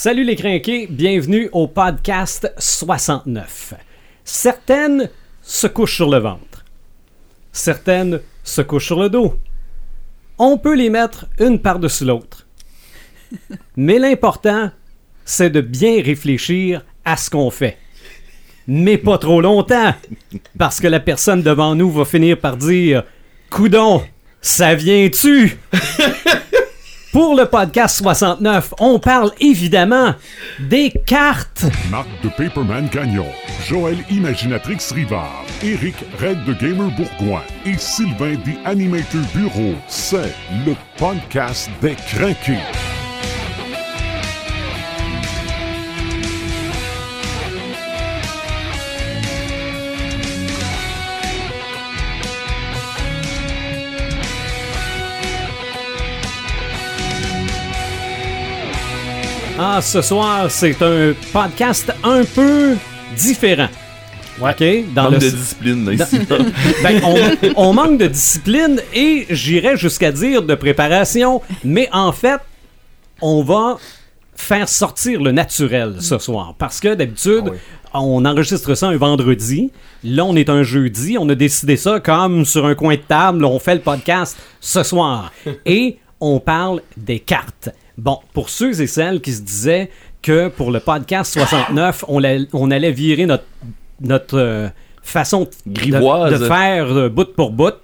Salut les crinqués, bienvenue au podcast 69. Certaines se couchent sur le ventre. Certaines se couchent sur le dos. On peut les mettre une par-dessus l'autre. Mais l'important, c'est de bien réfléchir à ce qu'on fait. Mais pas trop longtemps, parce que la personne devant nous va finir par dire Coudon, ça vient-tu Pour le podcast 69, on parle évidemment des cartes. Marc de Paperman Gagnon, Joël Imaginatrix Rivard, Eric Red de Gamer Bourgoin et Sylvain des Animator Bureau. C'est le podcast des craqués. Ah, ce soir, c'est un podcast un peu différent. OK? Dans Manque le... de discipline là, ici. Ben, on, on manque de discipline et j'irais jusqu'à dire de préparation, mais en fait, on va faire sortir le naturel ce soir. Parce que d'habitude, on enregistre ça un vendredi. Là, on est un jeudi. On a décidé ça comme sur un coin de table. On fait le podcast ce soir. Et on parle des cartes. Bon, pour ceux et celles qui se disaient que pour le podcast 69, on, la- on allait virer notre, notre euh, façon de- de, faire euh, bout pour bout,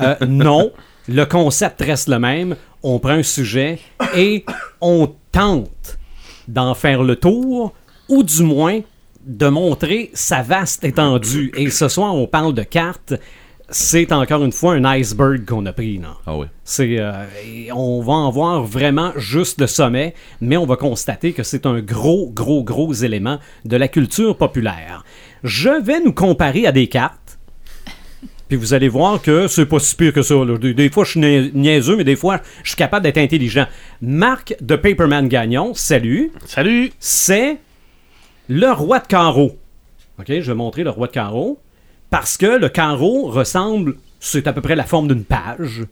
euh, non. Le concept reste le même. On prend un sujet et on tente d'en faire le tour, ou du moins de montrer sa vaste étendue. Et ce soir, on parle de cartes. C'est encore une fois un iceberg qu'on a pris. Là. Ah ouais. C'est, euh, on va en voir vraiment juste le sommet, mais on va constater que c'est un gros, gros, gros élément de la culture populaire. Je vais nous comparer à des cartes. Puis vous allez voir que c'est pas si pire que ça. là. Des, des fois, je suis nia- niaiseux, mais des fois, je suis capable d'être intelligent. Marc de Paperman Gagnon, salut. Salut! C'est le roi de carreau. OK, je vais montrer le roi de carreau. Parce que le carreau ressemble, c'est à peu près la forme d'une page.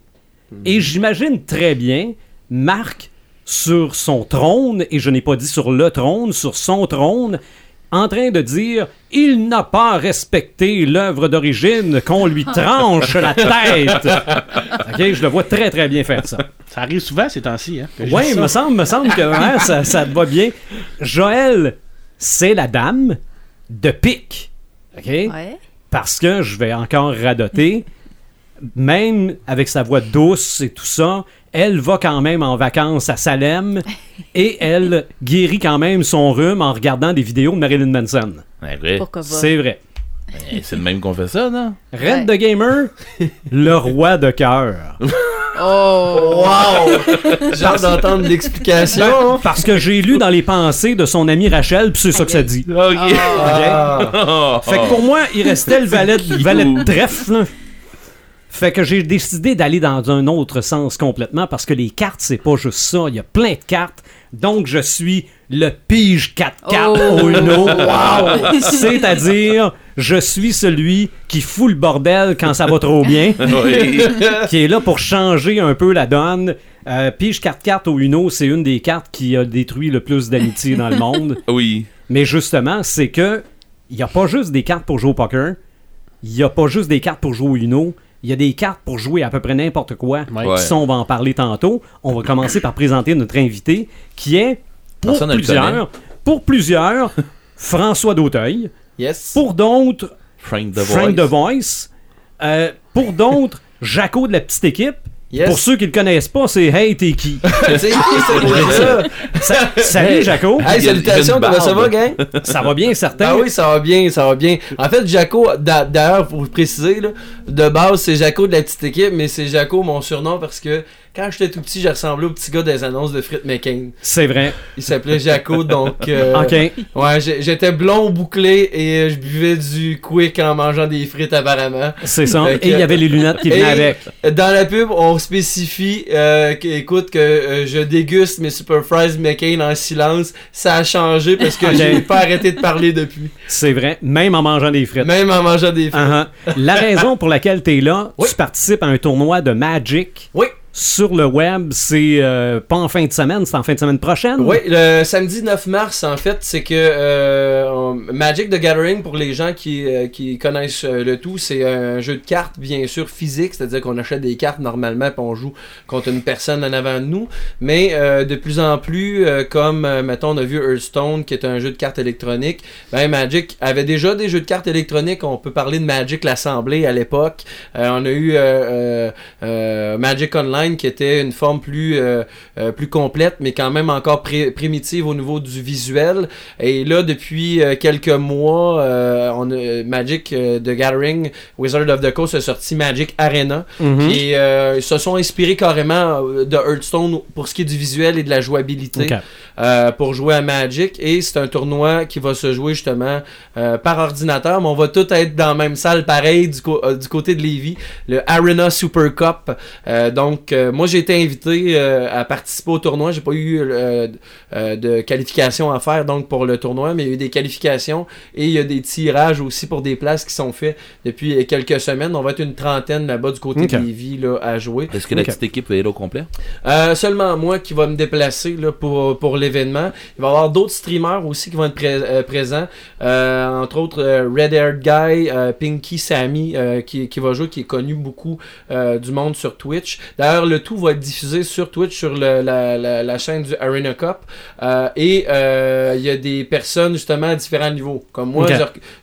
Et j'imagine très bien Marc sur son trône, et je n'ai pas dit sur le trône, sur son trône, en train de dire Il n'a pas respecté l'œuvre d'origine, qu'on lui tranche la tête. OK, je le vois très très bien faire ça. Ça arrive souvent ces temps-ci, hein? Oui, me semble, me semble que hein, ça, ça te va bien. Joël, c'est la dame de pique. OK? Ouais. Parce que je vais encore radoter. Même avec sa voix douce et tout ça, elle va quand même en vacances à Salem et elle guérit quand même son rhume en regardant des vidéos de Marilyn Manson. Ouais? C'est vrai. Eh, C'est le même qu'on fait ça, non? Red Ouais. de Gamer, le roi de cœur. Oh! Wow! J'ai hâte d'entendre l'explication. Parce que j'ai lu dans les pensées de son amie Rachel, puis c'est ça que ça dit. Ok. Ah. Fait que pour moi, il restait le valet, le valet de trèfle. Fait que j'ai décidé d'aller dans un autre sens complètement parce que les cartes, c'est pas juste ça. Il y a plein de cartes. Donc, je suis le pige 4 cartes Oh. au Uno. Wow! C'est-à-dire, je suis celui qui fout le bordel quand ça va trop bien, Oui. qui est là pour changer un peu la donne. Euh, pige 4 cartes au Uno, c'est une des cartes qui a détruit le plus d'amitié dans le monde. Oui. Mais justement, c'est que il n'y a pas juste des cartes pour jouer au poker, il n'y a pas juste des cartes pour jouer au Uno, il y a des cartes pour jouer à peu près n'importe quoi. Ouais. Ouais. Ça, on va en parler tantôt. On va commencer par présenter notre invité, qui est, pour Personne plusieurs, pour plusieurs, François d'Auteuil. Yes. Pour d'autres, Frank the Frank Voice. The Voice. Euh, pour d'autres, Jaco de la petite équipe. Yes. Pour ceux qui le connaissent pas, c'est Hey, t'es qui? C'est qui ça Salut, Jaco. Hey, salutations, comment ça va, gang? Ça va bien, certain? Ah oui, ça va bien, ça va bien. En fait, Jaco, d'a- d'ailleurs, pour vous préciser, là, de base, c'est Jaco de la petite équipe, mais c'est Jaco mon surnom parce que quand j'étais tout petit, j'ai ressemblé au petit gars des annonces de Frites McCain. C'est vrai. Il s'appelait Jaco, donc. euh, OK. Ouais, j'étais blond bouclé et euh, je buvais du quick en mangeant des frites apparemment. C'est ça. Et il y avait les lunettes qui venaient avec. Dans la pub, on spécifie, euh, que, écoute, que euh, je déguste mes Super Fries McCain en silence. Ça a changé parce que j'ai pas arrêté de parler depuis. C'est vrai. Même en mangeant des frites. Même en mangeant des frites. Uh-huh. La raison pour laquelle tu es là, Oui. tu participes à un tournoi de Magic Oui. Sur le web, c'est euh, pas en fin de semaine, c'est en fin de semaine prochaine. Oui, le samedi 9 mars, en fait, c'est que euh, Magic the Gathering, pour les gens qui, euh, qui connaissent euh, le tout, c'est un jeu de cartes, bien sûr, physique, c'est-à-dire qu'on achète des cartes normalement, puis on joue contre une personne en avant de nous. Mais euh, de plus en plus, euh, comme, mettons, on a vu Hearthstone, qui est un jeu de cartes électroniques, ben Magic avait déjà des jeux de cartes électroniques. On peut parler de Magic l'Assemblée à l'époque. On a eu Magic Online, qui était une forme plus, euh, euh, plus complète, mais quand même encore pré- primitive au niveau du visuel. Et là, depuis euh, quelques mois, on a Magic The Gathering, Wizard of the Coast a sorti Magic Arena. Mhm. Et ils se sont inspirés carrément de Hearthstone pour ce qui est du visuel et de la jouabilité. Euh, pour jouer à Magic. Et c'est un tournoi qui va se jouer justement euh, par ordinateur, mais on va tous être dans la même salle pareil du, co- euh, du côté de Lévis, le Arena Super Cup. Euh, donc, euh, moi j'ai été invité euh, à participer au tournoi. J'ai pas eu euh, euh, de qualification à faire donc pour le tournoi, mais il y a eu des qualifications et il y a des tirages aussi pour des places qui sont faits depuis quelques semaines. On va être une trentaine là-bas du côté de Lévis là, à jouer. Est-ce que la petite équipe est là au complet? Euh, seulement moi qui va me déplacer là, pour, pour l'événement. Il va y avoir d'autres streamers aussi qui vont être pré- euh, présents. Euh, entre autres, euh, Red Haired Guy, Pinky Sammy qui, qui va jouer, qui est connu beaucoup du monde sur Twitch. D'ailleurs, le tout va être diffusé sur Twitch, sur le- la, la, la chaîne du Arena Cup. Et il y a des personnes justement à différents niveaux. Comme moi,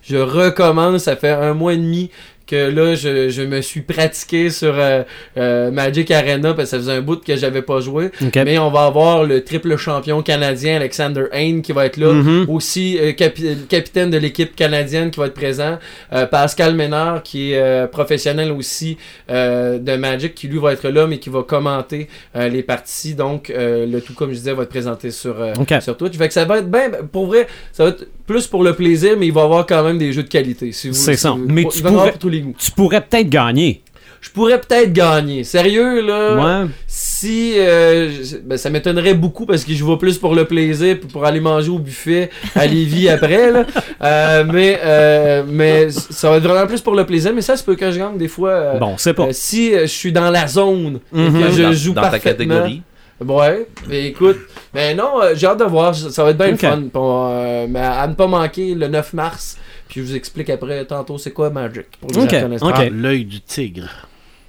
je recommence, ça fait un mois et demi que là, je, je me suis pratiqué sur euh, euh, Magic Arena parce que ça faisait un bout que j'avais pas joué. Mais on va avoir le triple champion canadien Alexander Hain qui va être là. Mhm. Aussi, euh, capi- le capitaine de l'équipe canadienne qui va être présent. Euh, Pascal Ménard qui est euh, professionnel aussi euh, de Magic qui lui va être là mais qui va commenter euh, les parties. Donc, euh, le tout, comme je disais, va être présenté sur, euh, sur Twitch. Fait que ça va être bien, pour vrai, ça va être plus pour le plaisir, mais il va y avoir quand même des jeux de qualité. Si vous- C'est ça. vous- Mais tu pourrais- pour tous les. Tu pourrais peut-être gagner. Je pourrais peut-être gagner. Sérieux, là? Ouais. Si. euh, je- ben, ça m'étonnerait beaucoup parce que je vais plus pour le plaisir pour aller manger au buffet à Lévis après, là. Euh, mais, euh, mais ça va être vraiment plus pour le plaisir. Mais ça, se peut que je gagne des fois. euh, Bon, c'est pas. si je suis dans la zone et Mhm. que je dans, joue dans ta parfaitement. catégorie. Ouais, mais écoute, mais non, j'ai hâte de voir, ça va être bien Ok. le fun. Pour, euh, mais à ne pas manquer le 9 mars, puis je vous explique après tantôt c'est quoi Magic. Pour les gens Ok, qui connaissent ok. pas. Ah, L'œil du tigre.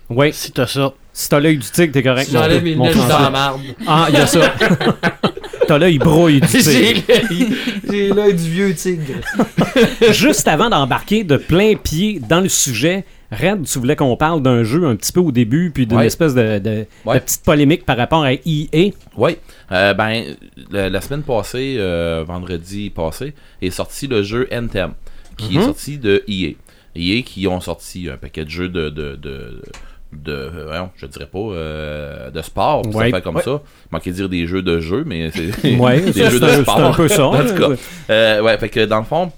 Oui. Si t'as ça. Si t'as l'œil du tigre, t'es correct. Si j'enlève mon- mes mon lunettes, je suis dans français. la marde. Ah, il y a ça. t'as l'œil brouille du J'ai tigre. l'œil- j'ai l'œil du vieux tigre. Juste avant d'embarquer de plein pied dans le sujet, Red, tu voulais qu'on parle d'un jeu un petit peu au début, puis d'une Ouais. espèce de, de- Ouais. de petite polémique par rapport à EA. Oui. Euh, ben, la, la semaine passée, euh, vendredi passé, est sorti le jeu Anthem, qui Mhm. est sorti de EA. EA qui ont sorti un paquet de jeux de. de, de de, voyons, je dirais pas, euh, de sport, puis Ouais. ça fait comme Ouais. ça. Il manquait de dire des jeux de jeux, mais c'est Ouais, des jeux de sport. un peu ça. En tout cas. Euh, ouais, fait que dans le fond,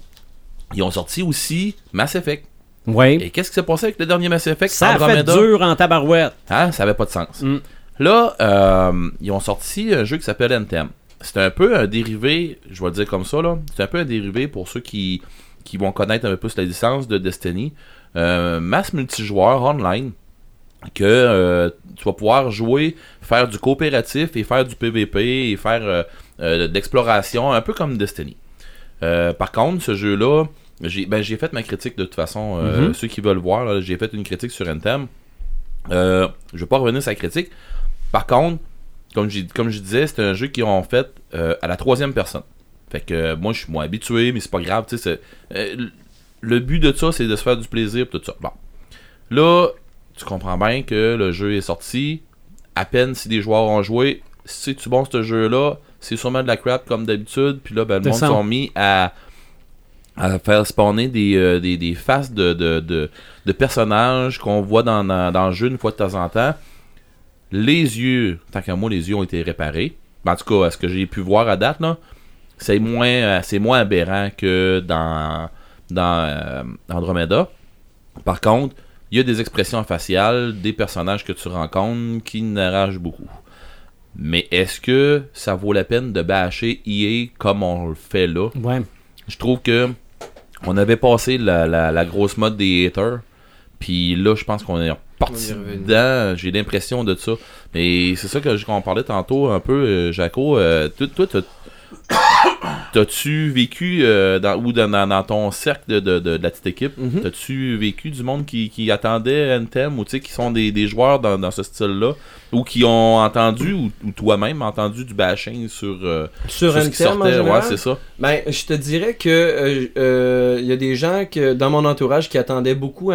ils ont sorti aussi Mass Effect. Ouais. Et qu'est-ce qui s'est passé avec le dernier Mass Effect? Ça a fait dur en tabarouette. Hein, ça avait pas de sens. Mm. Là, euh, ils ont sorti un jeu qui s'appelle Anthem. C'est un peu un dérivé, je vais le dire comme ça, là. C'est un peu un dérivé pour ceux qui, qui vont connaître un peu plus la licence de Destiny. Euh, masse multijoueur online que euh, tu vas pouvoir jouer, faire du coopératif et faire du PVP et faire euh, euh, de l'exploration, un peu comme Destiny. Euh, par contre, ce jeu-là, j'ai ben, j'ai fait ma critique de toute façon. Mhm. Ceux qui veulent voir, j'ai fait une critique sur Anthem. Je vais pas revenir sur la critique. Par contre, comme, j'ai- comme je disais, c'est un jeu qu'ils ont fait à la troisième personne. Fait que euh, moi, je suis moins habitué, mais c'est pas grave. tu sais, c'est- euh, le but de ça, c'est de se faire du plaisir, tout ça. Bon. Là, tu comprends bien que le jeu est sorti. À peine si des joueurs ont joué, si tu bon ce jeu-là, c'est sûrement de la crap comme d'habitude. Puis là, ben, le monde sont mis à, à faire spawner des, euh, des, des faces de, de, de, de personnages qu'on voit dans, dans, dans le jeu une fois de temps en temps. Les yeux, tant qu'à moi, les yeux ont été réparés. Ben, en tout cas, à ce que j'ai pu voir à date, là, c'est moins, euh, c'est moins aberrant que dans, dans euh, Andromeda. Par contre, il y a des expressions faciales des personnages que tu rencontres qui n'arrachent beaucoup. Mais est-ce que ça vaut la peine de bâcher EA comme on le fait là? Ouais. Je trouve que on avait passé la, la- la grosse mode des haters. Puis là, je pense qu'on est, revient. dedans. J'ai l'impression de ça. Mais c'est ça que je- qu'on parlait tantôt un peu, euh, Jaco. euh, toi, toi, t'as-tu vécu euh, dans, ou dans, dans- ton cercle de, de- de- de la petite équipe, Mhm. t'as-tu vécu du monde qui, qui attendait Anthem ou qui sont des, des joueurs dans, dans ce style-là ou qui ont entendu ou, ou toi-même entendu du bashing sur, euh, Sur sur ce qui sortait? Ouais, c'est ça. Ben, je te dirais que euh, euh, il y a des gens que dans mon entourage qui attendaient beaucoup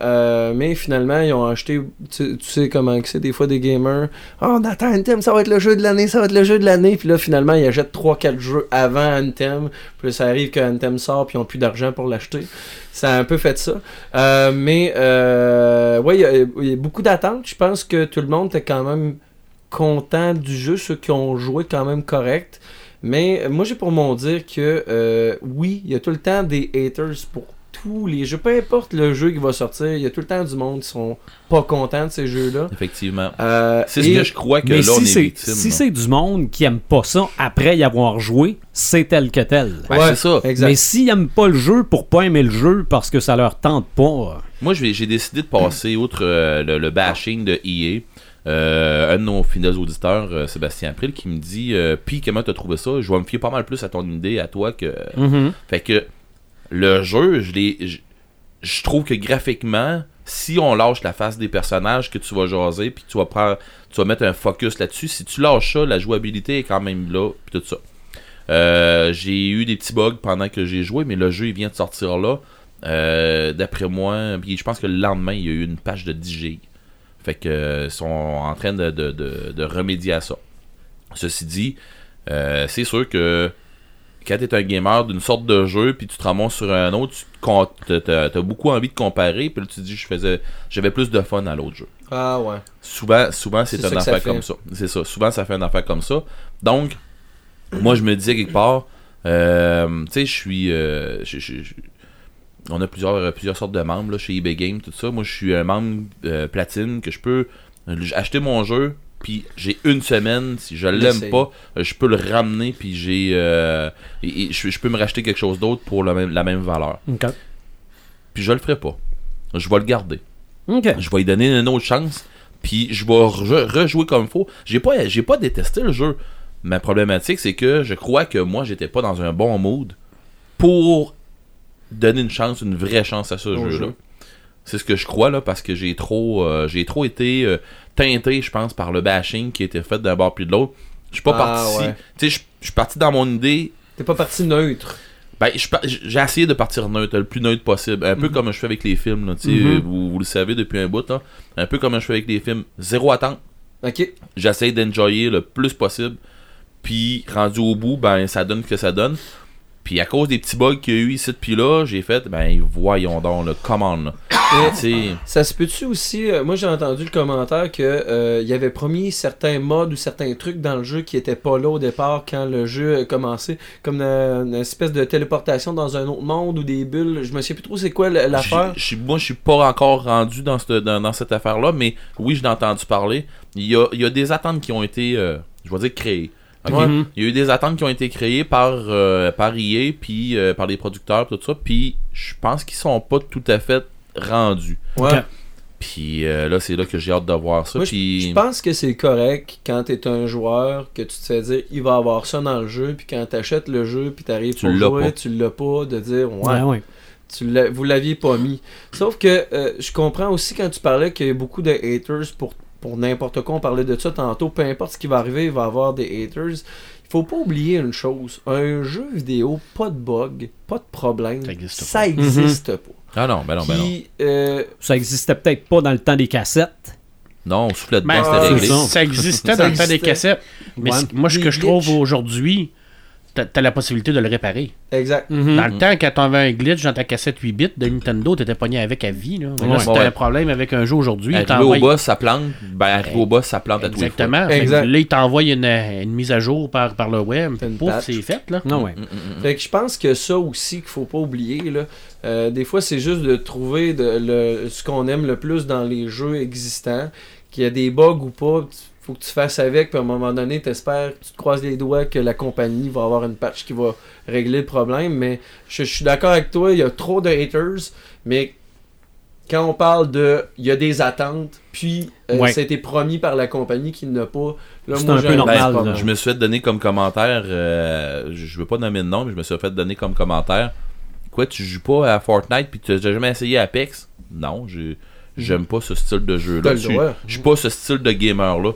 euh, mais finalement ils ont acheté. Tu, tu sais comment c'est des fois des gamers. Oh, on attend Anthem, ça va être le jeu de l'année, ça va être le jeu de l'année. Puis là, finalement, ils achètent 3-4 jeux avant Anthem. Puis ça arrive que Anthem sort, puis ils ont plus d'argent pour l'acheter. Ça a un peu fait ça. Euh, mais euh, ouais, il y a- beaucoup d'attentes. Je pense que tout le monde était quand même content du jeu, ceux qui ont joué quand même correct. Mais moi, j'ai pour mon dire que euh, oui, il y a tout le temps des haters pour tous les jeux. Peu importe le jeu qui va sortir, il y a tout le temps du monde qui sont pas contents de ces jeux-là. Effectivement. Euh, C'est ce et- que je crois que Mais là, on si est c'est victime. si c'est du monde qui aime pas ça après y avoir joué, c'est tel que tel. Ben, Ouais, c'est ça. Exact. Mais s'ils aiment pas le jeu pour pas aimer le jeu parce que ça leur tente pas, Moi, je vais- j'ai décidé de passer outre euh, le, le bashing de EA. Euh, un de nos fidèles auditeurs, euh, Sébastien April, qui me dit euh, Puis, comment t'as trouvé ça? Je vais me fier pas mal plus à ton idée, à toi que. Fait que le jeu, je l'ai. Je, trouve que graphiquement, si on lâche la face des personnages que tu vas jaser, puis tu vas prendre, tu vas mettre un focus là-dessus, si tu lâches ça, la jouabilité est quand même là, puis tout ça. Euh, j'ai eu des petits bugs pendant que j'ai joué, mais le jeu vient de sortir là. Euh, D'après moi, je pense que le lendemain, il y a eu une page de 10 gigs. Fait que euh, sont en train de, de- remédier à ça. Ceci dit, c'est sûr que quand tu es un gamer d'une sorte de jeu, puis tu te ramasses sur un autre, tu as, beaucoup envie de comparer, puis là tu te dis je faisais j'avais plus de fun à l'autre jeu. Ah ouais. Souvent, souvent c'est une ça affaire comme ça. C'est ça. Souvent, ça fait une affaire comme ça. Donc, moi, je me disais quelque part, euh, tu sais, je suis. euh, on a plusieurs, plusieurs sortes de membres là, chez eBay Game, tout ça. Moi, je suis un membre euh, platine que je peux acheter mon jeu, puis j'ai une semaine, si je l'aime pas, euh, je peux le ramener, puis j'ai. euh, et- et je, je peux me racheter quelque chose d'autre pour le même- la même valeur. Puis je le ferai pas. Je vais le garder je vais lui donner une autre chance puis je vais re- rejouer comme faut j'ai pas j'ai pas détesté le jeu ma problématique c'est que je crois que moi j'étais pas dans un bon mood pour donner une chance une vraie chance à ce Au jeu là jeu. C'est ce que je crois là parce que j'ai trop euh, j'ai trop été euh, teinté je pense par le bashing qui était fait d'un bord puis de l'autre je suis pas Ah, parti ouais. tu sais je suis parti dans mon idée T'es pas parti neutre. ben, j'ai essayé de partir neutre, le plus neutre possible. Un peu Mhm. comme je fais avec les films. Là, Mhm. vous, vous le savez depuis un bout. Là. Un peu comme je fais avec les films. Zéro attente. Ok. J'essaye d'enjoyer le plus possible. Puis, rendu au bout, ben, ça donne ce que ça donne. Puis, à cause des petits bugs qu'il y a eu ici puis là, j'ai fait, ben, voyons donc, le commande. sais, Ça se peut-tu aussi, euh, moi j'ai entendu le commentaire que euh, il avait promis certains modes ou certains trucs dans le jeu qui étaient pas là au départ quand le jeu a commencé, comme une, une espèce de téléportation dans un autre monde ou des bulles. Je me sais plus trop c'est quoi l'affaire. moi, je suis pas encore rendu dans cette, dans, dans cette affaire-là, mais oui, je l'ai entendu parler. Il y a, y a des attentes qui ont été, euh, je vais dire, créées. Ouais. Il y a eu des attentes qui ont été créées par, euh, par EA, puis euh, par les producteurs, tout ça, puis je pense qu'ils sont pas tout à fait rendus. Ouais. Puis euh, là, c'est là que j'ai hâte de voir ça. Moi, je- puis... je pense que c'est correct quand t'es un joueur que tu te fais dire il va avoir ça dans le jeu, puis quand t'achètes le jeu, puis t'arrives Tu pour jouer, pas. tu l'as pas, de dire ouais, Ouais, ouais. tu vous l'aviez pas mis. Sauf que euh, je comprends aussi quand tu parlais qu'il y a beaucoup de haters pour, pour n'importe quoi. On parlait de ça tantôt. Peu importe ce qui va arriver, il va y avoir des haters. Il faut pas oublier une chose. Un jeu vidéo, pas de bug, pas de problème. Ça existe pas. Ça existe pas. Ah non, ben non, ben non. Puis, euh, Ça existait peut-être pas dans le temps des cassettes. Non, on soufflait dedans, Ben, c'était réglé. c'est ça existait Ça dans le temps des cassettes. Mais Ouais. moi, ce que je trouve aujourd'hui, t'as as la possibilité de le réparer. exact. Mhm. Dans le temps, quand t'avais un glitch dans ta cassette 8 bits de Nintendo, t'étais pogné avec à vie. Là. Mais là, Ouais. si t'as Ouais. un problème avec un jeu aujourd'hui, Arrivé au boss, ça plante. Ben, arrivé au boss, ça plante à tous les fois. Exactement. Exact. Là, il t'envoie une, une mise à jour par, par le web. Pouf, c'est fait. Là. Non, ouais. Mm, mm, mm. Fait que je pense que ça aussi qu'il faut pas oublier là. Euh, des fois c'est juste de trouver de, le, ce qu'on aime le plus dans les jeux existants, qu'il y a des bugs ou pas, faut que tu fasses avec, puis à un moment donné, t'espères, tu te croises les doigts que la compagnie va avoir une patch qui va régler le problème, mais je, je suis d'accord avec toi, il y a trop de haters, mais quand on parle de il y a des attentes, puis euh, Ouais. ça a été promis par la compagnie qu'il n'a pas. Là, C'est un peu normal. Je me suis fait donner comme commentaire, euh, je veux pas nommer de nom, mais je me suis fait donner comme commentaire. Quoi, tu joues pas à Fortnite puis tu as jamais essayé Apex? Non, je- j'aime pas ce style de jeu-là. je suis pas ce style de gamer-là.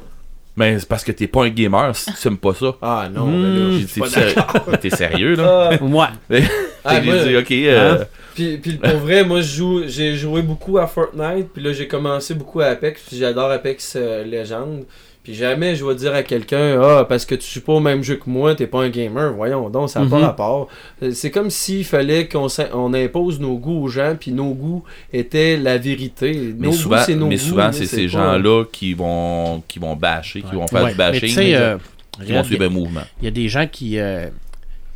Mais c'est parce que t'es pas un gamer si tu aimes pas ça. Ah non, Hmm. mais là, je T'es suis pas sérieux- d'accord. T'es sérieux, là? Ah, Ouais. Ah, J'ai moi- dit, ok, euh, Puis, puis pour vrai, moi je joue, j'ai joué beaucoup à Fortnite, puis là j'ai commencé beaucoup à Apex, puis j'adore Apex euh, Legends. Puis jamais je vais dire à quelqu'un ah parce que tu joues pas au même jeu que moi, t'es pas un gamer. Voyons donc, ça n'a Mhm. pas rapport. Euh, C'est comme s'il fallait qu'on on impose nos goûts aux gens, puis nos goûts étaient la vérité. mais nos souvent, goûts, c'est nos mais goûts, souvent mais c'est ces pas- gens-là qui vont, qui vont bâcher, qui vont faire Ouais. du Mais tu bashing, sais, euh, qui vont regarde, suivre un mouvement. il y a des gens qui, euh,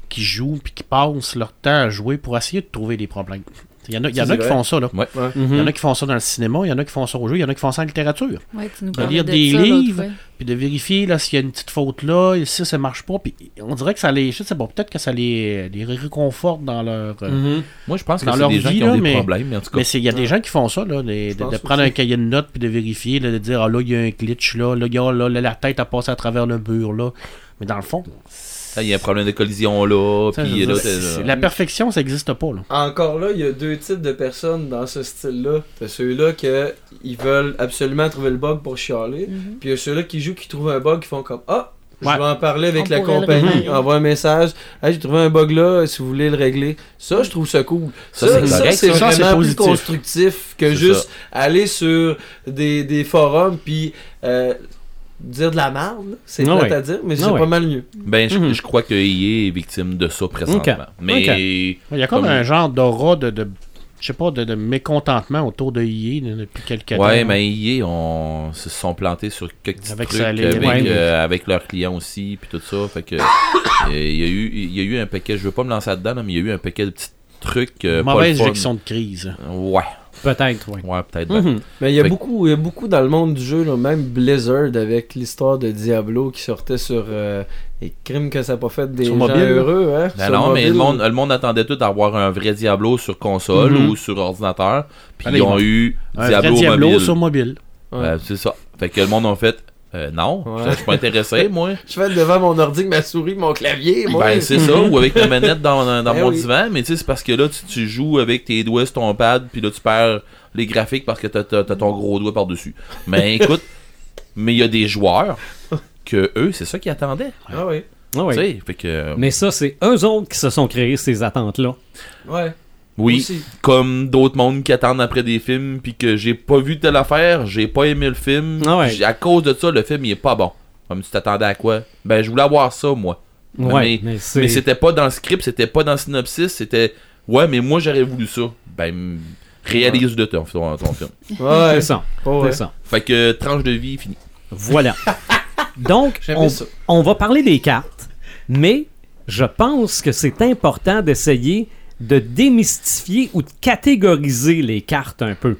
qui jouent puis qui passent leur temps à jouer pour essayer de trouver des problèmes. Il y en a, il y en a c'est qui font ça, là. Ouais. Il y en Mhm. a qui font ça dans le cinéma, il y en a qui font ça au jeu, il y en a qui font ça en littérature. Ouais, tu nous De lire de des ça livres. Puis de vérifier là s'il y a une petite faute là, et si ça marche pas. Puis on dirait que ça les. Je sais pas, peut-être que ça les, les réconforte dans leur. euh, Mhm. Moi, je pense que dans c'est leur des gens vie, qui ont là, des mais- problèmes, mais en tout cas. Mais c'est- il y a des gens qui font ça, là, de, de- prendre aussi. un cahier de notes puis de vérifier, là, de dire ah là, il y a un glitch là, là, y a- là, là, la tête a passé à travers le mur là. Mais dans le fond, Il y a un problème de collision là, puis là, la perfection, ça n'existe pas. Là. Encore là, il y a deux types de personnes dans ce style-là. T'as ceux-là que ils veulent absolument trouver le bug pour chialer. Mhm. Puis il y a ceux-là qui jouent, qui trouvent un bug, qui font comme Ah, je Ouais. vais en parler avec On la compagnie, envoie un message. Hey, j'ai trouvé un bug là, si vous voulez le régler. Ça, je trouve ça cool. Ça, Ça, c'est vraiment plus constructif que juste aller sur des, des forums puis euh, dire de la merde. C'est plate ouais. à dire, mais c'est Ah ouais. pas mal mieux. Ben, je, Mhm. je crois que EA est victime de ça présentement. Mais. Il y a comme Comme- un genre d'aura de, de je sais pas, de, de mécontentement autour de EA là, depuis quelques temps. ouais, mais EA on, se sont plantés sur quelques Avec trucs avec, ouais. euh, avec leurs clients aussi, puis tout ça. Fait que euh, il y a eu, il y a eu un paquet. Je veux pas me lancer là-dedans, là, mais il y a eu un paquet de petits trucs. euh, Mauvaise gestion de crise. Ouais, Peut-être, oui. ouais, peut-être. ben. Mhm. Mais il y a Fait- beaucoup, il y a beaucoup dans le monde du jeu, là, même Blizzard avec l'histoire de Diablo qui sortait sur euh, les crimes que ça n'a pas fait des Sur gens mobile, heureux. Hein, Ben sur non, mais le monde, le monde attendait tout à avoir un vrai Diablo sur console Mhm. ou sur ordinateur. Puis Allez, ils ont eu Un Diablo, vrai Diablo mobile. sur mobile. Ouais. Ben, c'est ça. Fait que le monde a fait euh, non, Ouais. je suis pas intéressé, moi. Je fais devant mon ordi ma souris, mon clavier, moi. Ben, c'est ça, ou avec la manette dans, dans Ben mon oui. divan, mais tu sais, c'est parce que là, tu, tu joues avec tes doigts sur ton pad, puis là, tu perds les graphiques parce que t'as t'as- t'as ton gros doigt par-dessus. Mais écoute, mais il y a des joueurs que eux, c'est ça qu'ils attendaient. Ah oui. Ah oui. Fait que. Mais ça, c'est eux autres qui se sont créés ces attentes-là. Ouais. Oui, Aussi. comme d'autres mondes qui attendent après des films, puis que j'ai pas vu telle affaire, j'ai pas aimé le film. Ah ouais. À cause de ça, le film, il est pas bon. Comme tu t'attendais à quoi? Ben, je voulais avoir ça, moi. Ouais, Mais- c'était pas dans le script, c'était pas dans le synopsis, c'était ouais, mais moi j'aurais voulu ça. Ben réalise de ton, ton, ton film. Ouais. C'est ça. Ouais. Ça. Fait que tranche de vie finie. Voilà. Donc, on va parler des cartes, mais je pense que c'est important d'essayer de démystifier ou de catégoriser les cartes un peu.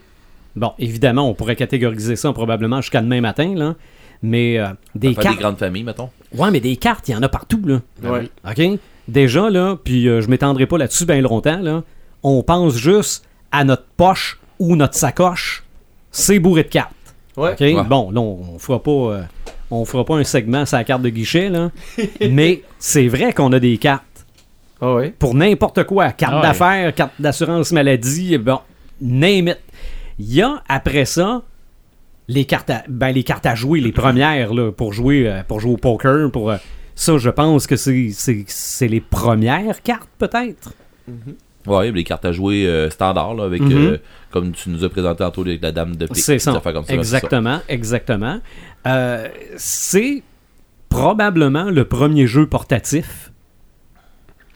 Bon, évidemment, on pourrait catégoriser ça probablement jusqu'à demain matin, là. Mais euh, des cartes. des grandes familles, mettons. Ouais, mais des cartes, il y en a partout, là. Ouais. OK? Déjà, là, puis euh, je m'étendrai pas là-dessus bien longtemps, là. On pense juste à notre poche ou notre sacoche. C'est bourré de cartes. Ouais. OK? Ouais. Bon, là, on fera pas. euh, on fera pas un segment sur la carte de guichet, là. mais c'est vrai qu'on a des cartes. Ouais. Pour n'importe quoi. Carte Ah d'affaires, carte d'assurance maladie, bon, name it. Il y a, après ça, les cartes à, ben, les cartes à jouer, les premières, là, pour jouer, euh, pour jouer au poker, pour... euh, ça, je pense que c'est- c'est c'est les premières cartes, peut-être. Ouais, les cartes à jouer euh, standard, là, avec, Mhm. euh, comme tu nous as présenté tantôt, avec la dame de pique. C'est ça. affaires comme ça, exactement, exactement. Euh, c'est probablement le premier jeu portatif.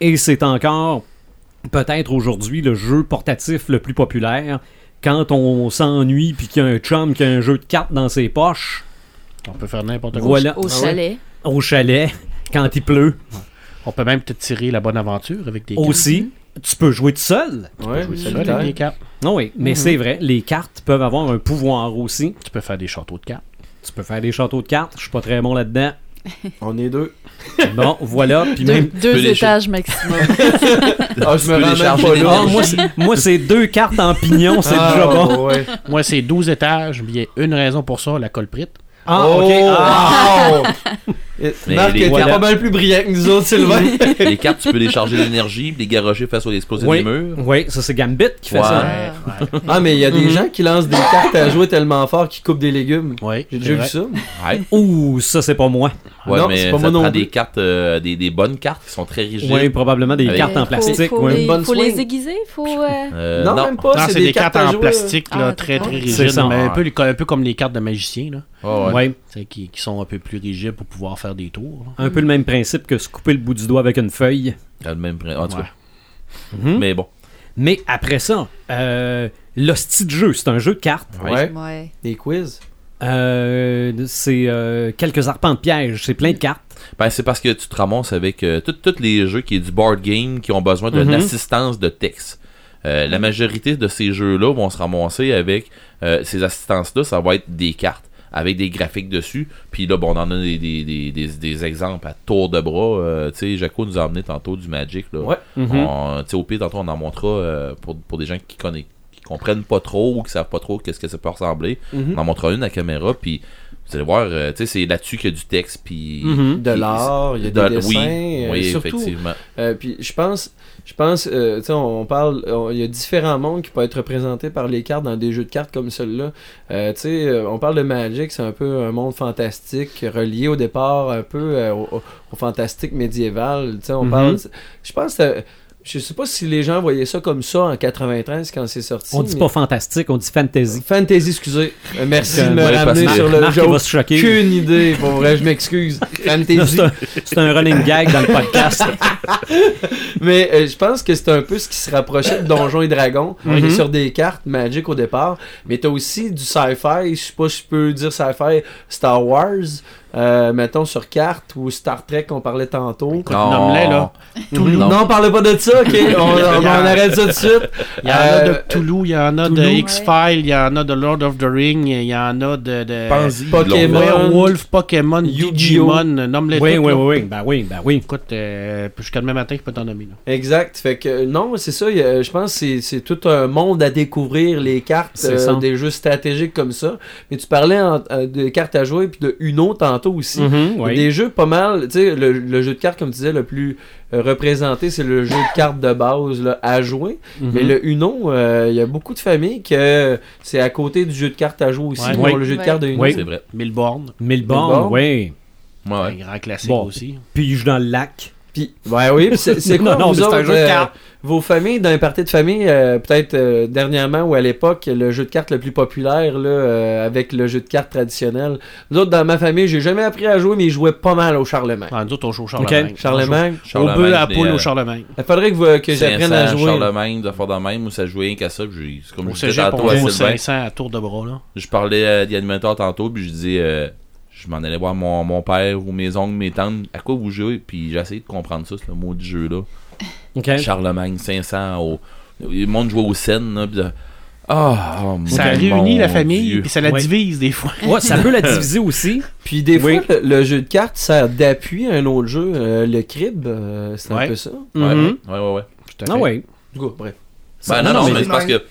Et c'est encore, peut-être aujourd'hui, le jeu portatif le plus populaire. Quand on s'ennuie puis qu'il y a un chum qui a un jeu de cartes dans ses poches, On peut faire n'importe quoi. voilà, Au chalet. au chalet, quand il pleut, On peut même peut-être tirer la bonne aventure avec des aussi, tu peux jouer tout seul. Ouais, cartes. Ça, solitaire. avec des cartes. Ah oui, mais c'est vrai, les cartes peuvent avoir un pouvoir aussi. Tu peux faire des châteaux de cartes. Tu peux faire des châteaux de cartes, je suis pas très bon là-dedans. On est deux. Bon, voilà. Puis Deux, même. deux étages maximum. Ah, je me rends pas là. Ah, moi, c'est- moi, c'est deux cartes en pignon, c'est Ah, déjà bon. ouais. Moi, c'est 12 étages, mais il y a une raison pour ça, la colprite. Ah, Oh, ok. Ah. Et Mais Marc, voilà. pas mal plus brillant que nous autres, Sylvain. Les cartes, tu peux les charger d'énergie, les garocher face aux explosifs Oui, des murs. oui, ça c'est Gambit qui fait Ouais. ça. Ouais, ah, mais il y a des Mhm. gens qui lancent des cartes à jouer tellement fort qu'ils coupent des légumes. ouais. J'ai déjà vu ça. Ouais, Ouh, ça c'est pas moi. ouais Non, mais c'est pas ça moi prend plus. des cartes, euh, des, des bonnes cartes qui sont très rigides. Oui, probablement des Avec- cartes en Faut- plastique. Faut, ouais. les, Bonne faut les aiguiser, faut. euh, Euh, non, non, même pas. Non, c'est des, cartes, en plastique, là, Ah, très très rigides, un peu, les- un peu comme les cartes de magicien, là, qui, qui sont un peu plus rigides pour pouvoir faire des tours. là. Un peu le même principe que se couper le bout du doigt avec une feuille. Il y a le même prin- en tout Ouais. cas. Mhm. Mais bon. Mais après ça, euh, l'hostie de jeu, c'est un jeu de cartes. Ouais. Ouais. Des quiz. Euh, c'est euh, quelques arpents de piège, c'est plein de cartes. Ben, c'est parce que tu te ramasses avec euh, tout- tous les jeux qui est du board game qui ont besoin d'une Mhm. assistance de texte. Euh, la majorité de ces jeux-là vont se ramasser avec euh, ces assistances-là, ça va être des cartes avec des graphiques dessus. Puis là, bon, on en a des, des, des, des- des exemples à tour de bras. Euh, tu sais, Jaco nous a amené tantôt du Magic. Là. Ouais. Mhm. On- tu sais, au pire, tantôt, on en montrera euh, pour, pour des gens qui connaissent qui comprennent pas trop ou qui savent pas trop qu'est-ce que ça peut ressembler. Mhm. On en montrera une à la caméra, puis vous allez voir, euh, tu sais, c'est là-dessus qu'il y a du texte, puis... Mhm. De l'art, il y a de- des dessins. Oui, euh, oui surtout, effectivement. Euh, puis je pense, je pense, euh, tu sais, on, on parle, on- il y a différents mondes qui peuvent être représentés par les cartes dans des jeux de cartes comme celui-là. Euh, tu sais, euh, on parle de Magic, c'est un peu un monde fantastique relié au départ un peu euh, au, au- au fantastique médiéval. Tu sais, on Mhm. parle, je pense, que, je sais pas si les gens voyaient ça comme ça en 93 quand c'est sorti. On dit mais- pas fantastique, on dit fantasy. Fantasy, excusez. Euh, merci de me Ouais, ramener sur le Marc, va se choquer. Aucune idée, pour vrai, je m'excuse. Fantasy. C'est un, c'est un running gag dans le podcast. Mais euh, je pense que c'est un peu ce qui se rapprochait de Donjons et Dragons. On Mhm. est sur des cartes Magic au départ. Mais t'as aussi du sci-fi. Je sais pas si je peux dire sci-fi. Star Wars. Euh, mettons sur carte. Ou Star Trek qu'on parlait tantôt. Écoute, nomme-les, là. Mhm. Non. Non, on parlait pas de ça. Ok, on, on- on arrête ça tout de suite. Il y en a Euh, de Cthulhu, il y en a de. X-Files, il y en a de Lord of the Ring, il y en a de... de Pokémon. Werewolf, Pokémon, Yu-Gi-Oh! Digimon, nomme-les oui, oui, oui, oui, ben oui, ben oui. Écoute, euh, jusqu'à demain matin, je peux t'en nommer. Là. Exact. Fait que euh, non, c'est ça. a- Je pense que c'est- tout un monde à découvrir, les cartes euh, des jeux stratégiques comme ça. Mais tu parlais en- euh, de cartes à jouer puis de Uno tantôt aussi. Il y a oui. Des jeux pas mal, tu sais, le, le jeu de cartes, comme tu disais, le plus euh, représenté, c'est le jeu de cartes de base là, à jouer. Mhm. Mais le Uno, euh, il y a beaucoup de familles que c'est à côté du jeu de cartes à jouer aussi. Ouais. Oui. le jeu de cartes de Uno. Oui. C'est vrai. Milborn, Milborn, oui. Ouais, un grand classique Bon. aussi. Pige dans le lac. Puis, ouais, oui, puis c'est quoi Non, non, vous autres, jeu de euh, cartes. vos familles, d'un party de famille, euh, peut-être euh, dernièrement ou à l'époque, le jeu de cartes le plus populaire là, euh, avec le jeu de cartes traditionnel. Nous autres, dans ma famille, j'ai jamais appris à jouer, mais ils jouaient pas mal au Charlemagne. Ah, nous autres, on joue au Charlemagne. Charlemagne, Au Charlemagne, bœuf, à poule, euh, au Charlemagne. il faudrait que, vous- que j'apprenne à 500, jouer. Charlemagne, de faire de même, où ça jouait rien qu'à ça. puis comme Au je disais à joue au Sylvain. 500 à tour de bras. Là. Je parlais animateurs tantôt, puis je disais, euh, je m'en allais voir mon, mon père ou mes oncles, mes tantes, à quoi vous jouez, puis j'ai essayé de comprendre ça, ce mot du jeu-là. Charlemagne, 500, au... le monde jouait aux scènes, là, de... Ah, oh, Ça mon réunit la famille, puis ça la Ouais. divise des fois. Ouais, ça peut la diviser aussi. Puis des fois, Oui. le, le jeu de cartes sert d'appui à un autre jeu. euh, le crib, euh, c'est un Ouais. peu ça. Ouais, Mhm. ouais, ouais, ouais. À Ah fait. ouais. Du coup, bref. Ben, Non, non, mais c'est parce que.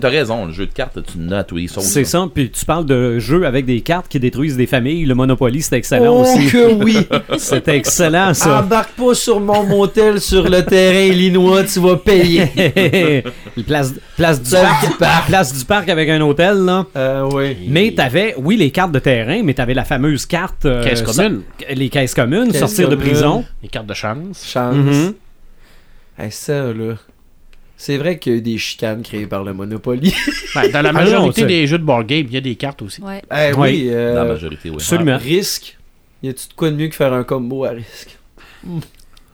T'as raison, le jeu de cartes, tu n'as à tous les sauces. C'est ça, puis tu parles de jeux avec des cartes qui détruisent des familles. Le Monopoly, c'était excellent Oh aussi. que oui! C'était excellent, ça. Embarque pas sur mon motel sur le terrain illinois, tu vas payer. place, place, du parc, du parc. place du parc avec un hôtel, là. Euh, oui. Mais t'avais, oui, les cartes de terrain, mais t'avais la fameuse carte. euh, Caisse commune. so- les caisses communes, Caisse sortir de prison. Les cartes de chance. Chance. Mhm. Hey, ça, là. C'est vrai qu'il y a eu des chicanes créées par le Monopoly. Ben, dans la Ah non, majorité des jeux de board game, il y a des cartes aussi. Ouais. Eh Oui. oui. euh, Dans la majorité, oui. Absolument. Risque. Y a-tu de quoi de mieux que faire un combo à risque?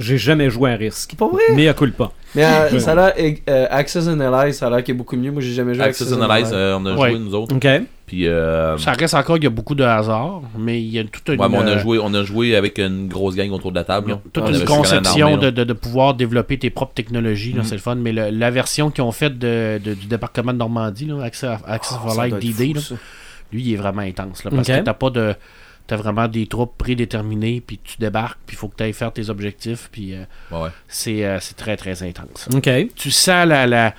J'ai jamais joué à risque. Pas vrai? Mais à coup pas. Mais euh, ça a l'air. euh, Access Analyze, ça a l'air qu'il est beaucoup mieux. Moi, j'ai jamais joué à Access Analyze, euh, on a Ouais. joué nous autres. OK. Puis, euh, Ça reste encore, il y a beaucoup de hasard, mais il y a toute une, ouais, mais on a euh, joué, on a joué avec une grosse gang autour de la table. là. toute On une conception armée, de, là. de, de pouvoir développer tes propres technologies, là, Mhm. c'est le fun. Mais le- la version qu'ils ont faite de, de- du débarquement de Normandie, là, Access, Access for Light D-Day, là, lui, il est vraiment intense. Là, parce Ok. que t'as pas de. Tu as vraiment des troupes prédéterminées, puis tu débarques, puis il faut que tu ailles faire tes objectifs, puis euh, Ouais, ouais. c'est euh, c'est très, très intense. OK. Tu sens la... la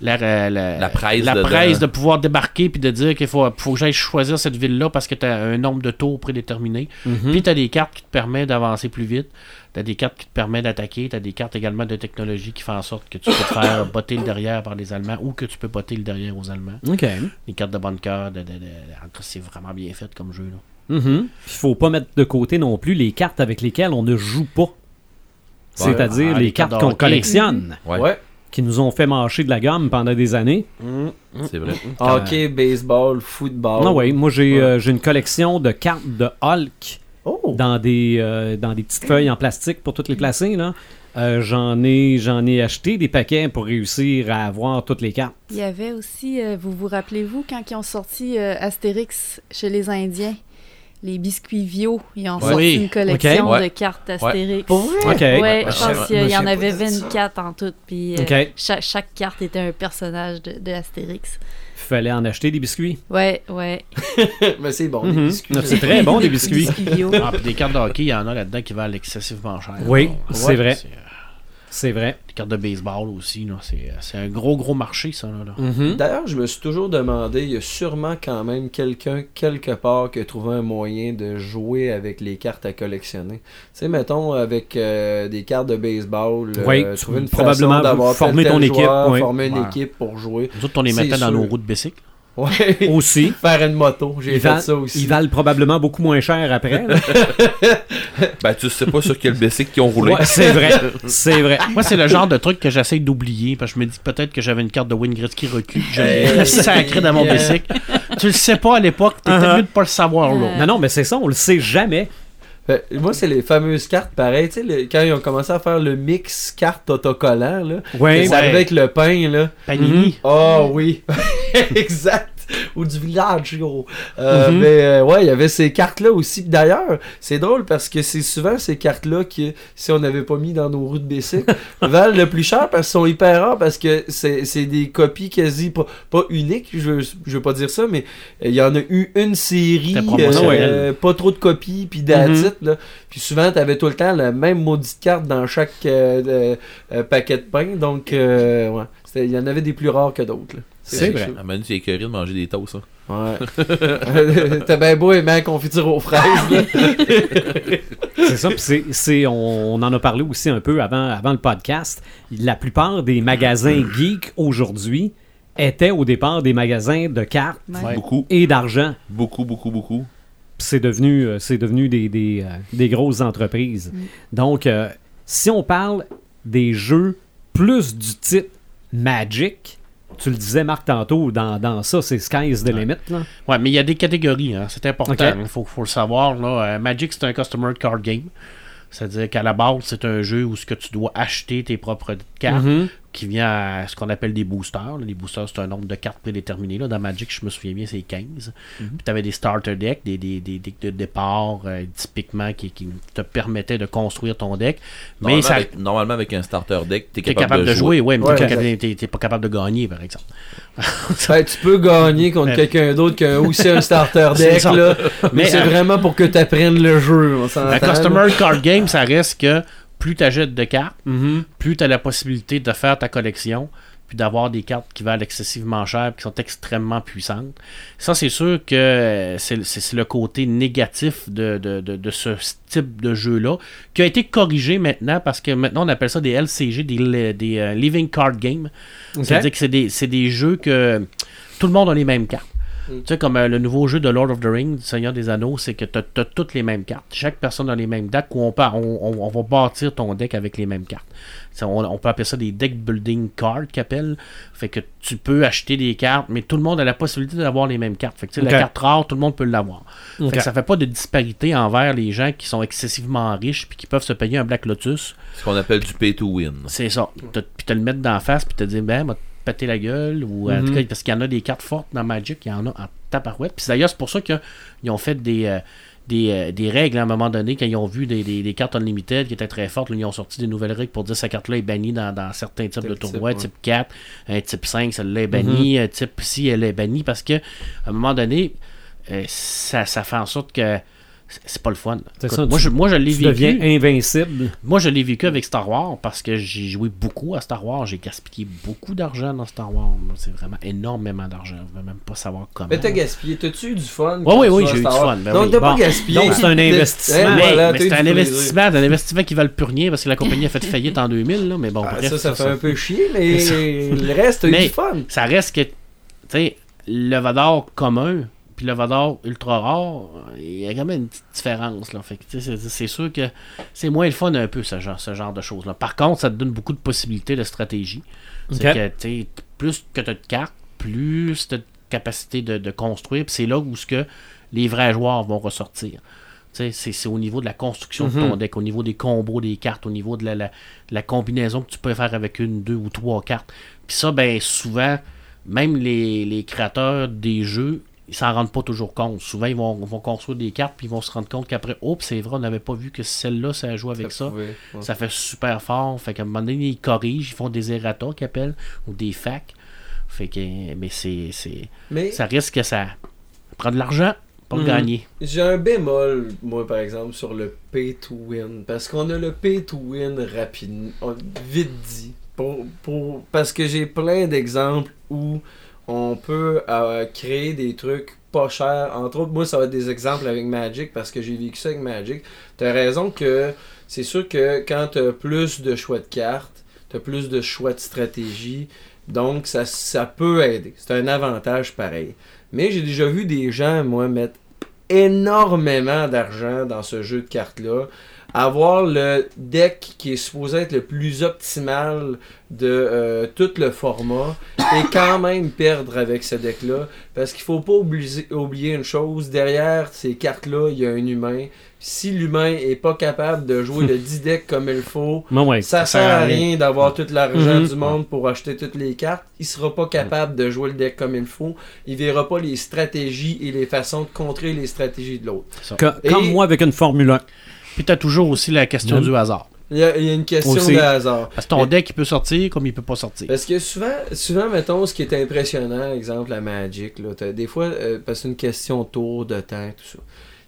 la, la, la- presse la de- presse de- de pouvoir débarquer puis de dire qu'il faut, faut que j'aille choisir cette ville-là parce que tu as un nombre de tours prédéterminé. Mhm. Puis tu as des cartes qui te permettent d'avancer plus vite. Tu as des cartes qui te permettent d'attaquer. Tu as des cartes également de technologie qui font en sorte que tu peux te faire botter le derrière par les Allemands ou que tu peux botter le derrière aux Allemands. OK. Les cartes de bunker, de, de, de- en tout cas, c'est vraiment bien fait comme jeu. Là. Mhm. Puis faut pas mettre de côté non plus les cartes avec lesquelles on ne joue pas. C'est-à-dire Ah, les les cartes qu'on collectionne, Ouais, Ouais. qui nous ont fait mâcher de la gomme pendant des années. c'est vrai. Hockey, baseball, football. Non, oui, moi j'ai Ouais. euh, j'ai une collection de cartes de Hulk Oh! dans des, euh, dans des petites feuilles en plastique pour toutes les placer. là. Euh, j'en ai j'en ai acheté des paquets pour réussir à avoir toutes les cartes. Il y avait aussi, euh, vous vous rappelez-vous, quand ils ont sorti euh, Astérix chez les Indiens, les biscuits Vio, ils ont Ouais. sorti Oui. une collection de cartes Astérix. Pour vrai? OK. Ouais, Ouais, je pense qu'il y en avait de ça. 24 en tout, puis euh, chaque, chaque carte était un personnage de, de Astérix. Fallait en acheter des biscuits. Ouais, ouais. Mais c'est bon, Mhm. les biscuits. C'est très bon, des biscuits. Vio. Ah, puis des cartes de hockey, il y en a là-dedans qui valent excessivement cher. Oui, Bon, c'est vrai. C'est, vrai. des cartes de baseball aussi, là, c'est, euh, c'est un gros, gros marché, ça. Là, là. Mhm. D'ailleurs, je me suis toujours demandé, il y a sûrement quand même quelqu'un quelque part qui a trouvé un moyen de jouer avec les cartes à collectionner. Tu sais, mettons avec euh, des cartes de baseball, euh, Oui, trouver une probablement façon d'avoir former ton équipe, joueur, oui. former une Ouais. équipe pour jouer. Nous autres, on les mettait dans sûr. nos roues de bicycle. Ouais. Aussi. Faire une moto, j'ai Ils fait valent, ça aussi. ils valent probablement beaucoup moins cher après. Ben, tu sais pas sur quel bicycle qu'ils ont roulé. Ouais, c'est vrai. C'est vrai. Moi, c'est le genre de truc que j'essaie d'oublier, parce que je me dis peut-être que j'avais une carte de Wayne Gretzky recul, que j'avais sacré dans mon bicycle. Tu le sais pas à l'époque, t'étais Uh-huh. mieux de pas le savoir, là. Non, non, mais c'est ça, on le sait jamais. Fait, moi, c'est les fameuses cartes, pareil, tu sais, le- quand ils ont commencé à faire le mix carte autocollant, là, Ouais. avec le pain, là. Panini. Oh oui, exact. Ou du village, gros. Euh, Mhm. Mais euh, ouais, il y avait ces cartes-là aussi. D'ailleurs, c'est drôle parce que c'est souvent ces cartes-là qui, si on n'avait pas mis dans nos de bicycle, valent le plus cher parce qu'elles sont hyper rares parce que c'est des copies quasi pas, pas uniques. Je veux, je veux pas dire ça, mais il y en a eu une série, euh, pas trop de copies, puis that's it, là. Puis souvent, t'avais tout le temps la même maudite carte dans chaque euh, euh, euh, paquet de pain. Donc, euh, ouais. Il y en avait des plus rares que d'autres. C'est vrai. Ah, Manu, tu es écœuré de manger des toasts, ça. Ouais. T'as bien beau aimer la confiture aux fraises. C'est ça, puis c'est, c'est- on, on en a parlé aussi un peu avant, avant le podcast. La plupart des magasins geeks aujourd'hui étaient au départ des magasins de cartes Ouais. Beaucoup, et d'argent. beaucoup, beaucoup, beaucoup. Puis c'est devenu, euh, c'est devenu des, des, euh, des grosses entreprises. Donc, euh, si on parle des jeux plus du type Magic, tu le disais, Marc, tantôt, dans, dans ça, c'est Sky's the Limit. Là. Ouais, mais il y a des catégories, hein. c'est important, il faut, faut le savoir. Là. Euh, Magic, c'est un customer card game. C'est-à-dire qu'à la base, c'est un jeu où ce que tu dois acheter tes propres cartes, Mhm. Qui vient à ce qu'on appelle des boosters. là. Les boosters, c'est un nombre de cartes prédéterminé. Là. Dans Magic, je me souviens bien, c'est 15. Puis tu avais des starter decks, des, des, des decks de départ, euh, typiquement, qui, qui te permettaient de construire ton deck. Mais Normalement, ça, avec, normalement, avec un starter deck, t'es t'es capable, capable de jouer, ouais, mais Ouais, t'es- t'es pas capable de gagner, par exemple. Ben, tu peux gagner contre Mais- quelqu'un d'autre qui a aussi un starter deck, là. Mais, Mais, c'est euh, vraiment pour que tu apprennes le jeu. On La customer card game, ça reste que plus tu achètes de cartes, Mhm. plus tu as la possibilité de faire ta collection, puis d'avoir des cartes qui valent excessivement cher, qui sont extrêmement puissantes. Ça, c'est sûr que c'est le côté négatif de, de- de- de ce type de jeu-là, qui a été corrigé maintenant, parce que maintenant on appelle ça des LCG, des, euh, Living Card Game. C'est-à-dire que c'est des, c'est des jeux que tout le monde a les mêmes cartes. Mm. Tu sais, comme euh, le nouveau jeu de Lord of the Rings, du Seigneur des Anneaux, c'est que tu as, toutes les mêmes cartes. Chaque personne a les mêmes decks où on, peut, on, on- on va bâtir ton deck avec les mêmes cartes. On, on peut appeler ça des deck building cards qu'appellent. Fait que tu peux acheter des cartes, mais tout le monde a la possibilité d'avoir les mêmes cartes. Fait que tu sais, Ok. la carte rare, tout le monde peut l'avoir. Fait Ok. que ça fait pas de disparité envers les gens qui sont excessivement riches puis qui peuvent se payer un Black Lotus. Ce qu'on appelle du pay to win. C'est ça. Puis te le mettre d'en face, puis te dire, ben, péter la gueule. Ou en Mhm. tout cas, parce qu'il y en a des cartes fortes dans Magic, il y en a en taparouette. Puis d'ailleurs, c'est pour ça qu'ils ont fait des. euh, des, euh, des règles à un moment donné, quand ils ont vu des, des- des cartes unlimited qui étaient très fortes, là, ils ont sorti des nouvelles règles pour dire que cette carte-là est bannie dans, dans certains types de type, tournois, ouais. type 4, un type 5, celle-là est bannie, un type 6, elle est bannie, parce que à un moment donné, euh, ça, ça fait en sorte que c'est- pas le fun. C'est Écoute, ça, moi, tu- je, moi, je l'ai Tu deviens vécu. invincible. Moi, je l'ai vécu avec Star Wars parce que j'ai joué beaucoup à Star Wars. J'ai gaspillé beaucoup d'argent dans Star Wars. C'est vraiment énormément d'argent. Je veux même pas savoir comment. Mais t'as gaspillé. T'as-tu eu du fun? Ouais, oui, oui, j'ai eu Star du fun, ben Donc oui. t'as pas gaspillé. Donc, c'est un investissement. Mais voilà, c'est un investissement, un investissement qui valent plus rien parce que la compagnie a fait faillite en 2000. Là, mais bon, Ah, bref, ça, ça fait ça- un peu chier, mais le reste, t'as eu du fun. ça reste que, tu sais, le Vador commun puis le Vador ultra rare, il y a quand même une petite différence. Là. Fait c'est, sûr que c'est moins le fun un peu, ce genre, ce genre de choses-là. Par contre, ça te donne beaucoup de possibilités de stratégie. C'est que, plus que tu as de cartes, plus tu as de capacité de, de construire. Puis c'est là où ce que les vrais joueurs vont ressortir. C'est, au niveau de la construction de ton deck, au niveau des combos des cartes, au niveau de la, la- la combinaison que tu peux faire avec une, deux ou trois cartes. Puis ça, ben souvent, même les, les créateurs des jeux, ils s'en rendent pas toujours compte. Souvent, ils vont, vont construire des cartes, puis ils vont se rendre compte qu'après, oh, c'est vrai, on n'avait pas vu que celle-là, ça joue avec ça. pouvait, ouais. Ça fait super fort. Fait qu'à un moment donné, ils corrigent, ils font des errata qu'ils appellent, ou des facs. Fait que, mais c'est, c'est, Mais ça risque que ça prend de l'argent pour Mhm. gagner. j'ai un bémol, moi, par exemple, sur le pay to win. Parce qu'on a le pay to win rapide, on- vite dit. Pour, pour, parce que j'ai plein d'exemples où on peut euh, créer des trucs pas chers. Entre autres, moi, ça va être des exemples avec Magic parce que j'ai vécu ça avec Magic. T'as raison que c'est sûr que quand t'as plus de choix de cartes, t'as plus de choix de stratégie. Donc, ça, ça peut aider. C'est un avantage pareil. Mais j'ai déjà vu des gens, moi, mettre énormément d'argent dans ce jeu de cartes-là. Avoir le deck qui est supposé être le plus optimal de euh, tout le format et quand même perdre avec ce deck-là. Parce qu'il faut pas oublier, oublier une chose, derrière ces cartes-là, il y a un humain. Si l'humain est pas capable de jouer le 10 decks comme il faut, ouais, ça sert sert à rien d'avoir tout l'argent Mhm. du monde pour acheter toutes les cartes. Il sera pas capable de jouer le deck comme il faut. Il verra pas les stratégies et les façons de contrer les stratégies de l'autre. Co- Comme Et- moi avec une Formule 1. Puis t'as toujours aussi la question Mhm. du hasard. Il y a, il y a une question Aussi. de hasard. Parce que ton Mais- deck, il peut sortir comme il peut pas sortir. Parce que souvent, souvent, mettons, ce qui est impressionnant, exemple la Magic, là, des fois, euh, parce que c'est une question de tour, de temps, tout ça.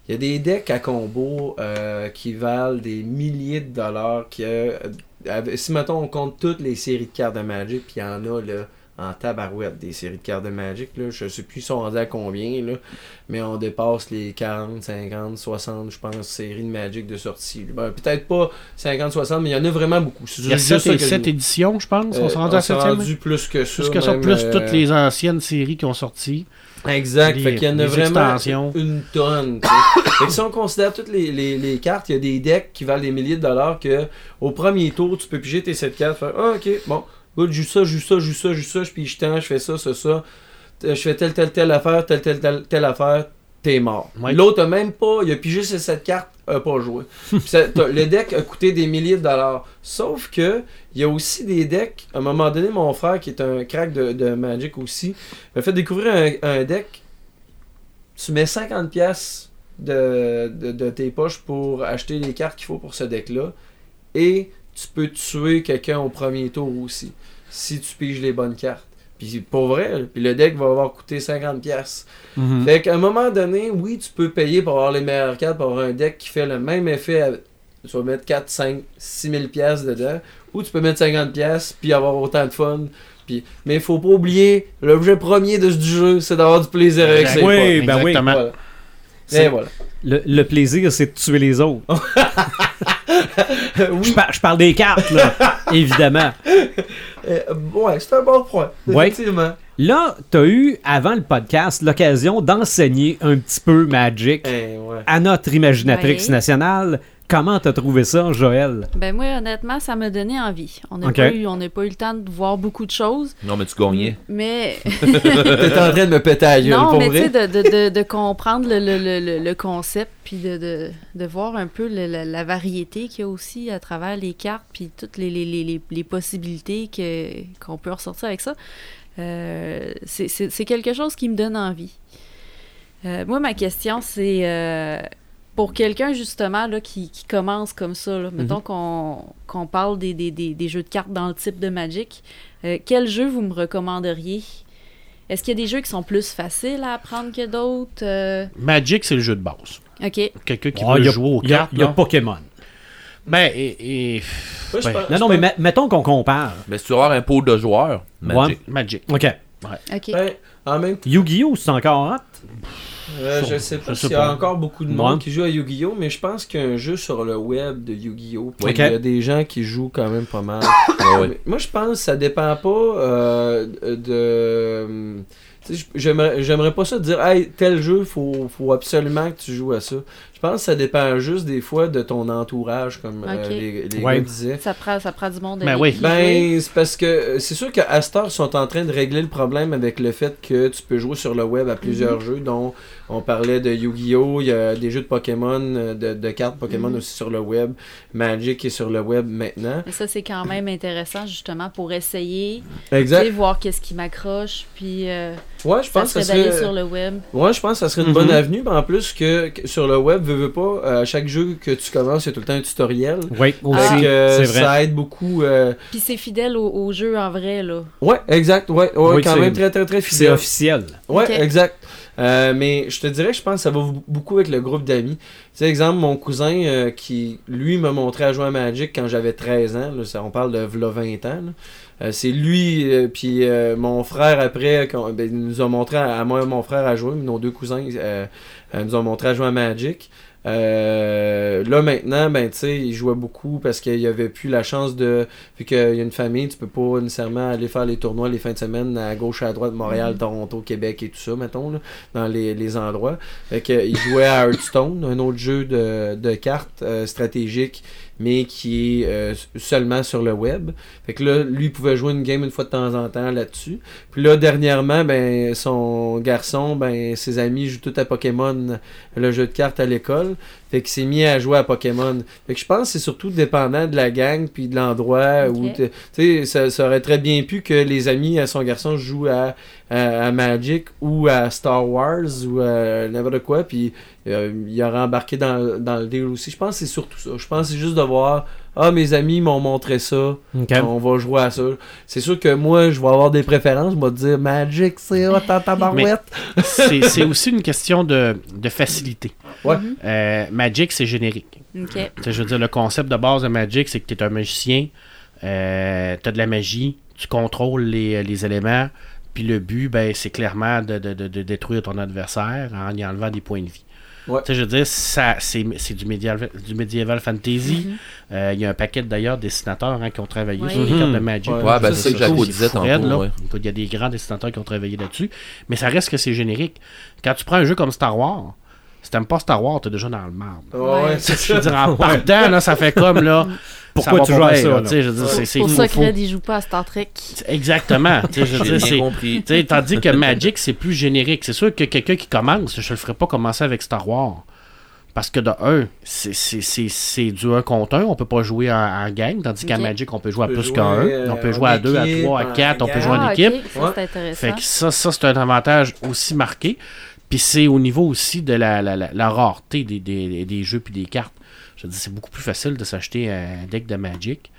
Il y a des decks à combo euh, qui valent des milliers de dollars. Qui, euh, si, mettons, on compte toutes les séries de cartes de Magic, puis il y en a là, en tabarouette des séries de cartes de Magic. Là, je sais plus ils sont rendus à combien, là, mais on dépasse les 40, 50, 60, je pense, séries de Magic de sortie. Ben, Peut-être pas 50, 60, mais il y en a vraiment beaucoup. C'est Il y a juste 7, ça que je sept dis. éditions, je pense. Euh, on s'est rendu à 7 rendu plus que ça. Plus que ça, même, plus euh, toutes les anciennes séries qui ont sorti. Exact. les- fait qu'il y en a vraiment une tonne. fait que si on considère toutes les, les- les cartes, il y a des decks qui valent des milliers de dollars que au premier tour, tu peux piger tes 7 cartes, faire Ah, ok, bon, good, je joue ça, je joue ça, je joue ça, je joue ça, je pige tant, je fais ça, ça, ça. Euh, Je fais telle, telle, telle affaire, telle, telle, telle, telle affaire, t'es mort. Ouais. L'autre a même pas, il a pigé ses 7 cartes, a pas joué. Puis ça- le deck a coûté des milliers de dollars. Sauf que, il y a aussi des decks. À un moment donné, mon frère, qui est un crack de, de Magic aussi, m'a fait découvrir un, un deck. Tu mets 50$ pièces de, de, de tes poches pour acheter les cartes qu'il faut pour ce deck-là. Et tu peux tuer quelqu'un au premier tour aussi. Si tu piges les bonnes cartes. Puis pour vrai, puis le deck va avoir coûté 50$. pièces Mhm. fait qu'à un moment donné, oui, tu peux payer pour avoir les meilleures cartes, pour avoir un deck qui fait le même effet. Tu vas mettre 4, 5, 6 000 pièces dedans. Ou tu peux mettre 50 pièces puis avoir autant de fun. Puis, mais il faut pas oublier, l'objet premier de ce du jeu, c'est d'avoir du plaisir avec ses Oui, potes. ben oui. Exactement. Voilà. C'est- Et voilà. Le, le plaisir, c'est de tuer les autres. Je, oui, par- je parle des cartes, là, évidemment. euh, ouais, c'est un bon point. Ouais. Effectivement. Là, tu as eu, avant le podcast, l'occasion d'enseigner un petit peu Magic Eh, ouais. à notre imaginatrix Ouais. nationale. Comment t'as trouvé ça, Joël? Ben moi, honnêtement, ça m'a donné envie. On n'a pas, eu- pas le temps de voir beaucoup de choses, Non, mais tu gagnais. mais T'es en train de me péter à gueule, non, pour mais tu sais, de, de, de, de comprendre le, le, le, le- le concept, puis de, de, de voir un peu le- la, la variété qu'il y a aussi à travers les cartes, puis toutes les, les, les, les- les possibilités que, qu'on peut ressortir avec ça. Euh, c'est, c'est, c'est quelque chose qui me donne envie. Euh, moi, ma question, c'est euh, pour quelqu'un justement là, qui, qui commence comme ça, là, mettons qu'on, qu'on parle des, des, des, des jeux de cartes dans le type de Magic, euh, quel jeu vous me recommanderiez? Est-ce qu'il y a des jeux qui sont plus faciles à apprendre que d'autres? euh? Magic, c'est le jeu de base. Ok. Quelqu'un qui Ah, veut a- jouer aux il y a- cartes. Il y a. Pokémon. Ben, et, Ouais. pense- Non, non, mais mettons qu'on compare. Mais si tu veux avoir un pot de joueurs, Magic. Magic. OK. Ok. Ben, en même temps, Yu-Gi-Oh! c'est encore hot? Euh, je sais pas s'il y a encore beaucoup de monde Ouais. qui joue à Yu-Gi-Oh! Mais je pense qu'il y a un jeu sur le web de Yu-Gi-Oh! Il y a des gens qui jouent quand même pas mal. Ouais, ouais. Mais Moi, je pense que ça dépend pas euh, de. j'aimerais pas ça dire, hey, tel jeu, faut, faut absolument que tu joues à ça. Je pense que ça dépend juste des fois de ton entourage, comme euh, les, les Ouais. gars disaient. Ça prend, ça prend du monde Ben oui. Ben, c'est parce que euh, c'est sûr qu'à Star sont en train de régler le problème avec le fait que tu peux jouer sur le web à plusieurs jeux, dont on parlait de Yu-Gi-Oh! Il y a des jeux de Pokémon, euh, de, de cartes Pokémon Mhm. aussi sur le web. Magic est sur le web maintenant. Mais ça, c'est quand même intéressant, justement, pour essayer, Exact. voir qu'est-ce qui m'accroche, puis euh, Ouais, je pense que ça serait... sur le web. Ouais, je pense que ça serait une Mhm. bonne avenue. mais En plus que, que sur le web, veux, veux pas, euh, à chaque jeu que tu commences, il y a tout le temps un tutoriel. Oui, aussi. euh, c'est vrai. ça aide beaucoup. euh, Puis c'est fidèle au, au jeu en vrai, là. Ouais, exact. Ouais, ouais Oui, quand c'est- même très, très, très C'est fidèle. officiel. Ouais, exact. Euh, mais je te dirais, je pense que ça va beaucoup avec le groupe d'amis. Tu sais, exemple, mon cousin euh, qui, lui, m'a montré à jouer à Magic quand j'avais 13 ans. Là, ça, on parle de v'là 20 ans. là. Euh, c'est lui, euh, puis euh, mon frère après, quand, ben, il nous a montré à, à moi et mon frère à jouer, nos deux cousins euh, euh, nous ont montré à jouer à Magic. Euh, là maintenant, ben tu sais, il jouait beaucoup parce qu'il y avait plus la chance de. Vu qu'il y a une famille, tu peux pas nécessairement aller faire les tournois les fins de semaine à gauche à droite, Montréal, Toronto, Québec et tout ça, mettons, là, dans les, les endroits. Fait que, il jouait à Hearthstone, un autre jeu de, de cartes euh, stratégiques, mais qui est euh, seulement sur le web. Fait que là, lui il pouvait jouer une game une fois de temps en temps là-dessus. Puis là, dernièrement, ben son garçon, ben ses amis jouent tout à Pokémon, le jeu de cartes à l'école. Fait qu'il s'est mis à jouer à Pokémon. Fait que je pense que c'est surtout dépendant de la gang puis de l'endroit où tu sais ça, ça aurait très bien pu que les amis à son garçon jouent à, à, à Magic ou à Star Wars ou à n'importe quoi puis euh, il aurait embarqué dans, dans le deal aussi. Je pense que c'est surtout ça. Je pense que c'est juste de voir ah mes amis m'ont montré ça, on va jouer à ça. C'est sûr que moi je vais avoir des préférences, je vais te dire Magic c'est hot en tabarouette. c'est c'est aussi une question de, de facilité. Ouais. Euh, Magic, c'est générique. Je veux dire, le concept de base de Magic, c'est que tu es un magicien, euh, tu as de la magie, tu contrôles les, les éléments, puis le but, ben, c'est clairement de, de- de- de détruire ton adversaire en y enlevant des points de vie. Ouais. Tu sais, je veux dire, ça, c'est, c'est du, médiéval, du médiéval fantasy. Euh, Il y a un paquet d'ailleurs dessinateurs hein, qui ont travaillé Ouais. sur les Mhm. cartes de Magic. Ouais, Ouais, ben, c'est ça que Jaco disait tantôt. Il y a des grands dessinateurs qui ont travaillé là-dessus. Mais ça reste que c'est générique. Quand tu prends un jeu comme Star Wars, si t'aimes pas Star Wars, t'es déjà dans le marbre. Ouais, Ouais. c'est Je veux ça. dire, en partant, là, ça fait comme là. Pourquoi tu joues à ça, c'est- pour ça que. Red, il joue pas à Star Trek. Exactement. J'ai compris. tandis que Magic, c'est plus générique. C'est sûr que quelqu'un qui commence, je le ferai pas commencer avec Star Wars. Parce que de un, c'est- c'est c'est- c'est du 1 contre 1, on peut pas jouer en, en gang, tandis qu'à. Magic, on peut jouer à plus jouer, qu'à 1. euh, on peut jouer à 2, à équipe, 3, à en 4, on peut jouer en Ah, équipe. ok. Ça, Ouais. c'est intéressant. Fait que ça, ça c'est un avantage aussi marqué. Puis c'est au niveau aussi de la, la, la- la rareté des, des, des jeux puis des cartes. Je dis, c'est beaucoup plus facile de s'acheter un deck de Magic.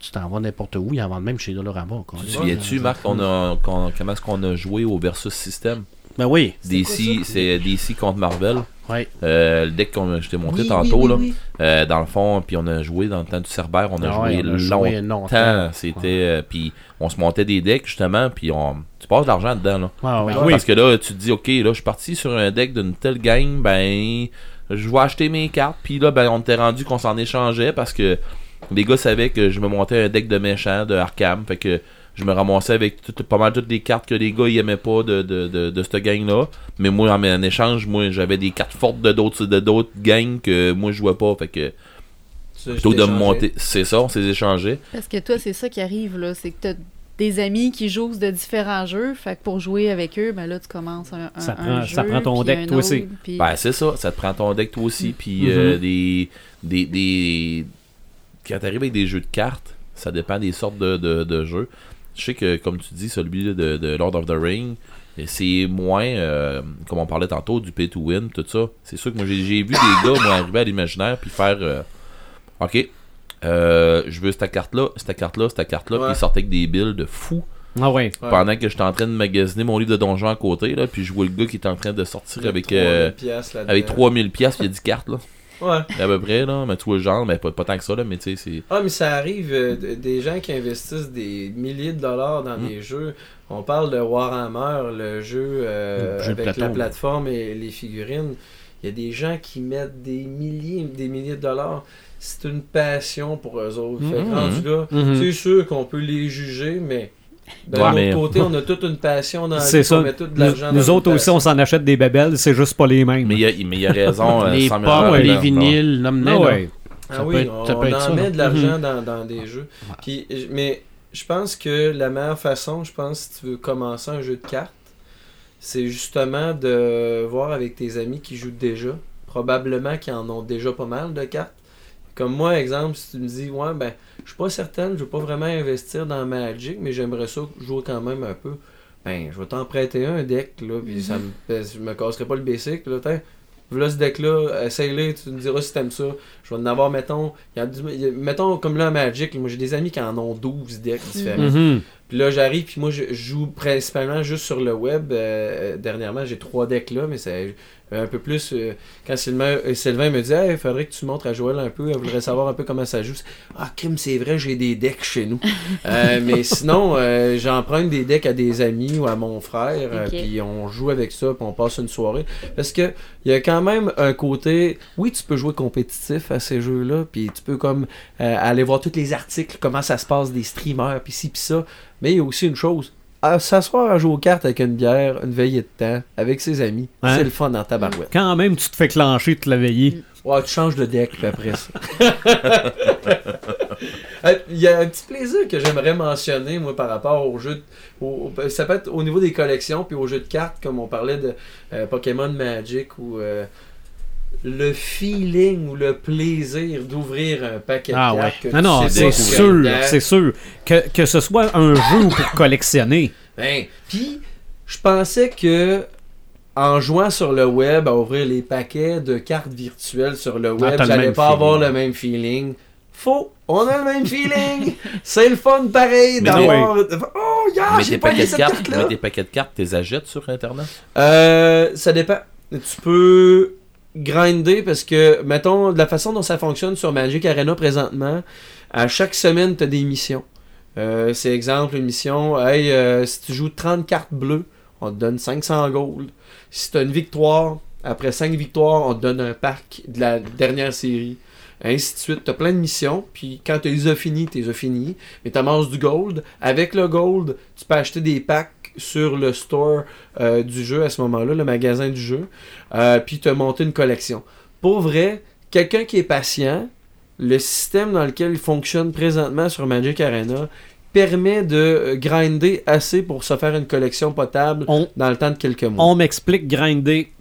Tu t'en vas n'importe où, ils en vendent même chez Dollarama. Tu te souviens-tu, Marc, a, comment est-ce qu'on a joué au Versus System? Ben oui. DC, c'est DC contre Marvel. Ouais. Euh, le deck qu'on je t'ai montré Oui, tantôt, oui, là. oui, Euh, dans le fond, puis on a joué dans le temps du Cerbère, on a Ah joué ouais, on a joué longtemps. longtemps. C'était, euh, puis on se montait des decks justement, puis on, tu passes de l'argent dedans là. Ah. Parce que là, tu te dis, ok, là, je suis parti sur un deck d'une telle gang, ben, je vais acheter mes cartes, puis là, ben, on était rendu qu'on s'en échangeait parce que les gars savaient que je me montais un deck de méchants de Arkham, fait que je me ramassais avec tout- pas mal toutes les cartes que les gars ils aimaient pas de, de, de, de cette gang-là. Mais moi, en, en échange, moi, j'avais des cartes fortes de d'autres de d'autres gangs que moi, je jouais pas, fait que Ça, plutôt de monter, c'est ça, on s'est échangé. Parce que toi, c'est ça qui arrive, là. C'est que t'as des amis qui jouent de différents jeux. Fait que pour jouer avec eux, ben là, tu commences un, un, Ça un prend- ça jeu, prend ton deck, toi aussi. puis- Ben, c'est ça, ça te prend ton deck toi aussi, puis Mhm. euh, des, des, des... Quand t'arrives avec des jeux de cartes, ça dépend des sortes de, de, de jeux. Je sais que, comme tu dis, celui de, de Lord of the Ring, c'est moins, euh, comme on parlait tantôt, du pay to win, tout ça. C'est sûr que moi, j'ai vu des gars, moi, arriver à l'imaginaire, puis faire, euh, OK, euh, je veux cette carte-là, cette carte-là, cette carte-là, puis ils sortaient avec des builds de fous. Ah ouais. Ouais. Pendant que j'étais en train de magasiner mon livre de donjon à côté, là, puis je vois le gars qui est en train de sortir avec, 3000 euh, piastres là-dedans. avec 3000 pièces, il y a 10 cartes, là. Ouais. À peu près, là. Mais vois le genre, mais pas, pas tant que ça, là, mais tu sais, c'est. Ah, mais ça arrive, euh, des gens qui investissent des milliers de dollars dans Mm. des jeux. On parle de Warhammer, le jeu euh, Le jeu de avec la plateforme et les figurines. Il y a des gens qui mettent des milliers, des milliers de dollars. C'est une passion pour eux autres. Fait que Mhm. rendu là, Mhm. c'est sûr qu'on peut les juger, mais d'un Ouais, mais- côté, on a toute une passion dans C'est ça. on met tout de Nous, l'argent nous dans autres aussi, on s'en achète des bébelles, c'est juste pas les mêmes. Mais il y a, mais il a raison. euh, les 100 000 pommes, ouais, les vinyles, Ah là. ouais. Ah oui, être- on, ça peut être en ça, met de l'argent Mhm. dans, dans des jeux. Puis, je- mais je pense que la meilleure façon, je pense, si tu veux commencer un jeu de cartes, c'est justement de voir avec tes amis qui jouent déjà. Probablement qui en ont déjà pas mal de cartes. Comme moi, exemple, si tu me dis, ouais, ben, je suis pas certaine, je veux pas vraiment investir dans Magic, mais j'aimerais ça jouer quand même un peu. Ben, je vais t'en prêter un deck, là, puis ça me, ben, je me casserai pas le basic, là, tiens. Voilà ce deck-là, essaye-le, tu me diras si t'aimes ça. Je vais en avoir, mettons, y a du- il y a- mettons comme là à Magic, moi j'ai des amis qui en ont 12 decks différents. Mhm. Puis là, j'arrive, puis moi, je joue principalement juste sur le web. Euh, dernièrement, j'ai trois decks là, mais c'est un peu plus. euh, quand Sylvain, euh, Sylvain me dit, hey, il faudrait que tu montres à Joël un peu, elle voudrait savoir un peu comment ça joue. Ah, crime, c'est vrai, j'ai des decks chez nous. Euh, mais sinon, euh, j'emprunte des decks à des amis ou à mon frère, euh, puis on joue avec ça, puis on passe une soirée. Parce que il y a quand même un côté. Oui, tu peux jouer compétitif à ces jeux-là, puis tu peux comme euh, aller voir tous les articles, comment ça se passe des streamers, puis ci, puis ça. Mais il y a aussi une chose. à S'asseoir à jouer aux cartes avec une bière, une veillée de temps, avec ses amis, Hein? c'est le fun dans ta barouette. Quand même, tu te fais clencher toute la veillée. Ouais, tu changes de deck, puis après ça. Euh, Il y a un petit plaisir que j'aimerais mentionner, moi, par rapport au jeu. de- au- au- ça peut être au niveau des collections, puis aux jeux de cartes, comme on parlait de euh, Pokémon Magic, ou euh, le feeling ou le plaisir d'ouvrir un paquet Ah de ouais. cartes. que Non, tu non, sais c'est sûr, c'est sûr. Que, que ce soit un jeu ou pour collectionner. Ben, puis je pensais que en jouant sur le web, à ouvrir les paquets de cartes virtuelles sur le web, t'as le j'allais pas avoir le même feeling. Faux, on a le même feeling. C'est le fun pareil d'avoir. Oh, yeah, mais j'ai pas paquets de cette cartes, carte-là. mais tes paquets de cartes, t'es achètes sur Internet? Euh, ça dépend. Tu peux grinder parce que, mettons, de la façon dont ça fonctionne sur Magic Arena présentement, à chaque semaine, tu as des missions. Euh, c'est exemple, une mission, hey, euh, si tu joues 30 cartes bleues, on te donne 500 gold. Si tu as une victoire, après 5 victoires, on te donne un pack de la dernière série. Ainsi de suite. Tu as plein de missions, puis quand tu les as finies, tu les as finies. Mais tu amasses du gold. Avec le gold, tu peux acheter des packs sur le store euh, du jeu à ce moment-là, le magasin du jeu. Euh, puis as monté une collection. Pour vrai, quelqu'un qui est patient, le système dans lequel il fonctionne présentement sur Magic Arena permet de grinder assez pour se faire une collection potable On, dans le temps de quelques mois. on m'explique grinder.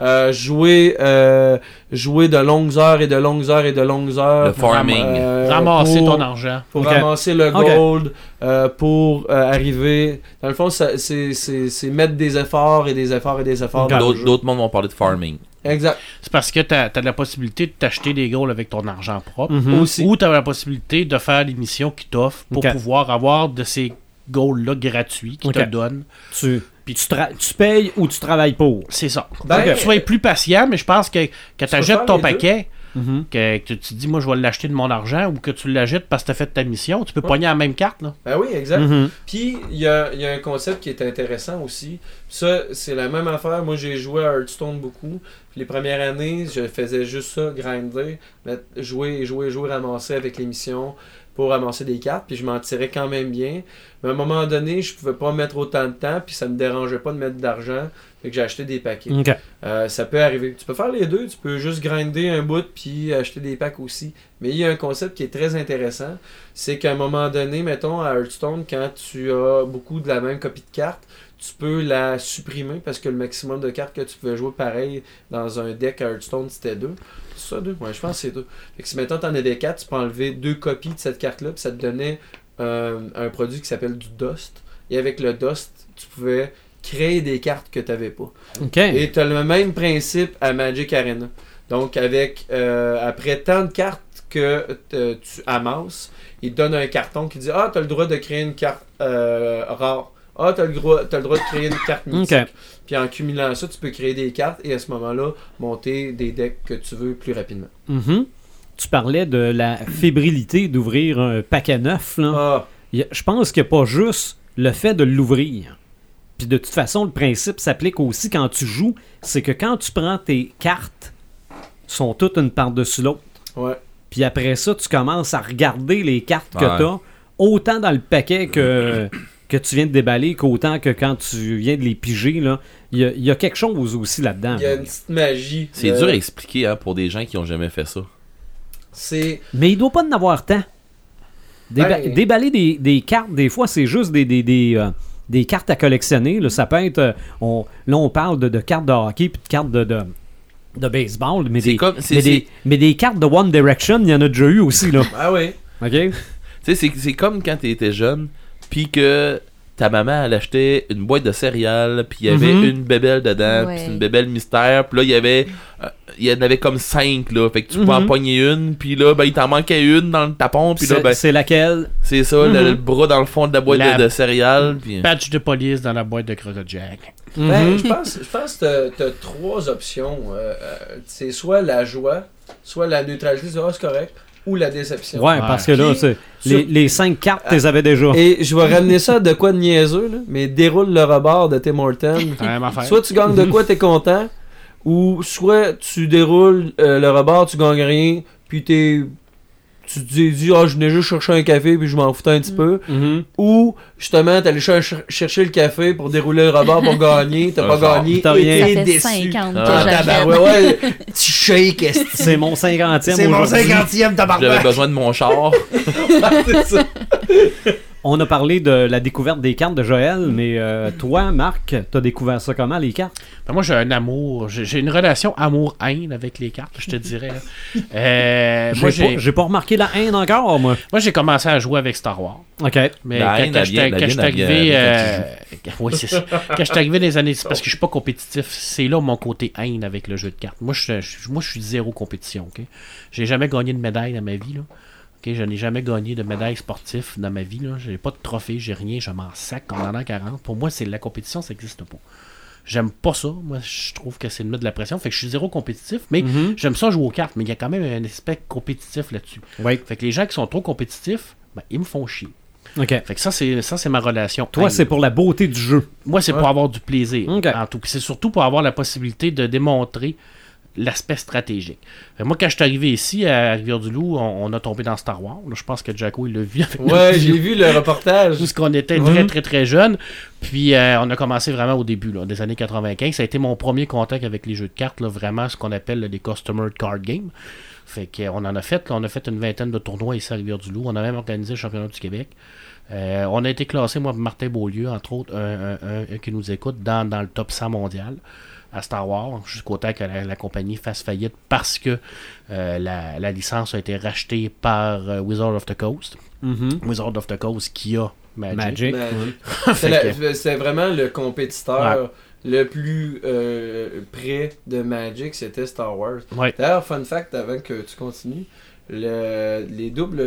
Euh, jouer, euh, jouer de longues heures et de longues heures et de longues heures. Le farming. Euh, Ramasser pour- ton argent. pour ramasser le gold, euh, pour euh, arriver. Dans le fond, c'est c'est- c'est mettre des efforts et des efforts et des efforts. dans le D'autres mondes vont parler de farming. Exact. C'est parce que tu as, la possibilité de t'acheter des goals avec ton argent propre. Mhm. Aussi. Ou tu as la possibilité de faire des missions qui t'offrent pour pouvoir avoir de ces goals-là gratuits qui Ok. te donnent. Tu, tu, tra- tu payes ou tu travailles pour. C'est ça. Ben, que tu sois plus patient, mais je pense que quand tu achètes ton paquet, Mhm. que, que tu te dis, moi, je vais l'acheter de mon argent, ou que tu l'achètes parce que tu as fait ta mission, tu peux Ouais. pogner la même carte. Là. Ben oui, exact. Mhm. Puis, il y a, il y a un concept qui est intéressant aussi. Ça, c'est la même affaire. Moi, j'ai joué à Hearthstone beaucoup. Puis les premières années, je faisais juste ça, grinder, jouer, jouer, jouer, ramasser avec les missions pour ramasser des cartes. Puis je m'en tirais quand même bien. Mais à un moment donné, je pouvais pas mettre autant de temps. Puis ça me dérangeait pas de mettre d'argent. Fait que j'ai acheté des paquets. Euh, ça peut arriver. Tu peux faire les deux. Tu peux juste grinder un bout puis acheter des packs aussi. Mais il y a un concept qui est très intéressant. C'est qu'à un moment donné, mettons à Hearthstone, quand tu as beaucoup de la même copie de carte, tu peux la supprimer parce que le maximum de cartes que tu pouvais jouer pareil dans un deck à Hearthstone, c'était deux. C'est ça, deux? Ouais, je pense que c'est deux. Fait que si mettons t'en avais quatre, tu peux enlever deux copies de cette carte-là, puis ça te donnait euh, un produit qui s'appelle du Dust. Et avec le Dust, tu pouvais créer des cartes que tu n'avais pas. Et tu as le même principe à Magic Arena. Donc, avec euh, après tant de cartes que euh, tu amasses, il te donne un carton qui dit Ah, t'as le droit de créer une carte euh, rare. Ah, t'as le, droit- t'as le droit de créer une carte mythique. Puis en cumulant ça, tu peux créer des cartes et à ce moment-là, monter des decks que tu veux plus rapidement. Mhm. Tu parlais de la fébrilité d'ouvrir un paquet neuf. Là. Ah, Je pense qu'il n'y a pas juste le fait de l'ouvrir. Puis de toute façon, le principe s'applique aussi quand tu joues. C'est que quand tu prends tes cartes, sont toutes une par-dessus l'autre. ouais. Puis après ça, tu commences à regarder les cartes que tu as, autant dans le paquet que, que tu viens de déballer, qu'autant que quand tu viens de les piger. là. Il y a, il y a quelque chose aussi là-dedans. Il y a là. une petite magie. C'est Euh, dur à expliquer hein, pour des gens qui ont jamais fait ça. C'est. Mais il doit pas en avoir tant. Déba- Ben- Déballer des, des cartes, des fois, c'est juste des, des, des, euh, des cartes à collectionner. Là, ça peut être. euh, on, là, on parle de, de cartes de hockey puis de cartes de, de, de baseball. Mais des, comme- mais, des, mais des cartes de One Direction, il y en a déjà eu aussi. Là. Ah oui. OK? Tu sais, c'est- c'est comme quand tu étais jeune, puis que ta maman, elle achetait une boîte de céréales, puis il y avait Mhm. une bébelle dedans, Ouais. puis une bébelle mystère, puis là, il y avait... euh, il y en avait comme cinq, là, fait que tu pouvais en Mhm. pogner une, puis là, ben, il t'en manquait une dans le tapon, puis là, C'est ben, c'est laquelle? c'est ça, le, Mhm. le bras dans le fond de la boîte La- de, de céréales, puis... Patch de police dans la boîte de Crotte Jack. Ben, je pense, je pense que t'as- trois options. Euh, euh, c'est soit la joie, soit la neutralité, ah, c'est correct, ou la déception. Ouais, Ouais. parce que là, c'est- sur- les, les cinq cartes, tu les avais déjà. Et je vais ramener ça à de quoi de niaiseux, là, mais déroule le rebord de Tim Horton. Affaire. Soit tu gagnes de quoi, t'es content, ou soit tu déroules euh, le rebord, tu gagnes rien, puis t'es. Tu te dis, dis, ah, je venais juste chercher un café, puis je m'en foutais un petit peu. Mhm. Ou, justement, t'allais cher- chercher le café pour dérouler le rebord pour gagner, t'as pas genre. gagné, T'as et rien. T'es déçu. 50 Ah, Ah, j'achète. tabarouette, ouais, tu shake, esti. C'est mon cinquantième C'est mon cinquantième J'avais tabarnak. besoin de mon char. C'est ça. On a parlé de la découverte des cartes de Joël, mais euh, toi, Marc, t'as découvert ça comment, les cartes? Ben, moi, j'ai un amour. J'ai une relation amour-haine avec les cartes, je te dirais. Euh, moi, J'ai pas, remarqué la haine encore, moi. moi, j'ai commencé à jouer avec Star Wars. OK. Mais La quand, j'étais vient- arrivé. euh, oui, c'est ça. Quand j'étais arrivé dans les années. Parce que je suis pas compétitif. C'est là mon côté haine avec le jeu de cartes. Moi, je, je- moi, je suis zéro compétition. ok? J'ai jamais gagné de médaille dans ma vie. Là. Je n'ai jamais gagné de médaille sportive dans ma vie. Là. J'ai pas de trophée, j'ai rien. Je m'en sac comme en an 40. Pour moi, c'est la compétition, ça n'existe pas. J'aime pas ça. Moi, je trouve que c'est de mettre de la pression. Fait que je suis zéro compétitif, mais Mhm. j'aime ça jouer aux cartes. Mais il y a quand même un aspect compétitif là-dessus. Oui. Fait que les gens qui sont trop compétitifs, ben, ils me font chier. Fait que ça, c'est ça, c'est ma relation. Toi, c'est pour la beauté du jeu. Moi, c'est Ouais. pour avoir du plaisir. En tout. C'est surtout pour avoir la possibilité de démontrer l'aspect stratégique. Fait que moi, quand je suis arrivé ici, à Rivière-du-Loup, on, on a tombé dans Star Wars. Là, je pense que Jacko, il l'a vu avec Ouais, j'ai vu le reportage. Tout ce qu'on était très, très, très jeunes. Puis, euh, on a commencé vraiment au début, là, des années 95. Ça a été mon premier contact avec les jeux de cartes, là, vraiment ce qu'on appelle là, des Customer Card Games. Fait qu'on en a fait, on a fait une vingtaine de tournois ici à Rivière-du-Loup. On a même organisé le championnat du Québec. Euh, on a été classé, moi, Martin Beaulieu, entre autres, un, un- un- un qui nous écoute, dans, dans le top 100 mondial à Star Wars, jusqu'au temps que la, la compagnie fasse faillite parce que euh, la, la licence a été rachetée par euh, Wizard of the Coast. Mhm. Wizard of the Coast qui a Magic. Magic. Ben, C'est la- que- c'est vraiment le compétiteur le plus euh, près de Magic, c'était Star Wars. Ouais. D'ailleurs, fun fact avant que tu continues, le- les doubles,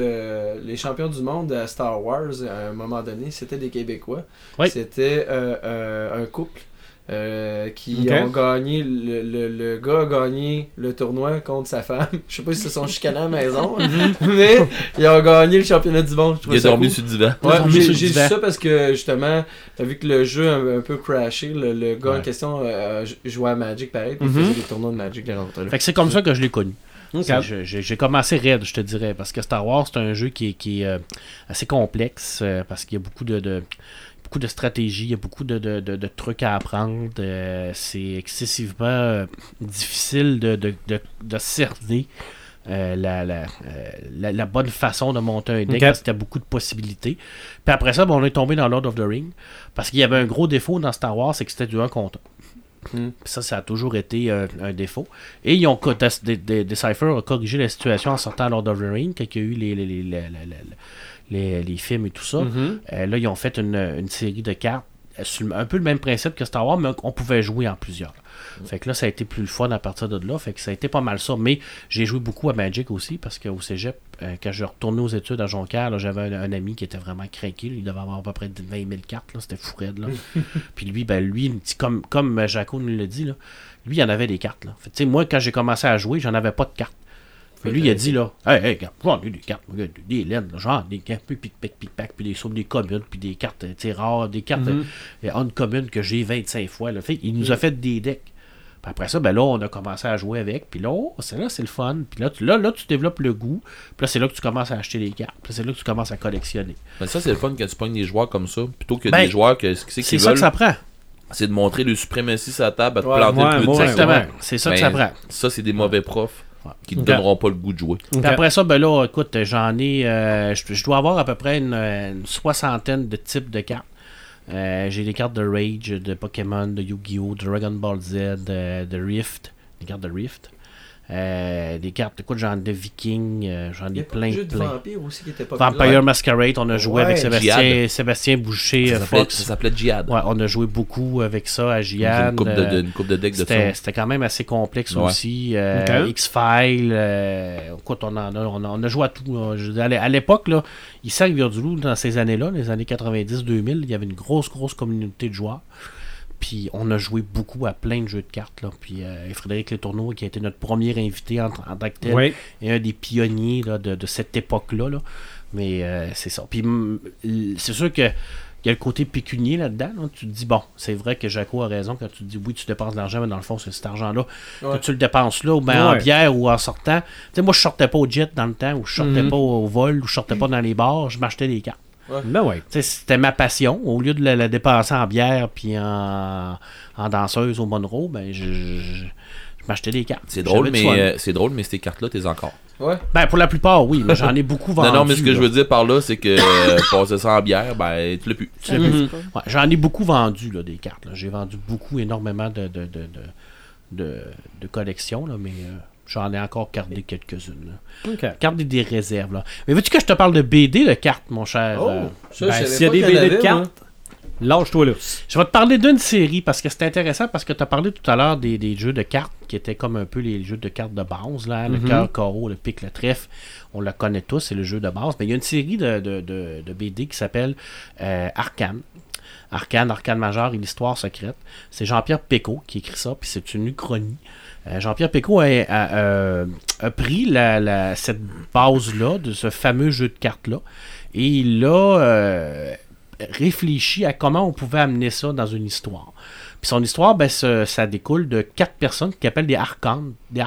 les champions du monde à Star Wars, à un moment donné, c'était des Québécois. C'était euh, euh, un couple. Euh, qui ont gagné, le, le, le gars a gagné le tournoi contre sa femme. Je sais pas si se sont chicanés à la maison, mais ils ont gagné le championnat du monde. Je Il a dormi cool. sur le divan. Ouais, j'ai dit divan. ça parce que justement, t'as vu que le jeu a un, un peu crashé. Le, le gars en question euh, j- jouait à Magic pareil, puis Mhm. il faisait des tournois de Magic là. Fait que c'est comme ça que je l'ai connu. C'est- J'ai j'ai commencé raide, je te dirais, parce que Star Wars, c'est un jeu qui est, qui est, euh, assez complexe, euh, parce qu'il y a beaucoup de, de- beaucoup de stratégies, il y a beaucoup de, de- de- de trucs à apprendre. euh, c'est excessivement euh, difficile de, de, de- de cerner euh, la, la, la- la bonne façon de monter un deck, parce qu'il y a beaucoup de possibilités. Puis après ça, ben, on est tombé dans Lord of the Ring, parce qu'il y avait un gros défaut dans Star Wars, c'est que c'était du 1 contre 1. Mm. Puis ça, ça a toujours été un défaut. Et ils ont Decipher a corrigé la situation en sortant Lord of the Ring, quand il y a eu les, les, les, les, les- films et tout ça. Mhm. Euh, là, ils ont fait une, une série de cartes sur un peu le même principe que Star Wars, mais on pouvait jouer en plusieurs. Fait que là, ça a été plus le fun à partir de là. Fait que ça a été pas mal ça. Mais j'ai joué beaucoup à Magic aussi parce qu'au cégep, euh, quand je retournais aux études à Jonquière, j'avais un, un ami qui était vraiment craqué. Il devait avoir à peu près 20 000 cartes. C'était fou raide, là. Puis lui, ben, lui, comme, comme euh, Jaco nous l'a dit, là, lui, il en avait des cartes. Là. Fait moi, quand j'ai commencé à jouer, j'en avais pas de cartes. Puis lui, il a dit là, hey, hey, regarde, j'en ai des cartes, regarde, des laines, là, genre des cartes, puis pic, pic, pic, puis des sommes, des communes, puis des cartes, euh, tu sais, rares, des cartes Mhm. euh, uncommon que j'ai 25 fois. Là. Fait, il nous a fait des decks. Puis après ça, ben là, on a commencé à jouer avec. Puis là, oh, c'est là, c'est le fun. Puis là, tu, là, là, tu développes le goût. Puis là, c'est là que tu commences à acheter des cartes. Puis là, c'est là que tu commences à collectionner. Mais ça, c'est le fun quand tu pognes des joueurs comme ça. Plutôt que Ben, des joueurs que ce que c'est C'est ça que ça prend. c'est de montrer le suprématie sur la table, à te Ouais, planter ouais, le plus Exactement. ouais. C'est ça Ben, que ça prend. Ça, c'est des mauvais profs qui ne donneront pas le goût de jouer. Puis après ça, ben là, écoute, j'en ai. euh, je, je dois avoir à peu près une, une soixantaine de types de cartes. Euh, j'ai des cartes de Rage, de Pokémon, de Yu-Gi-Oh!, de Dragon Ball Z, de, de Rift. Des cartes de Rift. Euh, des cartes, écoute, j'en ai de Viking, euh, j'en y ai pas plein, de plein. vampire aussi qui était pas Vampire Masquerade, on a joué Ouais, avec Sébastien. Sébastien Boucher, Ça euh, Fox. ça s'appelait Jihad. Ouais, on a joué beaucoup avec ça à Une Jihad. coupe de, euh, de- une coupe de deck de c'était, ça. c'était quand même assez complexe Ouais. aussi. Euh. X-Files, euh, écoute, on, en a, on, a, on a joué à tout. à l'é- à l'époque, là, ici à Rivière-du-Loup, dans ces années-là, les années 90-2000, il y avait une grosse, grosse communauté de joueurs. Puis on a joué beaucoup à plein de jeux de cartes. Là. Puis euh, Frédéric Letourneau, qui a été notre premier invité en, en tant que tel, Oui. et un des pionniers là, de, de cette époque-là. là. Mais euh, c'est ça. Puis l- c'est sûr que il y a le côté pécunier là-dedans. là. Tu te dis, bon, c'est vrai que Jaco a raison quand tu te dis, oui, tu dépenses de l'argent, mais dans le fond, c'est cet argent-là Ouais. que tu le dépenses là, ou bien Ouais. en bière ou en sortant. Tu sais, moi, je sortais pas au jet dans le temps, ou je sortais Mhm. pas au vol, ou je sortais pas dans les bars, je m'achetais des cartes. Ben ouais. Tu sais, c'était ma passion. Au lieu de la, la dépenser en bière puis en, en danseuse au Monroe, ben, je, je- je m'achetais des cartes. C'est drôle, mais euh, c'est drôle, mais ces cartes-là, t'es encore. Ouais. Ben, pour la plupart, oui, mais j'en ai beaucoup vendu. non, non, mais ce que là. je veux dire par là, c'est que euh, passer ça en bière, ben, tu l'as plus. Mhm. Ouais, j'en ai beaucoup vendu, là, des cartes. J'ai vendu beaucoup, énormément de, de, de, de, de, de collections, là, mais euh, j'en ai encore gardé quelques-unes. là. OK. Gardé des réserves. Là. Mais veux-tu que je te parle de BD de cartes, mon cher? Oh, euh? ça, Ben, s'il y a pas des BD de avait, cartes, lâche-toi là. Je vais te parler d'une série parce que c'est intéressant parce que tu as parlé tout à l'heure des, des jeux de cartes qui étaient comme un peu les jeux de cartes de base, là, le Mhm. cœur, carreau, le pic, le trèfle. On le connaît tous, c'est le jeu de base. Mais il y a une série de, de, de- de BD qui s'appelle euh, Arcane. Arcane, Arcane Major et l'histoire secrète. C'est Jean-Pierre Pécaud qui écrit ça, puis c'est une uchronie. Euh, Jean-Pierre Pécaud a, a- a- a pris cette base-là, de ce fameux jeu de cartes-là, et il l'a euh, réfléchi à comment on pouvait amener ça dans une histoire. Puis son histoire, ben, ça, découle de quatre personnes qui appellent des archontes, des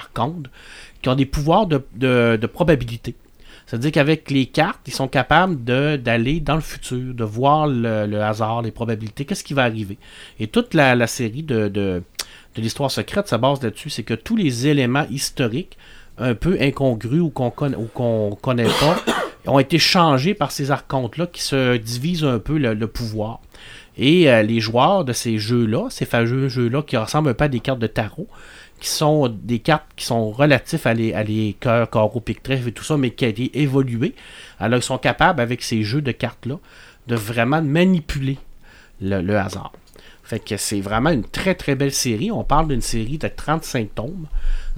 qui ont des pouvoirs de, probabilité. C'est-à-dire qu'avec les cartes, ils sont capables d'aller dans le futur, de voir le, hasard, les probabilités, qu'est-ce qui va arriver. Et toute la, série de, de l'histoire secrète, ça base là-dessus, c'est que tous les éléments historiques, un peu incongrus ou qu'on connaît, ou qu'on connaît pas, ont été changés par ces archontes-là qui se divisent un peu le, pouvoir. Et euh, les joueurs de ces jeux-là, ces fameux jeux-là qui ressemblent un peu à des cartes de tarot, qui sont des cartes qui sont relatifs à les, à les cœurs, carreaux, et tout ça, mais qui ont été évoluées. Alors, ils sont capables, avec ces jeux de cartes-là, de vraiment manipuler le, le hasard. Fait que c'est vraiment une très très belle série. On parle d'une série de 35 tomes.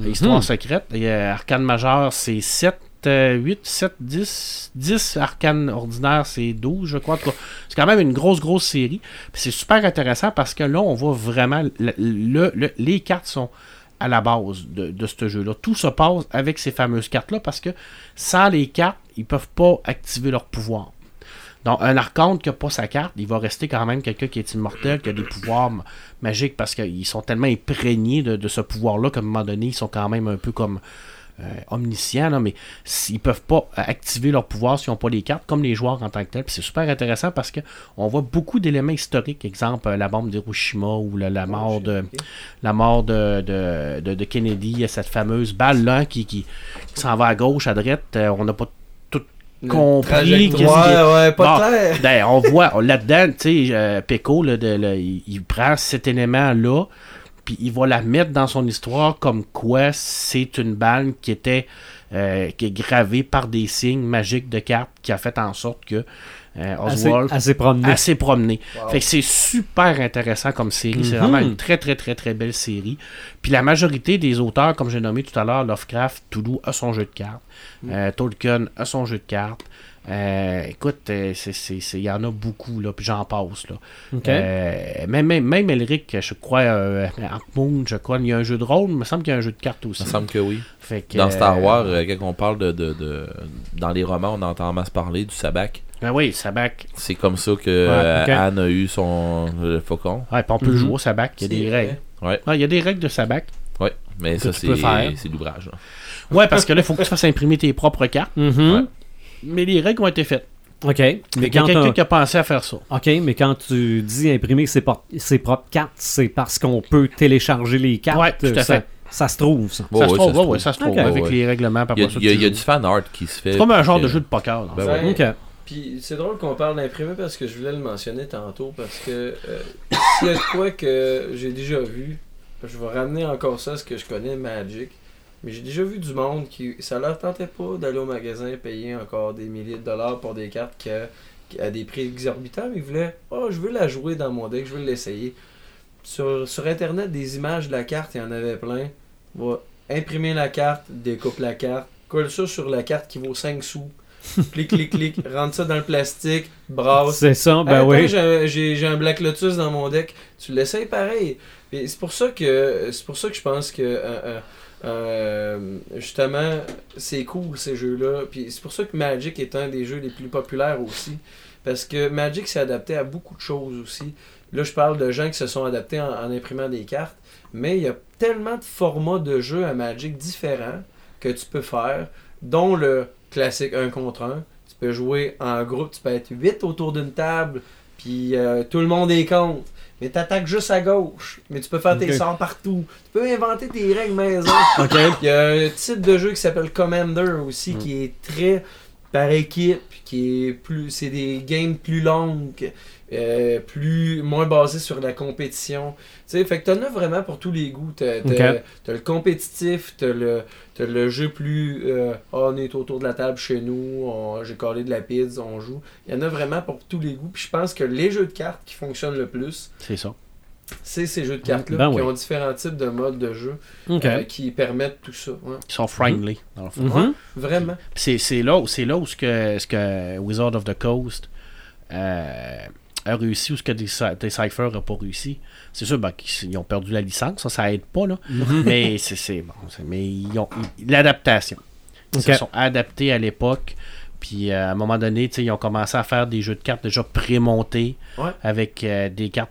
Histoire secrète. Et, euh, Arcane majeur, c'est 7, euh, 8, 7, 10. 10 arcanes ordinaires, c'est 12, je crois. C'est quand même une grosse, grosse série. C'est super intéressant parce que là, on voit vraiment. le- le- le- les cartes sont à la base de, de ce jeu-là. Tout se passe avec ces fameuses cartes-là parce que sans les cartes, ils peuvent pas activer leur pouvoir. Donc, un archonte qui n'a pas sa carte, il va rester quand même quelqu'un qui est immortel, qui a des pouvoirs ma- magiques parce qu'ils sont tellement imprégnés de, de ce pouvoir-là qu'à un moment donné, ils sont quand même un peu comme euh, omniscients, là, mais s'ils peuvent pas activer leur pouvoir s'ils n'ont pas les cartes, comme les joueurs en tant que tels. Puis c'est super intéressant parce que on voit beaucoup d'éléments historiques, exemple euh, la bombe d'Hiroshima ou la, la mort de la mort de, de, de- de Kennedy, cette fameuse balle là qui, qui, qui s'en va à gauche, à droite, euh, on n'a pas compris Ouais, ouais, pas Bon, clair. ben, on voit là-dedans, tu sais, euh, là, de- là, il, il prend cet élément-là, puis il va la mettre dans son histoire comme quoi c'est une balle qui était euh, qui est gravée par des signes magiques de cartes qui a fait en sorte que euh, Assez, Oswald, assez promené. assez promené. Wow. Fait que c'est super intéressant comme série. C'est Mhm. vraiment une très, très, très, très belle série. Puis la majorité des auteurs, comme j'ai nommé tout à l'heure, Lovecraft, Toulouse a son jeu de cartes. Euh, Tolkien a son jeu de cartes. Euh, écoute, euh, c'est- c'est- c'est- il y en a beaucoup, là, puis j'en passe. Là. Euh, même, même, même Elric, je crois, euh, Moon, je crois, il y a un jeu de rôle, il me semble qu'il y a un jeu de cartes aussi. Il me semble que oui. Fait que, Dans Star euh, Wars, euh, quand on parle de, de, de- Dans les romans, on entend en masse parler du sabac. Ben oui, Sabac. C'est comme ça que. Anne a eu son le faucon. Ouais, puis on peut Mhm. jouer au Sabac, il y a des règles. Ouais, Ouais, il y a des règles de Sabac. ouais. Mais ça, c'est l'ouvrage. là. Ouais, parce que là, il faut que tu fasses imprimer tes propres cartes. Mhm. Ouais. Mais les règles ont été faites. OK. Mais Mais il y a quand, quelqu'un qui a pensé à faire ça. OK, mais quand tu dis imprimer ses, ses propres cartes, c'est parce qu'on peut télécharger les cartes. Ouais, tout à ça, fait. ça se trouve, ça. Ça, se ouais, trouve, ça se ouais, trouve. ouais, ça se trouve, avec Ouais, les règlements. Il y a, y a- y a du fan art qui se fait. C'est comme un genre de jeu de poker. dans Ben ouais. Puis c'est drôle qu'on parle d'imprimer parce que je voulais le mentionner tantôt parce que euh, s'il y a de quoi que j'ai déjà vu, je vais ramener encore ça à ce que je connais Magic. Mais j'ai déjà vu du monde qui ça leur tentait pas d'aller au magasin payer encore des milliers de dollars pour des cartes qui à des prix exorbitants, mais ils voulaient Oh je veux la jouer dans mon deck, je veux l'essayer. Sur, sur internet des images de la carte, il y en avait plein. Va imprimer la carte, découpe la carte, colle ça sur la carte qui vaut 5 sous. clic, clic, clic, rentre ça dans le plastique, brasse. C'est ça, ben Attends, oui. j'ai- un Black Lotus dans mon deck. Tu l'essayes pareil. C'est pour ça que c'est pour ça que je pense que euh, euh, euh, justement c'est cool ces jeux-là. Puis c'est pour ça que Magic est un des jeux les plus populaires aussi. Parce que Magic s'est adapté à beaucoup de choses aussi. Là, je parle de gens qui se sont adaptés en, imprimant des cartes. Mais il y a tellement de formats de jeux à Magic différents que tu peux faire, dont le classique 1 contre 1. Tu peux jouer en groupe, tu peux être 8 autour d'une table, puis euh, tout le monde est contre. Mais t'attaques juste à gauche. Mais tu peux faire tes sorts partout. Tu peux inventer tes règles maison. OK. Il y a un type de jeu qui s'appelle Commander aussi, qui est très par équipe, qui est plus. C'est des games plus longues, euh, plus moins basés sur la compétition. Tu sais, fait que t'en as vraiment pour tous les goûts. T'as, t'as- Ok. t'as le compétitif, t'as le, t'as le jeu plus. euh, Ah, on est autour de la table chez nous, on- j'ai collé de la pizza, on joue. Il y en a vraiment pour tous les goûts. Puis je pense que les jeux de cartes qui fonctionnent le plus, C'est ça. C'est ces jeux de cartes-là Ben qui oui. ont différents types de modes de jeu euh, qui permettent tout ça. ouais. Ils sont friendly, dans le fond. Mhm. Vraiment. C'est c'est là, c'est là où ce que, ce que Wizard of the Coast euh, a réussi ou ce que Deci- Decipher n'a pas réussi. C'est sûr ben, qu'ils ils ont perdu la licence, ça, ça aide pas. Là. Mhm. mais c'est c'est- bon. Mais ils ont ils- l'adaptation. Ils se sont adaptés à l'époque. Puis euh, à un moment donné, tu sais, ils ont commencé à faire des jeux de cartes déjà prémontés Ouais. avec euh, des cartes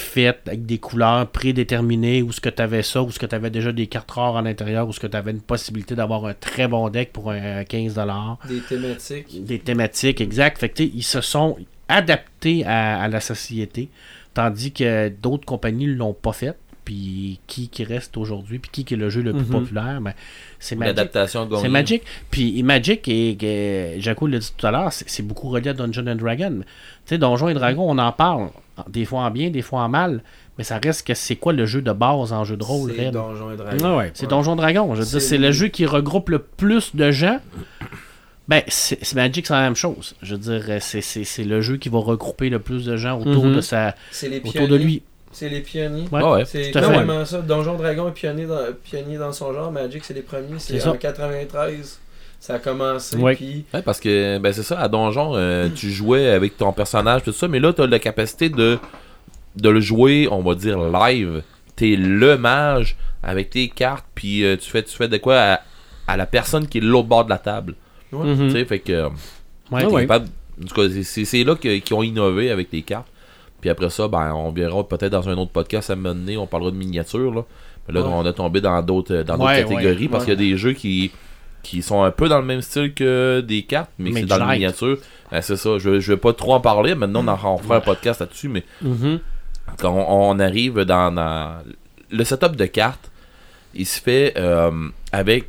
faites, avec des couleurs prédéterminées, où ce que tu avais ça, où ce que tu avais déjà des cartes rares à l'intérieur, où ce que tu avais une possibilité d'avoir un très bon deck pour un 15$. Des thématiques. Des thématiques, exact. Fait que, tu sais, ils se sont adaptés à, à la société, tandis que d'autres compagnies ne l'ont pas fait. Puis qui, qui reste aujourd'hui, puis qui, qui est le jeu le plus Mhm. populaire, ben, c'est Magic. L'adaptation C'est Magic. Puis Magic, et, et Jaco l'a dit tout à l'heure, c'est beaucoup relié à Dungeon and Dragon. Tu sais, Donjons et Dragons, on en parle, des fois en bien, des fois en mal, mais ça reste que c'est quoi le jeu de base en jeu de rôle, C'est Red? Donjons et Dragons. Ah ouais. C'est Donjon Dragon. Je veux dire, C'est le jeu qui regroupe le plus de gens. Ben, c'est Magic, c'est la même chose. Je veux dire, c'est- le jeu qui va regrouper le plus de gens autour Mhm. de sa, C'est les autour de lui. C'est les pionniers. Ouais. Ah ouais. C'est vraiment ça. Donjon Dragon est pionnier dans, pionnier dans son genre. Magic, c'est les premiers. C'est en 93. Ça a commencé. Ouais. Puis Ouais, parce que ben c'est ça, à Donjon, euh, tu jouais avec ton personnage, tout ça, mais là, tu as la capacité de, de le jouer, on va dire, live. T'es le mage avec tes cartes, puis euh, tu, fais, tu fais de quoi à, à la personne qui est de l'autre bord de la table. Mhm. Tu sais, fait que. Ouais. t'es ouais. capable- en tout cas, c'est- là que- qu'ils ont innové avec les cartes. Puis après ça, ben, on verra peut-être dans un autre podcast à un moment donné, on parlera de miniatures. Là. Mais là, Ouais. on a tombé dans d'autres dans d'autres Ouais, catégories ouais. parce qu'il y a des jeux qui, qui sont un peu dans le même style que des cartes, mais c'est dans la miniature. Ben, c'est ça, je, je vais pas trop en parler. Maintenant, on, en- on fera un podcast là-dessus, mais quand on, on arrive dans, dans- le setup de cartes, il se fait euh, avec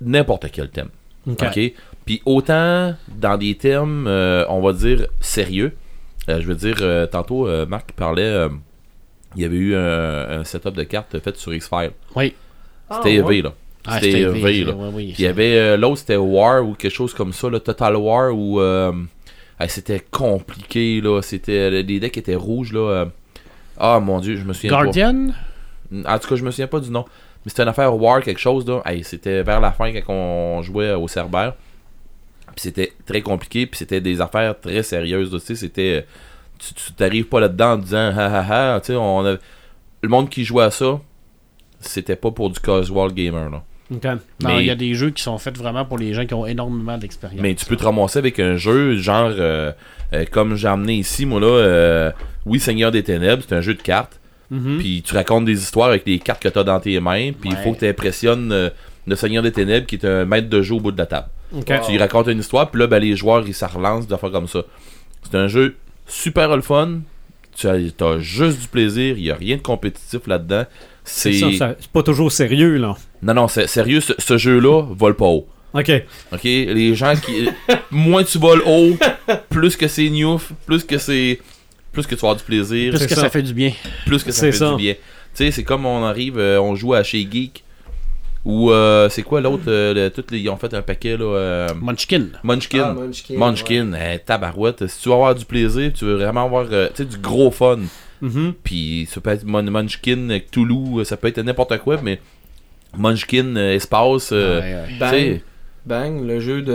n'importe quel thème. OK. Puis autant dans des thèmes, euh, on va dire, sérieux. Euh, je veux dire, euh, tantôt, euh, Marc parlait, euh, il y avait eu un, un setup de cartes fait sur X-File. Oui. C'était Ah, ouais? EV, là. Ah, C'était EV, élevé, là. ouais, oui, Puis il y avait euh, l'autre, c'était War ou quelque chose comme ça, le Total War ou. euh, c'était compliqué, là. C'était, les decks étaient rouges, là. euh. Ah, mon dieu, je me souviens Guardian? Pas. En tout cas, je me souviens pas du nom. Mais c'était une affaire War, quelque chose, là. Hey, c'était vers la fin quand on jouait au Cerbère. Puis c'était très compliqué, puis c'était des affaires très sérieuses, sais. C'était. Tu tu t'arrives pas là-dedans en disant, ha ha ha, tu sais, on a. Le monde qui jouait à ça, c'était pas pour du casual gamer, là. Non, Mais- il y a des jeux qui sont faits vraiment pour les gens qui ont énormément d'expérience. Mais tu peux te ramasser avec un jeu genre euh, euh, comme j'ai amené ici, moi là, euh, oui Seigneur des Ténèbres, c'est un jeu de cartes. Mhm. Puis tu racontes des histoires avec les cartes que tu as dans tes mains, puis il Ouais. faut que tu impressionnes le Seigneur des Ténèbres qui est un maître de jeu au bout de la table. Wow. Tu lui racontes une histoire, puis là ben, les joueurs ils ça relance de faire comme ça. C'est un jeu super le fun. Tu as, as juste du plaisir, il y a rien de compétitif là-dedans. C'est pas toujours sérieux, là. non non, c'est sérieux ce, ce jeu-là vole pas haut. Ok. OK, les gens qui moins tu voles haut, plus que c'est newf, plus que c'est plus que tu vas avoir du plaisir, Plus que ça. ça. fait du bien. plus que ça fait ça. du bien. Tu sais, c'est comme on arrive, euh, on joue à chez Geek ou euh, c'est quoi l'autre euh, le- toutes les ils ont fait un paquet là euh, Munchkin. Munchkin. Ah, Munchkin, Munchkin, eh, tabarouette, si tu veux avoir du plaisir, tu veux vraiment avoir euh, tu sais, du gros fun. Mhm. Puis ça peut être Mun- Munchkin, euh, Cthulhu, euh, ça peut être n'importe quoi, mais Munchkin, euh, espace, euh, Ouais, ouais. tu Bang, sais, bang, le jeu de,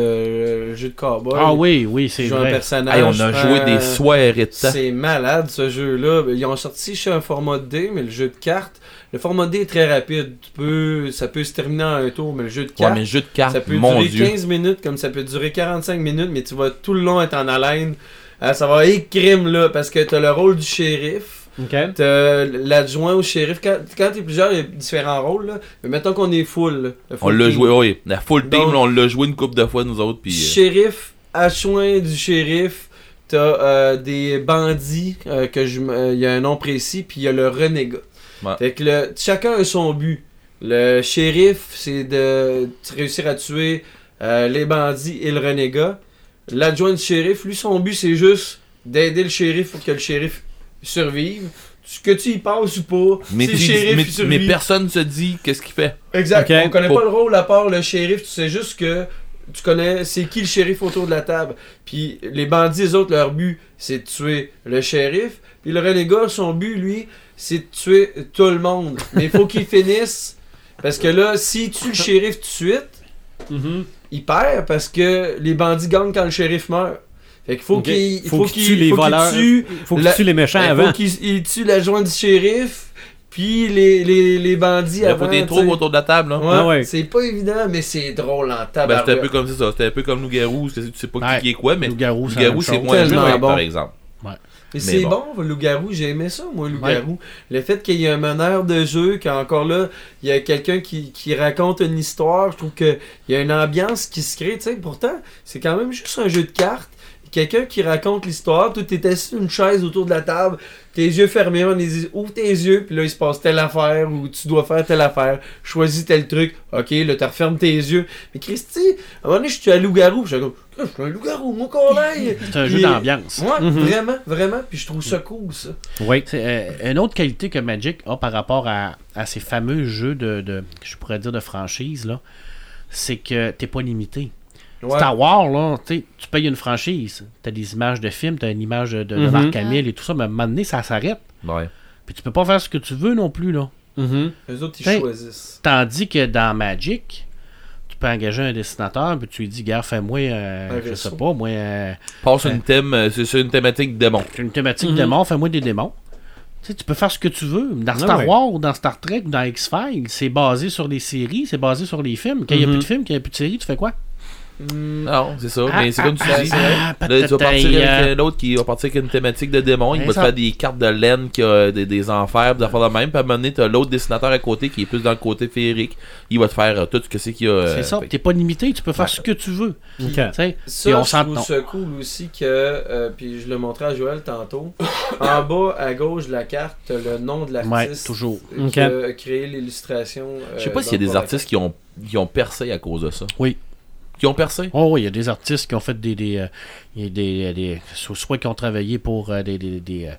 le jeu de cowboy. Ah oui, oui, c'est joues un vrai. personnage. hey, on a joué euh, des soirées de temps. C'est malade ce jeu-là. Ils ont sorti chez un format D, mais le jeu de cartes, le format D est très rapide. Tu peux, ça peut se terminer en un tour, mais le jeu de Ouais, cartes, mais le jeu de cartes, ça peut mon durer dieu. 15 minutes, comme ça peut durer 45 minutes, mais tu vas tout le long être en haleine. Ah, ça va être crime là, parce que t'as le rôle du shérif. T'as l'adjoint au shérif. Quand, quand t'es plusieurs, il y a différents rôles. Là. Mais mettons qu'on est full. là, le On l'a joué, oui. La full team, Donc- on l'a joué une couple de fois, nous autres. Puis, euh, Shérif, adjoint du shérif, t'as euh, des bandits, euh, que je, euh, il y a un nom précis, puis il y a le renégat. Ouais. Fait que le, chacun a son but. Le shérif, c'est de réussir à tuer euh, les bandits et le renégat. L'adjoint du shérif, lui, son but, c'est juste d'aider le shérif pour que le shérif survive. Que tu y passes ou pas, mais, si le tu- shérif mais- il survit. mais personne se dit qu'est-ce qu'il fait. Exact. Ok. On connaît pas le rôle à part le shérif. Tu sais juste que tu connais c'est qui le shérif autour de la table. Puis les bandits, les autres, leur but, c'est de tuer le shérif. Puis le renégat, son but, lui, c'est de tuer tout le monde. Mais il faut qu'il finisse. Parce que là, s'il tue le shérif tout de suite, Mhm. Il perd parce que les bandits gagnent quand le shérif meurt. Fait qu'il faut qu'il il Faut faut qu'il qu'il tue les faut qu'il voleurs. tue Faut que La- tu tues les méchants il avant. faut qu'il il tue l'adjoint du shérif, puis les, les, les bandits Il avant. faut des tu troupes sais. autour de la table. Ouais, Ah ouais. C'est pas évident, mais c'est drôle en Ben, tabarouette. c'était un peu comme ça. C'était un peu comme Loup-Garou. parce que Tu sais pas qui- Ouais. qui est quoi, mais Loup-garou, c'est moins bon. par exemple. Mais Mais c'est bon. bon, Loup-Garou, j'ai aimé ça, moi, Loup-Garou. Le fait qu'il y ait un meneur de jeu, qu'encore là, il y a quelqu'un qui, qui raconte une histoire, je trouve qu'il y a une ambiance qui se crée, tu sais. Pourtant, c'est quand même juste un jeu de cartes. Quelqu'un qui raconte l'histoire, tout est assis sur une chaise autour de la table, tes yeux fermés, on dit ouvre tes yeux, puis là il se passe telle affaire ou tu dois faire telle affaire, choisis tel truc, ok, là tu refermes tes yeux. Mais Christy, à un moment donné, je suis à loup-garou, je suis comme, je suis un loup-garou, mon collègue! C'est un jeu d'ambiance. Ouais, Mhm. vraiment, vraiment, puis je trouve ça cool ça. Oui. Euh, une autre qualité que Magic a par rapport à, à ces fameux jeux de, de je pourrais dire de franchise là, c'est que t'es pas limité. Ouais. Star Wars là, tu payes une franchise, t'as des images de films, t'as une image de, de. Marc Hamill et tout ça, mais à un moment donné ça s'arrête. Ouais. Puis tu peux pas faire ce que tu veux non plus là. Mhm. Eux autres, ils choisissent. Tandis que dans Magic, tu peux engager un dessinateur, puis tu lui dis, gars, fais-moi, euh, Un je sais pas, moi, euh, Passe une thème, euh, c'est une thématique démon. une thématique Mhm. démon, fais-moi des démons. Tu sais, tu peux faire ce que tu veux. Dans Ah Star ouais. Wars, ou dans Star Trek, ou dans X-Files, c'est basé sur les séries, c'est basé sur les films. Quand il n'y a Mhm. plus de films, quand il n'y a plus de séries, tu fais quoi? Hmm. Non, c'est ça. Ah, mais c'est comme tu ah, dis. ah, Là, tu vas partir avec euh, euh, l'autre qui va partir avec une thématique de démon. Il Ouais, va te faire des cartes de laine qui a des, des enfers, des affaires de même. Puis à un moment donné, t'as l'autre dessinateur à côté qui est plus dans le côté féerique. Il va te faire euh, tout ce que c'est qu'il y a. euh, C'est ça, fait t'es pas limité, tu peux faire Ouais. ce que tu veux. Ok. Tu sais, Ça, Et on je trouve ça cool aussi que, euh, puis je le montrais à Joël tantôt, en bas à gauche de la carte, t'as le nom de Ouais, l'artiste toujours. qui Ok. a créé l'illustration. euh, Je sais pas s'il y a des artistes qui ont, qui ont percé à cause de ça. Oui. Qui ont percé? Oh, oui, il y a des artistes qui ont fait des. des, euh, il y a des, des- so- soit qui ont travaillé pour euh, des, des, des, euh,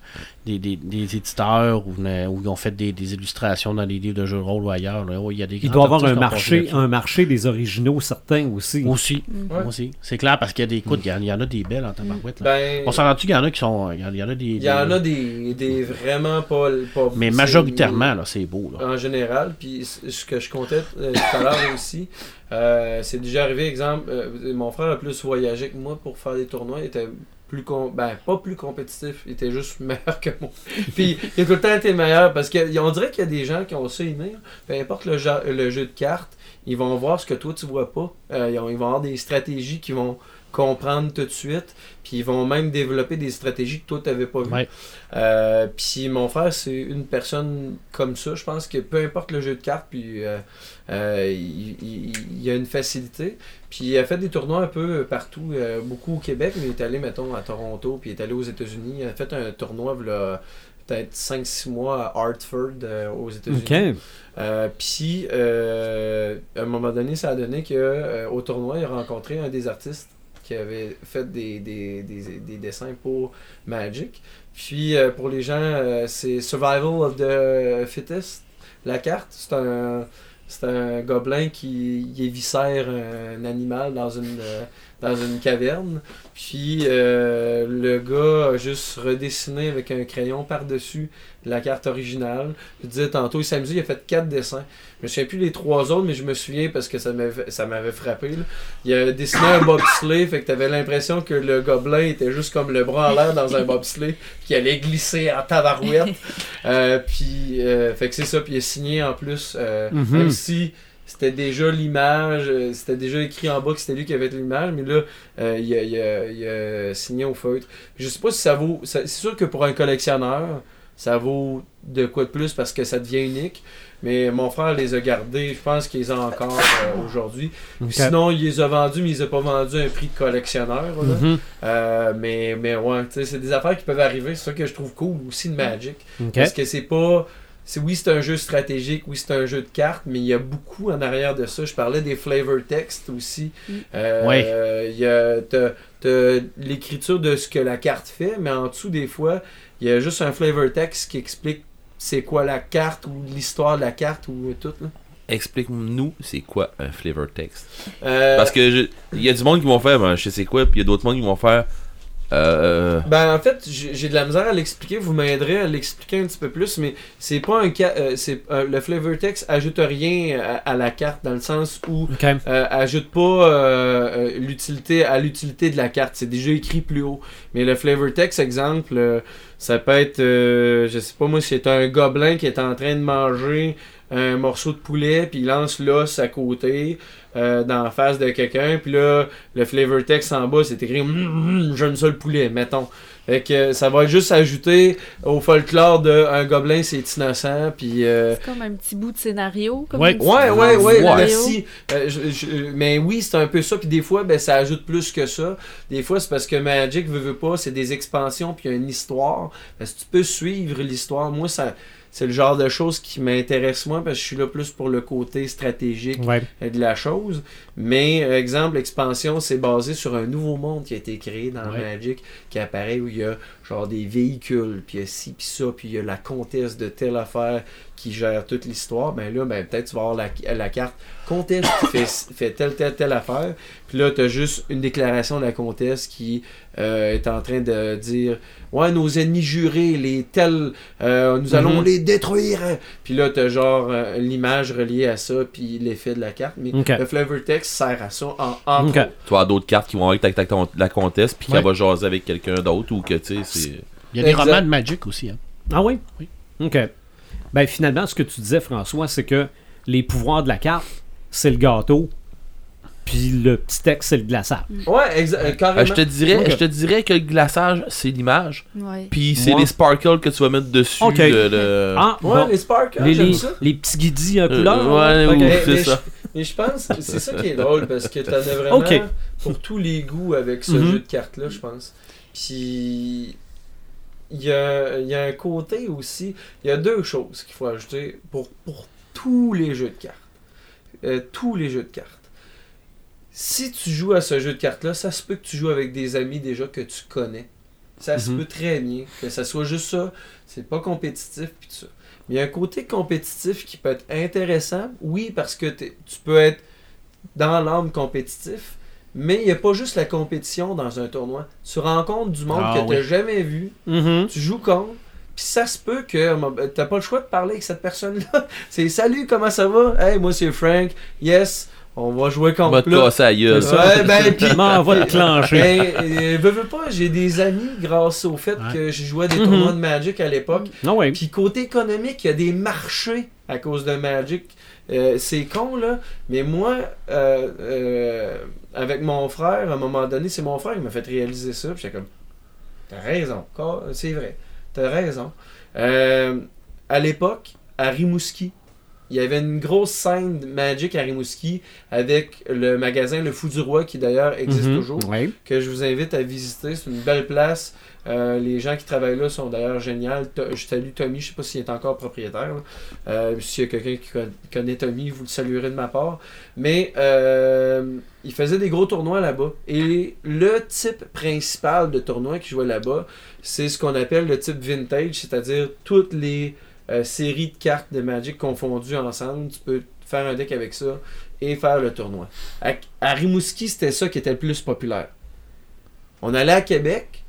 des, des- des éditeurs ou, euh, ou ils ont fait des, des illustrations dans des livres de jeux de rôle ou ailleurs. là. Il y a des Il doit y avoir un marché, un marché des originaux certains aussi. Aussi, Ouais. aussi. C'est clair parce qu'il y a des. Écoute, il y en- il y, en a des belles en tabarouette. Ben, On s'en rend qu'il y en a qui sont. Il y en- il y en a des. il y en des- a des, des vraiment pas. pas Mais majoritairement, là, c'est beau. Là. en général. Puis ce que je comptais euh, tout à l'heure aussi, euh, c'est déjà arrivé, exemple, euh, mon frère a plus voyagé que moi pour faire des tournois. Il était plus ben, pas plus compétitif, il était juste meilleur que moi. Puis il a tout le temps été meilleur parce qu'on dirait qu'il y a des gens qui ont ça inné. Peu importe le, jeu- de cartes, ils vont voir ce que toi tu vois pas. Euh, ils, ont- ils vont avoir des stratégies qu'ils vont comprendre tout de suite. Puis ils vont même développer des stratégies que toi tu n'avais pas vues. Ouais. Euh, puis mon frère, c'est une personne comme ça. Je pense que peu importe le jeu de cartes, puis euh, euh, il, il- il a une facilité. Puis il a fait des tournois un peu partout, beaucoup au Québec, mais il est allé, mettons, à Toronto, puis il est allé aux États-Unis. Il a fait un tournoi, là, peut-être 5-6 mois à Hartford, euh, aux États-Unis. Euh, Puis, euh, à un moment donné, ça a donné que euh, au tournoi, il a rencontré un des artistes qui avait fait des, des, des, des dessins pour Magic. Puis, euh, pour les gens, euh, c'est Survival of the Fittest, la carte. C'est un, c'est un gobelin qui éviscère un animal dans une, euh, dans une caverne. Puis, euh, le gars a juste redessiné avec un crayon par-dessus la carte originale. Je disais tantôt, il s'amusait, il a fait quatre dessins. Je me souviens plus les trois autres, mais je me souviens parce que ça m'avait, ça m'avait frappé. là. Il a dessiné un bobsleigh, fait que t'avais l'impression que le gobelin était juste comme le bras en l'air dans un bobsleigh, qui allait glisser en tabarouette. Euh, puis, euh, fait que c'est ça, puis il a signé en plus, même si c'était déjà l'image, euh, c'était déjà écrit en bas que c'était lui qui avait l'image, mais là, euh, il, a, il a- il a signé au feutre. Je sais pas si ça vaut. C'est sûr que pour un collectionneur, ça vaut de quoi de plus parce que ça devient unique. Mais mon frère les a gardés, je pense qu'il les a encore euh, aujourd'hui. Sinon, il les a vendus, mais il les a pas vendus à un prix de collectionneur. Mhm. Euh, mais, mais ouais, c'est des affaires qui peuvent arriver. C'est ça que je trouve cool aussi de Magic. Parce que c'est pas. C'est- oui, c'est un jeu stratégique, oui, c'est un jeu de cartes, mais il y a beaucoup en arrière de ça. Je parlais des flavor text aussi. Mm. Euh, Ouais. Il y a t'as- t'as l'écriture de ce que la carte fait, mais en dessous, des fois, il y a juste un flavor text qui explique c'est quoi la carte ou l'histoire de la carte ou tout. là. Explique-nous, c'est quoi un flavor text? Euh, Parce que il y a du monde qui vont faire, ben, je sais c'est quoi, puis il y a d'autres monde qui vont faire. Euh, Ben en fait, j'ai de la misère à l'expliquer, vous m'aiderez à l'expliquer un petit peu plus, mais c'est pas un cas euh, c'est euh, le flavor text ajoute rien à, à la carte dans le sens où Ok. euh, ajoute pas euh, euh, l'utilité à l'utilité de la carte, c'est déjà écrit plus haut. Mais le flavor text exemple, euh, ça peut être euh, je sais pas moi, c'est un gobelin qui est en train de manger un morceau de poulet puis il lance l'os à côté euh, dans la face de quelqu'un puis là le flavor text en bas c'est écrit Hum, hum, j'aime ça le poulet mettons fait que euh, ça va juste ajouter au folklore de un gobelin c'est innocent puis euh, C'est comme un petit bout de scénario. Comme Ouais. Ouais, ouais, ouais, scénario. merci. Euh, je- je- mais oui, c'est un peu ça. Puis des fois, ben, ça ajoute plus que ça. Des fois, c'est parce que Magic veut, veut pas, c'est des expansions, puis il y a une histoire. Parce que tu peux suivre l'histoire. Moi, ça, c'est le genre de choses qui m'intéresse moins parce que je suis là plus pour le côté stratégique Ouais. de la chose. Mais, exemple, l'expansion, c'est basé sur un nouveau monde qui a été créé dans Ouais. Magic, qui apparaît où il y a genre des véhicules, puis il y a ci, puis ça, puis il y a la comtesse de telle affaire qui gère toute l'histoire. Ben là, ben, peut-être tu vas avoir la, la carte comtesse qui fait, fait telle, telle, telle affaire. Puis là, tu as juste une déclaration de la comtesse qui euh, est en train de dire Ouais, nos ennemis jurés, les tels, euh, nous allons Mhm. les détruire. Puis là, tu as genre euh, l'image reliée à ça, puis l'effet de la carte. Mais le flavor text sert à ça en, entre Ok. autres. tu avoir d'autres cartes qui vont avec ta, ta- ta- la comtesse, puis Ouais. qu'elle va jaser avec quelqu'un d'autre, ou que tu sais, c'est. Il y a des Exact. romans de Magic aussi. Hein. Ah oui? Oui. OK. Ben finalement, ce que tu disais, François, c'est que les pouvoirs de la carte, c'est le gâteau, puis le petit texte, c'est le glaçage. Ouais, exa- euh, carrément. Euh, je, te dirais, je te dirais que le glaçage, c'est l'image, Ouais. puis c'est les sparkles que tu vas mettre dessus. Ok. le- le- Ah, Ouais, bon. les sparks, hein, les, j'aime les, ça. les petits guidis en Euh, couleur. ouais, là. ou- Ok. Mais- c'est ça. Mais je pense, c'est ça qui est drôle parce que t'en as vraiment pour tous les goûts avec ce Mhm. jeu de cartes-là, je pense. Puis il y a, il y a un côté aussi, il y a deux choses qu'il faut ajouter pour, pour tous les jeux de cartes. Euh, tous les jeux de cartes. si tu joues à ce jeu de cartes-là, ça se peut que tu joues avec des amis déjà que tu connais. Ça se Mhm. peut très bien que ça soit juste ça. C'est pas compétitif puis tout ça. Mais il y a un côté compétitif qui peut être intéressant. Oui, parce que tu peux être dans l'âme compétitif. Mais il n'y a pas juste la compétition dans un tournoi. Tu rencontres du monde Ah que tu n'as jamais vu. Mhm. Tu joues contre. Puis ça se peut que tu n'as pas le choix de parler avec cette personne-là. C'est salut, comment ça va? Hey, moi c'est Frank. Yes, on va jouer On contre va te là. casser la gueule. Ouais, ben, m'en vais te clencher. Ben, euh, veux, veux pas, j'ai des amis grâce au fait Ouais. que je jouais à des tournois de Magic à l'époque. Non, ouais. Puis côté économique, il y a des marchés à cause de Magic. Euh, c'est con là, mais moi, euh, euh, avec mon frère, à un moment donné, c'est mon frère qui m'a fait réaliser ça. Puis j'étais comme, t'as raison, c'est vrai, t'as raison. À l'époque, à Rimouski, il y avait une grosse scène de Magic à Rimouski avec le magasin Le Fou du Roi qui d'ailleurs existe Mhm. toujours que je vous invite à visiter. C'est une belle place. Euh, les gens qui travaillent là sont d'ailleurs géniaux. Je salue Tommy, je sais pas s'il est encore propriétaire. Euh, S'il y a quelqu'un qui con- connaît Tommy, vous le saluerez de ma part. Mais euh, il faisait des gros tournois là-bas. Et le type principal de tournoi qui jouait là-bas, c'est ce qu'on appelle le type vintage, c'est-à-dire toutes les euh, séries de cartes de Magic confondues ensemble. Tu peux faire un deck avec ça et faire le tournoi. À, à Rimouski, c'était ça qui était le plus populaire. On allait à Québec,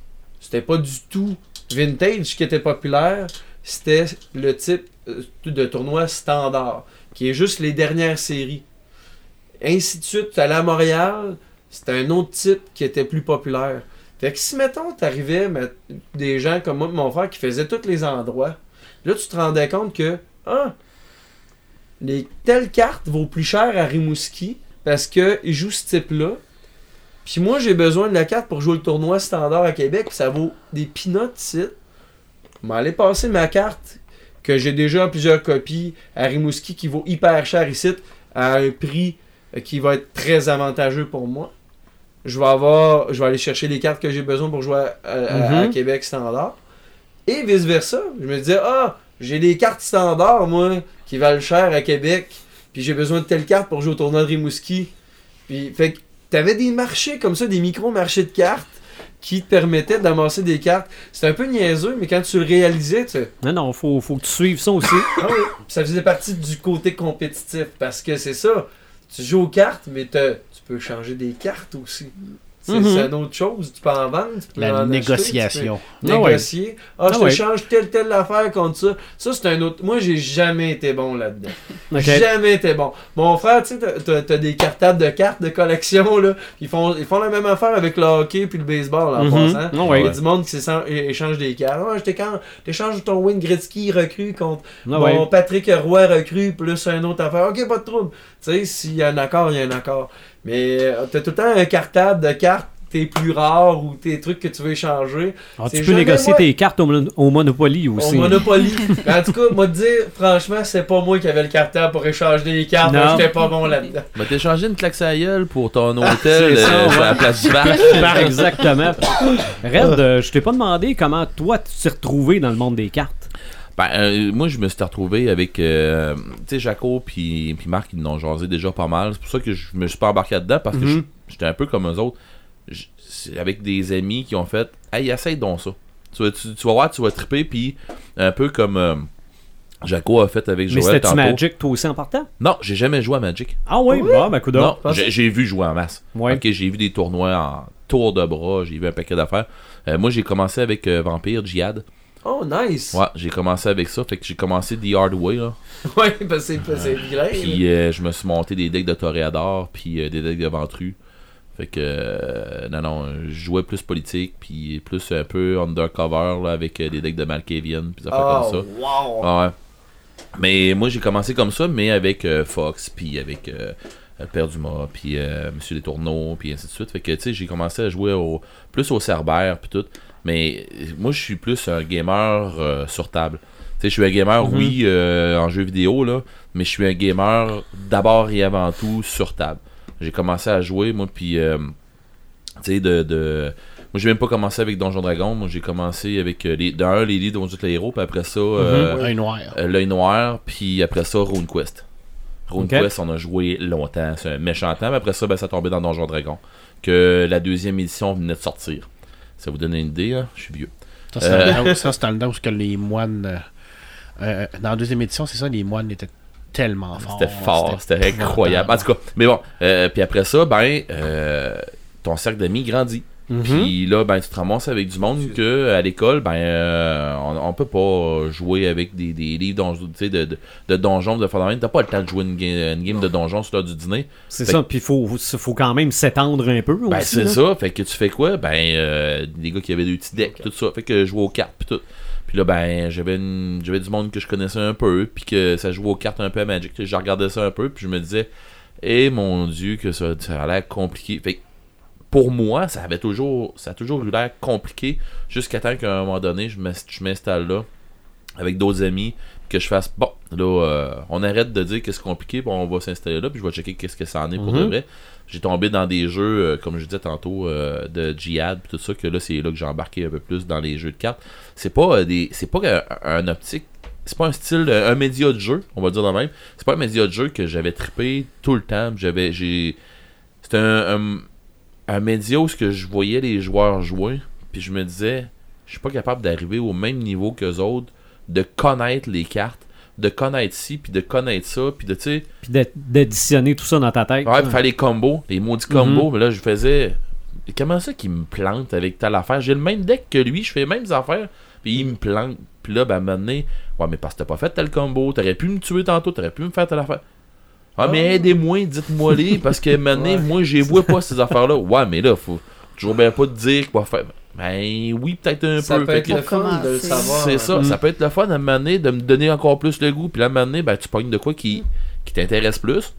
c'était pas du tout vintage qui était populaire, c'était le type euh, de tournoi standard, qui est juste les dernières séries. Ainsi de suite, à Montréal, c'était un autre type qui était plus populaire. Fait que si, mettons, t'arrivais des gens comme moi mon frère qui faisaient tous les endroits, là, tu te rendais compte que, ah, les telles cartes vaut plus cher à Rimouski parce qu'ils jouent ce type-là. Puis moi, j'ai besoin de la carte pour jouer le tournoi standard à Québec, puis ça vaut des peanuts ici. Je vais aller passer ma carte, que j'ai déjà plusieurs copies, à Rimouski, qui vaut hyper cher ici, à un prix euh, qui va être très avantageux pour moi. Je vais avoir, je vais aller chercher les cartes que j'ai besoin pour jouer à, à- à Mhm. Québec standard. Et vice-versa. Je me disais, ah, j'ai des cartes standard, moi, qui valent cher à Québec, puis j'ai besoin de telle carte pour jouer au tournoi de Rimouski. Puis, fait que t'avais des marchés comme ça, des micro-marchés de cartes qui te permettaient d'amasser des cartes. C'était un peu niaiseux, mais quand tu le réalisais, tu... Non, non, faut, faut que tu suives ça aussi. Ah oui, ça faisait partie du côté compétitif. Parce que c'est ça, tu joues aux cartes, mais tu peux changer des cartes aussi. C'est Mhm. c'est une autre chose. Tu peux en vendre, tu peux en La acheter, négociation. tu peux Ah ouais. négocier. Ah, je Ah te ouais. change telle, telle affaire contre ça. Ça, c'est un autre. Moi, j'ai jamais été bon là-dedans. Jamais été bon. Mon frère, tu sais, t'as- t'as des cartables de cartes de collection, là. Ils font, ils font la même affaire avec le hockey puis le baseball, en Mhm. passant. Ah ouais. Il y a du monde qui échange des cartes. Ah, je t'échange- t'échanges ton Wayne Gretzky recru contre mon. Patrick Roy recru plus un autre affaire. Ok, pas de trouble. Tu sais, s'il y a un accord, il y a un accord. Mais euh, t'as tout le temps un cartable de cartes, tes plus rares ou tes trucs que tu veux échanger. Ah, tu peux négocier moi- tes cartes au, mon- au Monopoly Au aussi. Monopoly. Mais en tout cas, moi te dire, franchement, c'est pas moi qui avais le cartable pour échanger des cartes. Non. moi, J'étais pas bon là-dedans. Va t'échanger une claque à gueule pour ton hôtel c'est ça, euh, la place du. Par exactement. Red, euh, je t'ai pas demandé comment toi tu t'es retrouvé dans le monde des cartes. Ben, euh, moi, je me suis retrouvé avec, euh, tu sais, Jaco puis puis Marc, ils n'ont jasé déjà pas mal. C'est pour ça que je me suis pas embarqué là-dedans, parce que Mhm. je- j'étais un peu comme eux autres. Avec des amis qui ont fait « Hey, essaye donc ça. Tu vas, tu, tu vas voir, tu vas triper, puis un peu comme euh, Jaco a fait avec Mais Joël c'était-tu tantôt. Magic toi aussi en partant? Non, j'ai jamais joué à Magic. Ah oui, bah, ben coudonc. Non, j'ai j'ai vu jouer en masse. Ouais. Ok, j'ai vu des tournois en tour de bras, j'ai vu un paquet d'affaires. Euh, moi, j'ai commencé avec euh, Vampire, Jihad. Oh, nice. Ouais, j'ai commencé avec ça, fait que j'ai commencé The Hard Way, là. Ouais, parce que c'est c'est vilain. Puis euh, je me suis monté des decks de Toréador, puis euh, des decks de Ventru. Fait que, euh, non, non, je jouais plus politique, puis plus un peu undercover, là, avec euh, des decks de Malkavian, puis ça fait Oh, comme ça. wow. Ah ouais. Mais moi, j'ai commencé comme ça, mais avec euh, Fox, puis avec euh, Père Dumas, puis euh, Monsieur Les Tourneaux, puis ainsi de suite. Fait que, tu sais, j'ai commencé à jouer au, plus au Cerbère, puis tout. Mais euh, moi, je suis plus un gamer euh, sur table. Tu sais, je suis un gamer, Mhm. oui, euh, en jeu vidéo, là, mais je suis un gamer d'abord et avant tout sur table. J'ai commencé à jouer, moi, puis, euh, tu sais, de... de moi, j'ai même pas commencé avec Donjon Dragon. Moi, j'ai commencé avec euh, les, d'un, les livres dont les héros, puis après ça, euh, Un noir. euh, L'œil noir, puis après ça, RuneQuest. RuneQuest, on a joué longtemps. C'est un méchant temps. Mais après ça, ben, ça tombait dans Donjon Dragon. Que la deuxième édition venait de sortir. Ça vous donne une idée, hein? je suis vieux. Ça, c'est Euh. dans le temps- où les moines. euh, euh, dans la deuxième édition, c'est ça, les moines étaient tellement forts. C'était fort, c'était incroyable. En tout cas, mais bon, euh, puis après ça, ben, euh, ton cercle d'amis grandit. Mhm. Puis là, ben, tu te ramasses avec du monde que à l'école, ben, euh, on, on peut pas jouer avec des, des livres de, de, de donjons, de fondaments. T'as pas le temps de jouer une, ga- une game de donjons sur l'heure du dîner. C'est ça, puis il faut, faut quand même s'étendre un peu. Ben, c'est ça. Fait que tu fais quoi? Ben, euh, des gars qui avaient des petits decks, tout ça. Fait que je jouais aux cartes, puis tout. Puis là, ben, j'avais du monde que je connaissais un peu, puis que ça jouait aux cartes un peu à Magic. Je regardais ça un peu, puis je me disais, eh mon dieu, que ça, ça a l'air compliqué. Fait que pour moi, ça avait toujours, ça a toujours eu l'air compliqué, jusqu'à temps qu'à un moment donné, je m'ins- je m'installe là, avec d'autres amis, que je fasse, bon, là, euh, on arrête de dire que c'est compliqué, puis on va s'installer là, puis je vais checker qu'est-ce que ça en est pour Mhm. de vrai. J'ai tombé dans des jeux, euh, comme je disais tantôt, euh, de Jihad, puis tout ça, que là, c'est là que j'ai embarqué un peu plus dans les jeux de cartes. C'est pas euh, des. C'est pas un, un optique. C'est pas un style, un média de jeu, on va dire de même. C'est pas un média de jeu que j'avais trippé tout le temps. J'avais. J'ai. C'était un, un, un média où ce que je voyais les joueurs jouer, puis je me disais, je suis pas capable d'arriver au même niveau qu'eux autres, de connaître les cartes, de connaître ci, puis de connaître ça, puis de, tu sais, Puis d'ad- d'additionner tout ça dans ta tête. Ouais, puis faire les combos, les maudits combos, mais là, je faisais. Comment ça qu'il me plante avec telle affaire? J'ai le même deck que lui, je fais les mêmes affaires, puis il me plante. Puis là, ben, à un moment donné, ouais, mais parce que t'as pas fait tel combo, t'aurais pu me tuer tantôt, t'aurais pu me faire telle affaire. Ah, mais aidez-moi, dites-moi les, parce que maintenant, Ouais. moi, j'ai vois pas ces affaires-là. Ouais, mais là, faut toujours bien pas te dire quoi faire. Ben oui, peut-être un Ça peu. peut Fait être le fun de le savoir. c'est ça, Mm. ça peut être le fun à un moment donné de me donner encore plus le goût. Puis là, à un moment donné, ben, tu pognes de quoi qui, qui t'intéresse plus.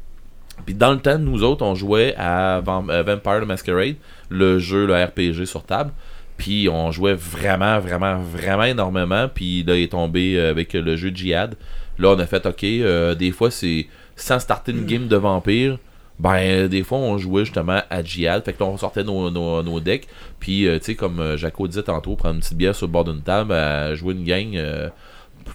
Puis dans le temps, nous autres, on jouait à euh, Vampire the Masquerade, le jeu, le RPG sur table. Puis on jouait vraiment, vraiment, vraiment énormément. Puis là, il est tombé euh, avec le jeu Jihad. Là, on a fait, ok, euh, des fois, c'est sans starter une game de vampire. Ben, des fois, on jouait justement à Jihad. Fait que là, on sortait nos, nos, nos decks. Puis, euh, tu sais, comme euh, Jaco disait tantôt, prendre une petite bière sur le bord d'une table, à jouer une gang. euh,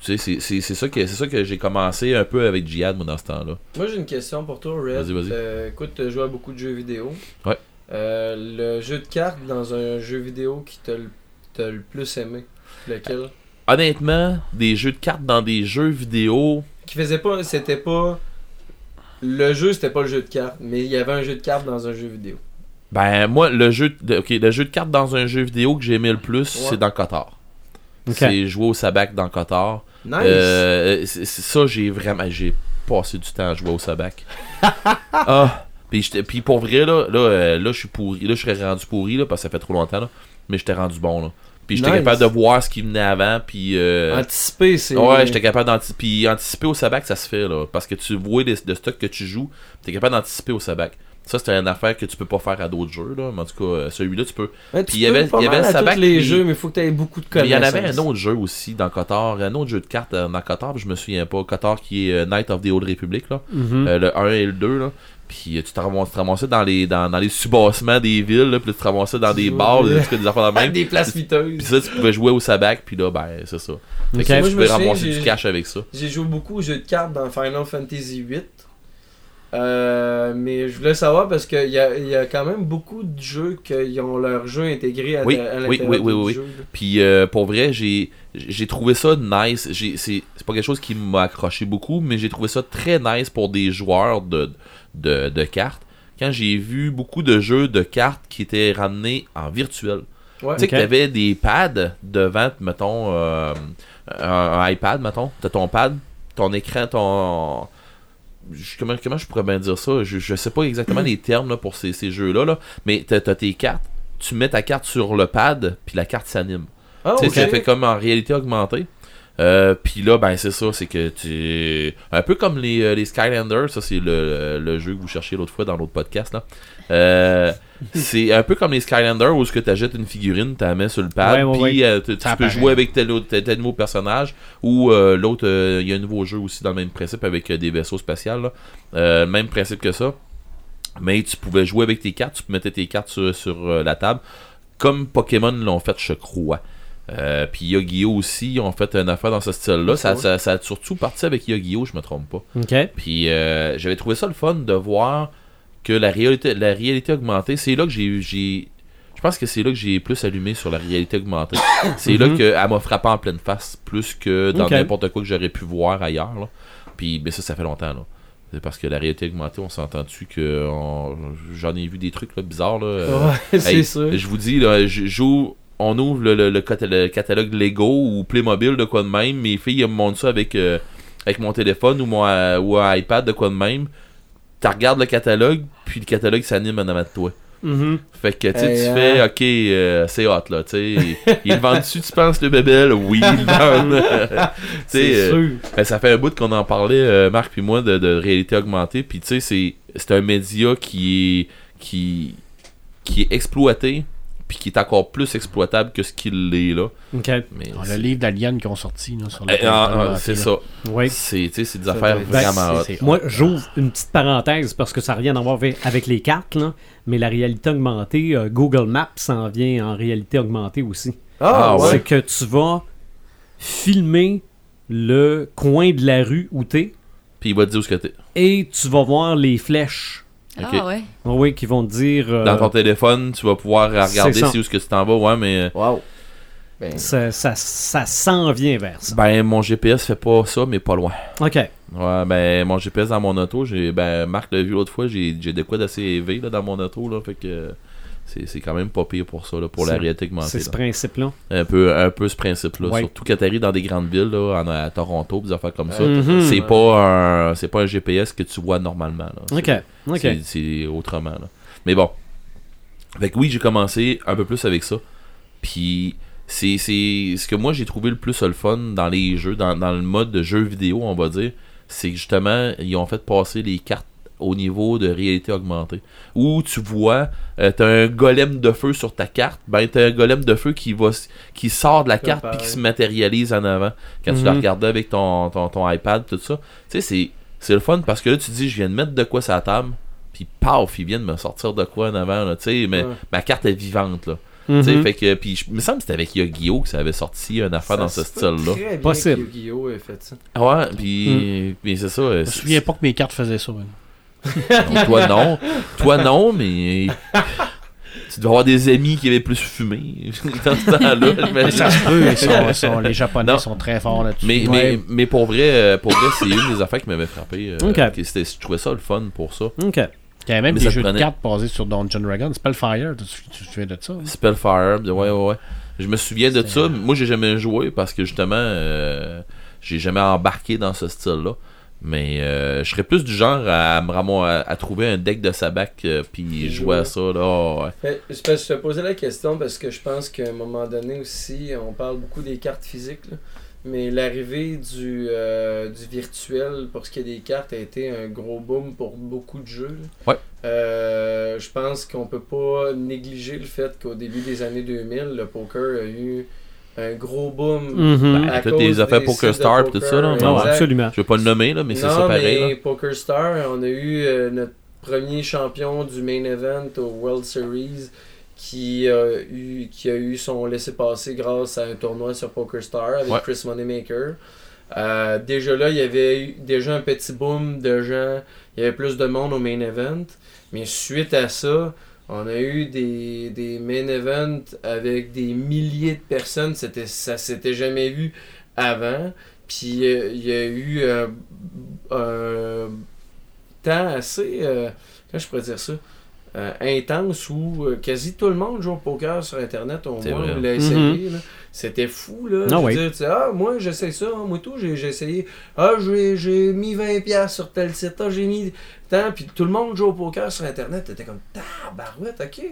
tu sais, c'est- ça que, ça que j'ai commencé un peu avec Jihad, moi, dans ce temps-là. Moi, j'ai une question pour toi, Red. Vas-y, vas-y. Euh, écoute, tu joues à beaucoup de jeux vidéo. Ouais. Euh, le jeu de cartes dans un jeu vidéo qui t'a le, t'a le plus aimé, lequel? Honnêtement, des jeux de cartes dans des jeux vidéo, Qui faisait pas. C'était pas. Le jeu, c'était pas le jeu de cartes, mais il y avait un jeu de cartes dans un jeu vidéo. ben, moi, le jeu, de, ok, le jeu de cartes dans un jeu vidéo que j'ai aimé le plus, Ouais. c'est dans Kotar. Ok. C'est jouer au sabac dans Kotar. Nice! Euh, ça, j'ai vraiment. J'ai passé du temps à jouer au sabac. ah! Puis, puis pour vrai, là, là, euh, là je suis pourri. Là, je serais rendu pourri, là, parce que ça fait trop longtemps, là. Mais j'étais rendu bon, là. Puis j'étais Nice. capable de voir ce qui venait avant, puis. euh, Anticiper, c'est. Ouais, j'étais capable d'anticiper. Puis anticiper au sabac, ça se fait, là. Parce que tu vois le stock que tu joues, t'es capable d'anticiper au sabac. Ça, c'est une affaire que tu peux pas faire à d'autres jeux, là. Mais en tout cas, euh, celui-là, tu peux. Ouais, puis il y avait- il y avait le sabac, les puis- jeux, mais il faut que tu aies beaucoup de Mais il y en connaissances. avait un autre jeu aussi dans Kotar, un autre jeu de cartes euh, dans puis je me souviens pas. Kotar qui est euh, Night of the Old Republic, là. Mhm. Euh, le 1 et le 2, là. Puis euh, tu te ramassais dans les, dans, dans les subassements des villes, là, puis là, tu te ramassais dans des bars, des, des affaires de même. des places viteuses. Puis ça, tu pouvais jouer au sabac, puis là, ben, c'est ça. Fait Ok. que Moi, tu pouvais ramasser du cash avec ça. J'ai joué beaucoup aux jeux de cartes dans Final Fantasy VIII. Euh, mais je voulais savoir parce qu'il y a, y a quand même beaucoup de jeux qui ont leur jeu intégré à, Oui, à oui, l'intérieur oui, oui, oui. jeu, là. Puis euh, pour vrai, j'ai j'ai trouvé ça nice. J'ai- C'est c'est pas quelque chose qui m'a accroché beaucoup, mais j'ai trouvé ça très nice pour des joueurs de, de, de cartes. Quand j'ai vu beaucoup de jeux de cartes qui étaient ramenés en virtuel. Ouais. Tu sais que t'avais des pads devant, mettons, euh, un, un iPad, mettons. T'as ton pad, ton écran, ton... je- Comment, comment je pourrais bien dire ça? Je, je sais pas exactement les termes là, pour ces, ces jeux-là, là, mais t'as t'as tes cartes. Tu mets ta carte sur le pad, puis la carte s'anime. Ah, Tu sais, ok. ça fait comme en réalité augmentée. Euh, puis là, ben c'est ça, c'est que tu. Un peu comme les, euh, les Skylanders, ça c'est le, le jeu que vous cherchiez l'autre fois dans l'autre podcast. là. Euh, c'est un peu comme les Skylanders où tu achètes une figurine, tu la mets sur le pad, Ouais, ouais, puis euh, tu, peux jouer avec tel, autre- tel, tel nouveau personnage. Ou euh, l'autre, euh, il y a un nouveau jeu aussi dans le même principe avec des vaisseaux spatials. là. Même principe que ça. Mais tu pouvais jouer avec tes cartes, tu mettais tes cartes sur, sur, la table. Comme Pokémon l'ont fait, je crois. Euh, puis Yu-Gi-Oh! aussi, ils ont fait une affaire dans ce style-là. Ça, ça, ça a surtout parti avec Yu-Gi-Oh! je me trompe pas. Puis euh, j'avais trouvé ça le fun de voir que la réalité, la réalité augmentée, c'est là que j'ai. j'ai- Je pense que c'est là que j'ai plus allumé sur la réalité augmentée. c'est là Mhm. qu'elle m'a frappé en pleine face, plus que dans n'importe quoi que j'aurais pu voir ailleurs. là. Puis ben, ça, ça fait longtemps. Là. C'est parce que la réalité augmentée, on s'entend-tu que on- j'en ai vu des trucs là, bizarres. Là. Euh, Ouais, c'est sûr. Je vous dis, là, je- j'ouvre- on ouvre le, le- le cata- le catalogue Lego ou Playmobil de quoi de même. Mes filles elles me montrent ça avec, euh, avec mon téléphone ou mon euh, ou un iPad de quoi de même. Tu regardes le catalogue, puis le catalogue s'anime en avant de toi. Mhm. Fait que tu sais, Hey, tu hein. fais, ok, euh, c'est hot là, tu sais. Ils le vendent dessus, tu penses, le bébel? Oui, ils le vendent. C'est euh, sûr. ben, ça fait un bout qu'on en parlait, euh, Marc puis moi, de, de réalité augmentée. Puis tu sais, c'est, c'est un média qui est, qui, qui est exploité, puis qui est encore plus exploitable que ce qu'il l'est là. OK. Mais Ah, le livre d'Alien qui ont sorti là, sur Eh, le ah, ah, c'est ça. Oui. C'est, tu sais, c'est des Ça affaires vraiment Ben, Moi, j'ouvre une petite parenthèse parce que ça n'a rien à voir avec- les cartes, là, mais la réalité augmentée, euh, Google Maps s'en vient en réalité augmentée aussi. Ah, Ah, ouais. C'est que tu vas filmer le coin de la rue où t'es Puis il va te dire où ce que t'es. et tu vas voir les flèches. Ah ouais. Oui, qui vont te dire. euh, Dans ton téléphone, tu vas pouvoir regarder si où ce que tu t'en vas, ouais, mais... euh, Wow. Ben, ça, ça, ça s'en vient vers ça. Ben, mon GPS fait pas ça, mais pas loin. OK. Ouais, ben, mon GPS dans mon auto, j'ai, ben, Marc l'a vu l'autre fois, j'ai, j'ai de quoi d'assez élevé, là, dans mon auto, là, fait que c'est, quand même pas pire pour ça, là, pour la C'est- réalité augmentée, C'est ce là. principe-là. Un peu, un peu ce principe-là, Ouais. surtout quand t'arrives dans des grandes villes, là, en, à Toronto, des affaires comme ça. Mhm. C'est pas un, c'est pas un GPS que tu vois normalement, là. OK. C'est, autrement, là. Mais bon. Fait que oui, j'ai commencé un peu plus avec ça. Puis c'est, c'est ce que moi j'ai trouvé le plus le fun dans les jeux, dans, dans le mode de jeu vidéo, on va dire, c'est que justement, ils ont fait passer les cartes au niveau de réalité augmentée. Où tu vois, euh, t'as un golem de feu sur ta carte, ben t'as un golem de feu qui va s- qui sort de la carte puis qui se matérialise en avant quand tu la Mhm. regardais avec ton, ton, ton iPad, tout ça. Tu sais, c'est, c'est le fun parce que là, tu te dis, je viens de mettre de quoi sur la table, puis paf, il vient de me sortir de quoi en avant, là, tu sais, mais Ouais. ma carte est vivante, là. Tu sais, fait que, puis je- il me semble que c'était avec Yu-Gi-Oh! que ça avait sorti une affaire dans ce style-là. très bien Possible. Yu-Gi-Oh! ait fait ça. Ouais, puis, puis c'est ça. Je me souviens pas que mes cartes faisaient ça. hein. Donc, toi non. Toi non, mais tu dois avoir des amis qui avaient plus fumé dans ce temps-là. Ça se peut, sont- sont- les Japonais Non. sont très forts là-dessus. Mais, Ouais. mais, mais pour vrai, euh, pour vrai, c'est une des affaires qui m'avait frappé. euh, Ok. que c'était- je trouvais ça le fun pour ça. OK. Il y avait même Mais des jeux prenait- de cartes basés sur Dungeon Dragon. Spellfire, tu, tu te souviens de ça? hein? Spellfire, ouais, ouais, ouais. Je me souviens de ça. Moi, j'ai jamais joué parce que justement, euh, j'ai jamais embarqué dans ce style-là. Mais euh, je serais plus du genre à, à, à trouver un deck de sabac euh, puis jouer à ça. Là. Ouais. Fait, que je te posais la question parce que je pense qu'à un moment donné aussi, on parle beaucoup des cartes physiques, là, mais l'arrivée du, euh, du virtuel pour ce qui est des cartes a été un gros boom pour beaucoup de jeux. là. Ouais. Euh, je pense qu'on peut pas négliger le fait qu'au début des années 2000, le poker a eu un gros boom. Mhm. à toutes cause les affaires des Poker tout ça, là. Non, exact. absolument. Je veux pas le nommer, là, mais c'est ça pareil. mais là. Poker Star, on a eu euh, notre premier champion du main event au World Series qui a eu, qui a eu son laissez-passer grâce à un tournoi sur Poker Star avec Ouais. Chris Moneymaker. Euh, déjà là, il y avait eu déjà un petit boom de gens, il y avait plus de monde au main event. Mais suite à ça, on a eu des, des main events avec des milliers de personnes. C'était, ça s'était jamais vu avant. Puis euh, il y a eu euh, un temps assez, euh, comment je pourrais dire ça, euh, intense où euh, quasi tout le monde joue au poker sur Internet au C'est moins vrai. ou l'a essayé. là. C'était fou, là. Ah oui. dire, ah, moi, j'essaie ça, hein, moi tout, j'ai j'ai essayé. Ah, j'ai j'ai mis 20$ sur tel site, ah, j'ai mis tant, puis tout le monde joue au poker sur Internet. T'étais comme, tabarouette, ok.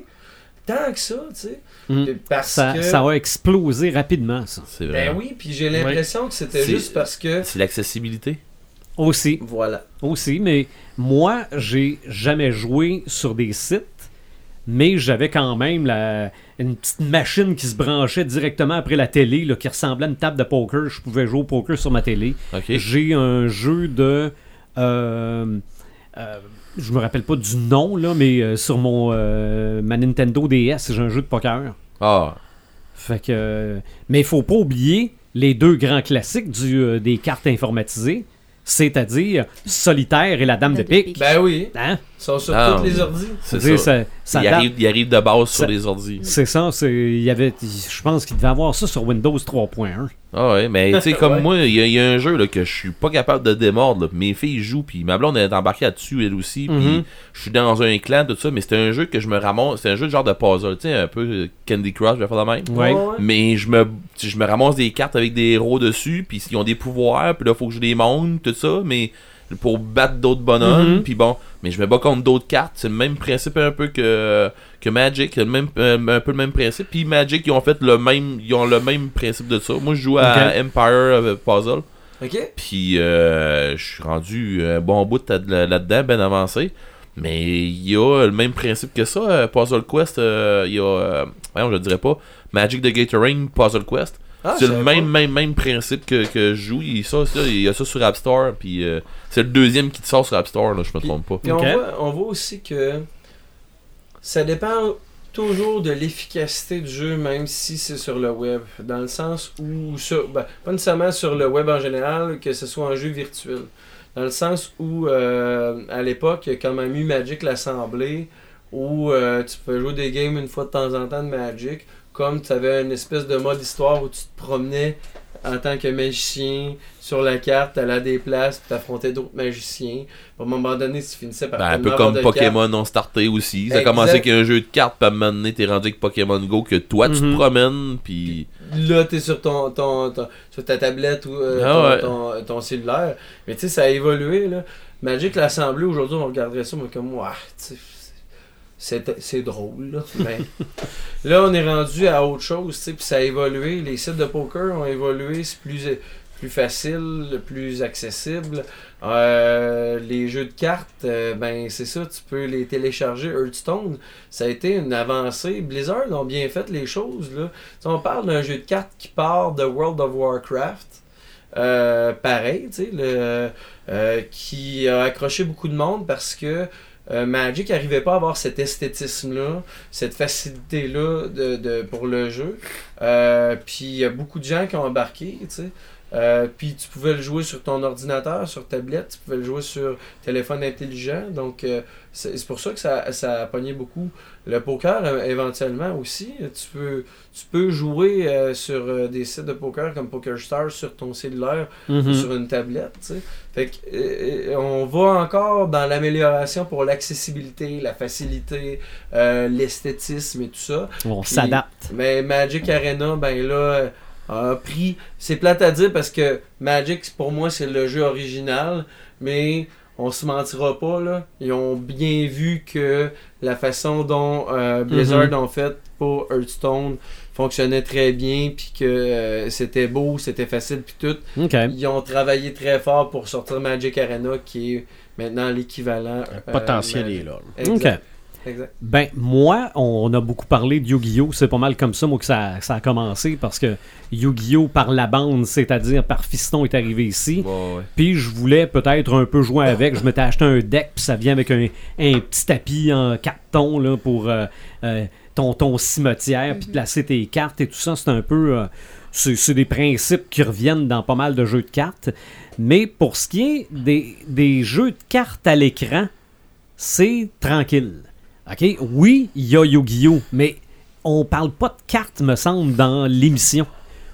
Tant que ça, tu sais. Mm. Parce Ça, que. ça a explosé rapidement, ça. C'est vrai. Ben oui, puis j'ai l'impression que c'était C'est- juste parce que. C'est l'accessibilité. Aussi. Voilà. Aussi, mais moi, j'ai jamais joué sur des sites, mais j'avais quand même la, une petite machine qui se branchait directement après la télé, là, qui ressemblait à une table de poker. Je pouvais jouer au poker sur ma télé. J'ai un jeu de. euh, euh, je me rappelle pas du nom, là, mais euh, sur mon euh, ma Nintendo DS, j'ai un jeu de poker. Ah. Fait que, mais il faut pas oublier les deux grands classiques du, euh, des cartes informatisées, c'est-à-dire Solitaire et la Dame de Dame de pique. pique. Ben oui, Hein? Ils sont sur tous les ordi. C'est ça. ça. ça il, arrive, il arrive de base sur les ordi. C'est ça, c'est, il y avait, je pense qu'il devait avoir ça sur Windows 3.1. Ah ouais, mais tu sais, comme Ouais. moi, il y, a- il y a un jeu là, que je suis pas capable de démordre. là. Mes filles jouent, puis ma blonde est embarquée là-dessus, elle aussi. Puis Mhm. je suis dans un clan, tout ça, mais c'est un jeu que je me ramasse. C'est un jeu de genre de puzzle, tu sais, un peu euh, Candy Crush, je vais faire la même. Ouais. Mais je me, je me ramasse des cartes avec des héros dessus, puis ils ont des pouvoirs, puis là, faut que je les monte, tout ça, mais pour battre d'autres bonhommes, Mhm. puis bon, mais je me bats contre d'autres cartes, c'est le même principe un peu que, que Magic, c'est le même, euh, un peu le même principe, puis Magic, ils ont fait le même, ils ont le même principe de ça. Moi, je joue à. Empire euh, Puzzle, Ok. puis euh, je suis rendu un bon bout là- là-dedans, ben avancé. Mais il y a le même principe que ça, euh, Puzzle Quest, euh, il y a, euh, je le dirais pas, Magic the Gathering, Puzzle Quest. Ah, c'est le même, même, même principe que, que je joue. Il, ça, ça, il y a ça sur App Store, puis euh, c'est le deuxième qui te sort sur App Store, là, je me trompe pas. Puis on, voit, on voit aussi que ça dépend toujours de l'efficacité du jeu, même si c'est sur le web. Dans le sens où, sur, ben, pas nécessairement sur le web en général, que ce soit un jeu virtuel. Dans le sens où, euh, à l'époque, il y a quand même eu Magic l'Assemblée, où euh, tu peux jouer des games une fois de temps en temps de Magic, comme tu avais une espèce de mode histoire où tu te promenais en tant que magicien sur la carte, t'allais à des places, puis t'affrontais d'autres magiciens. À un moment donné, tu finissais par Ben, un peu comme. Pokémon non starté aussi. Ça a commencé avec un jeu de cartes, puis à un moment donné, t'es rendu avec Pokémon Go, que toi, tu Mhm. te promènes, puis... Là, t'es sur ton, ton, ton- sur ta tablette ou euh, Ah ton, ouais. ton- ton cellulaire. Mais tu sais, ça a évolué. Là. Magic l'Assemblée, aujourd'hui, on regarderait ça, mais comme, ouais, tu sais, c'est drôle. Là. Là, on est rendu à autre chose, puis ça a évolué. Les sites de poker ont évolué, c'est plus, facile, plus accessible. Euh, les jeux de cartes, euh, ben c'est ça, tu peux les télécharger. Hearthstone, ça a été une avancée. Blizzard ont bien fait les choses. Là. On parle d'un jeu de cartes qui part de World of Warcraft. Euh, pareil, tu qui a accroché beaucoup de monde parce que euh, Magic n'arrivait pas à avoir cet esthétisme-là, cette facilité-là de, de- pour le jeu. Euh, puis il y a beaucoup de gens qui ont embarqué, tu sais. Euh, puis tu pouvais le jouer sur ton ordinateur, sur tablette, tu pouvais le jouer sur téléphone intelligent. Donc euh, c'est pour ça que ça, ça a pogné beaucoup. Le poker, euh, éventuellement aussi, tu peux, tu peux jouer euh, sur euh, des sites de poker comme PokerStars sur ton cellulaire Mhm. ou sur une tablette. tu sais. Fait que, on va encore dans l'amélioration pour l'accessibilité, la facilité, euh, l'esthétisme et tout ça. On s'adapte. Mais Magic Arena, ben là, a pris. C'est plate à dire parce que Magic, pour moi, c'est le jeu original, mais on se mentira pas, là. Ils ont bien vu que la façon dont euh, Blizzard Mhm. ont fait pour Hearthstone fonctionnait très bien, puis que euh, c'était beau, c'était facile, puis tout. OK. Ils ont travaillé très fort pour sortir Magic Arena, qui est maintenant l'équivalent. Le euh, potentiel est là. Exact. OK. Exact. Ben, moi, on a beaucoup parlé de Yu-Gi-Oh! C'est pas mal comme ça, moi, que ça, ça a commencé parce que Yu-Gi-Oh! par la bande, c'est-à-dire par Fiston, est arrivé ici. Ouais. Puis je voulais peut-être un peu jouer avec. Je m'étais acheté un deck, puis ça vient avec un, un petit tapis en carton là, pour euh, euh, ton, ton cimetière, puis placer tes cartes et tout ça. C'est un peu. euh, c'est c'est des principes qui reviennent dans pas mal de jeux de cartes. Mais pour ce qui est des, des jeux de cartes à l'écran, c'est tranquille. OK? Oui, il y a Yu-Gi-Oh! Mais on parle pas de cartes, me semble, dans l'émission.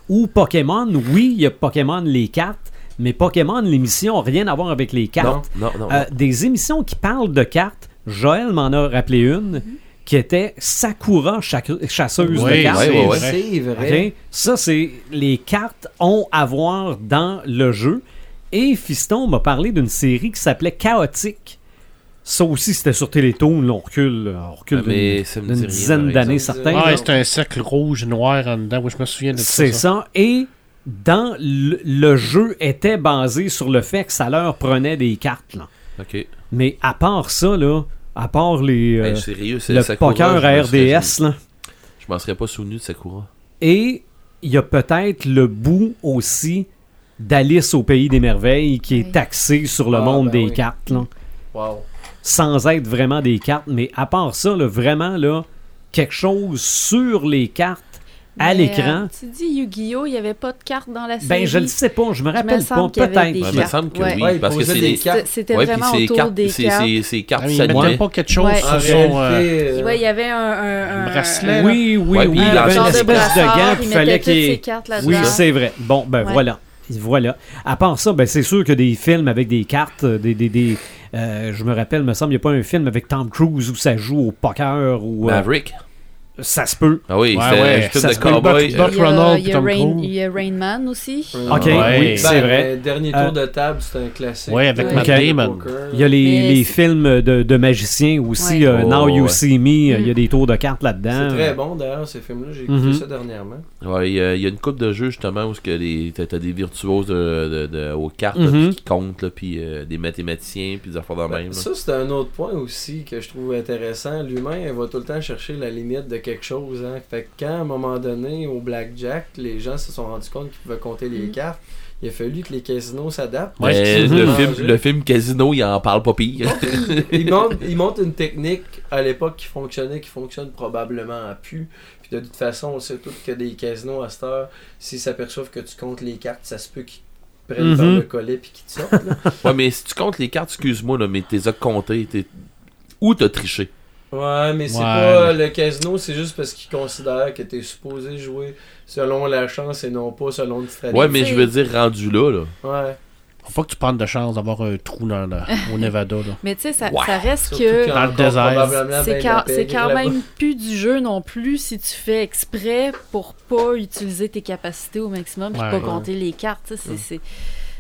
Ou Pokémon, oui, il y a Pokémon les cartes, mais Pokémon, l'émission, n'a rien à voir avec les Non, cartes. non, non. Euh, des émissions qui parlent de cartes, Joël m'en a rappelé une, qui était Sakura, chasseuse Oui, de cartes. ouais, ouais. C'est vrai. Ça, c'est les cartes ont à voir dans le jeu. Et Fiston m'a parlé d'une série qui s'appelait Chaotique. Ça aussi, c'était sur Télétoon. Là, on recule, on recule Ah, mais d'une- dizaine d'années, certains. Ah, c'est un cercle rouge noir en dedans. Oui, je me souviens de ça. C'est ça. Et dans le, le jeu était basé sur le fait que ça leur prenait des cartes. Là. Ok. Mais à part ça, là, à part les, euh, Hey, sérieux, c'est le Sakura, poker à RDS, là, Je m'en serais pas souvenu de Sakura. et il y a peut-être le bout aussi d'Alice au Pays des Merveilles qui est Oui. axé sur le Ah, monde ben des oui. cartes. Là. Wow. Sans être vraiment des cartes, mais à part ça, là, vraiment, là, quelque chose sur les cartes à l'écran. euh, tu dis Yu-Gi-Oh, il n'y avait pas de cartes dans la série. Ben, je ne sais pas, je me rappelle pas, semble qu'il y avait peut-être. Ouais, il me cartes. semble que Ouais. oui, Ouais, il parce que posait c'est des cartes. C'était- vraiment c'est autour cartes, des cartes. c'est- cartes Ah, s'animaient. même pas quelque chose Ouais. sur En son. euh, euh, Ouais, il y avait un, un, un- bracelet. Oui, oui, oui, il y il avait une espèce de gant il qu'il fallait qu'il ses cartes là-dedans. Oui, c'est vrai. Bon, ben voilà. Voilà. À part ça, ben c'est sûr que des films avec des cartes, euh, des, des, des je me rappelle, me semble, il n'y a pas un film avec Tom Cruise où ça joue au poker ou euh, Maverick. Ça se peut. Ah oui, Ouais, ouais, un film ça de cowboy. Buck- euh, Buck- Il y a, Ronald il y a Tom Rain, Cruise. il y a Rain Man aussi. Ok, Ouais. oui, Ben, c'est vrai. euh, Dernier Euh, tour de table, c'est un classique. Ouais, avec Matt Damon. Il y a les, les c'est- films de, de magiciens aussi, Ouais. euh, Oh, Now You ouais. See Me, euh, il y a Mm. des tours de cartes là-dedans. C'est très bon d'ailleurs, ces films-là. J'ai écouté Mhm. ça dernièrement. Ouais, il y, a- il y a une coupe de jeux justement où ce que les- t'as des virtuoses de, de- de- aux cartes puis qui comptent, là, puis euh, des mathématiciens, puis des affaires de Ben, même. ça, c'est un autre point aussi que je trouve intéressant. L'humain il va tout le temps chercher la limite de quelque chose. Hein. Fait que quand, à un moment donné, au blackjack, les gens se sont rendus compte qu'ils pouvaient compter les Mm. cartes, il a fallu que les casinos s'adaptent. Ouais, le, Mhm. film, le film Casino, il en parle pas pire. ils montrent une technique à l'époque qui fonctionnait, qui fonctionne probablement à plus. Puis de toute façon, on sait tous que des casinos à cette heure, s'ils s'aperçoivent que tu comptes les cartes, ça se peut qu'ils prennent Mhm. par le collet puis qu'ils te sortent. ouais, mais si tu comptes les cartes, excuse-moi, là, mais t'es as compté. Où t'as triché? Ouais, mais c'est Ouais, pas le casino, c'est juste parce qu'ils considèrent que t'es supposé jouer selon la chance et non pas selon une stratégie. Ouais, mais je veux dire, rendu là, là. Ouais. Faut pas que tu prennes de chance d'avoir un trou dans le- au Nevada. Là. Mais tu sais, ça, Ouais. ça reste Surtout que Dans le désert. c'est ben quand, quand même plus du jeu non plus si tu fais exprès pour pas utiliser tes capacités au maximum et Ouais. pas Ouais. compter les cartes. tu sais, C'est,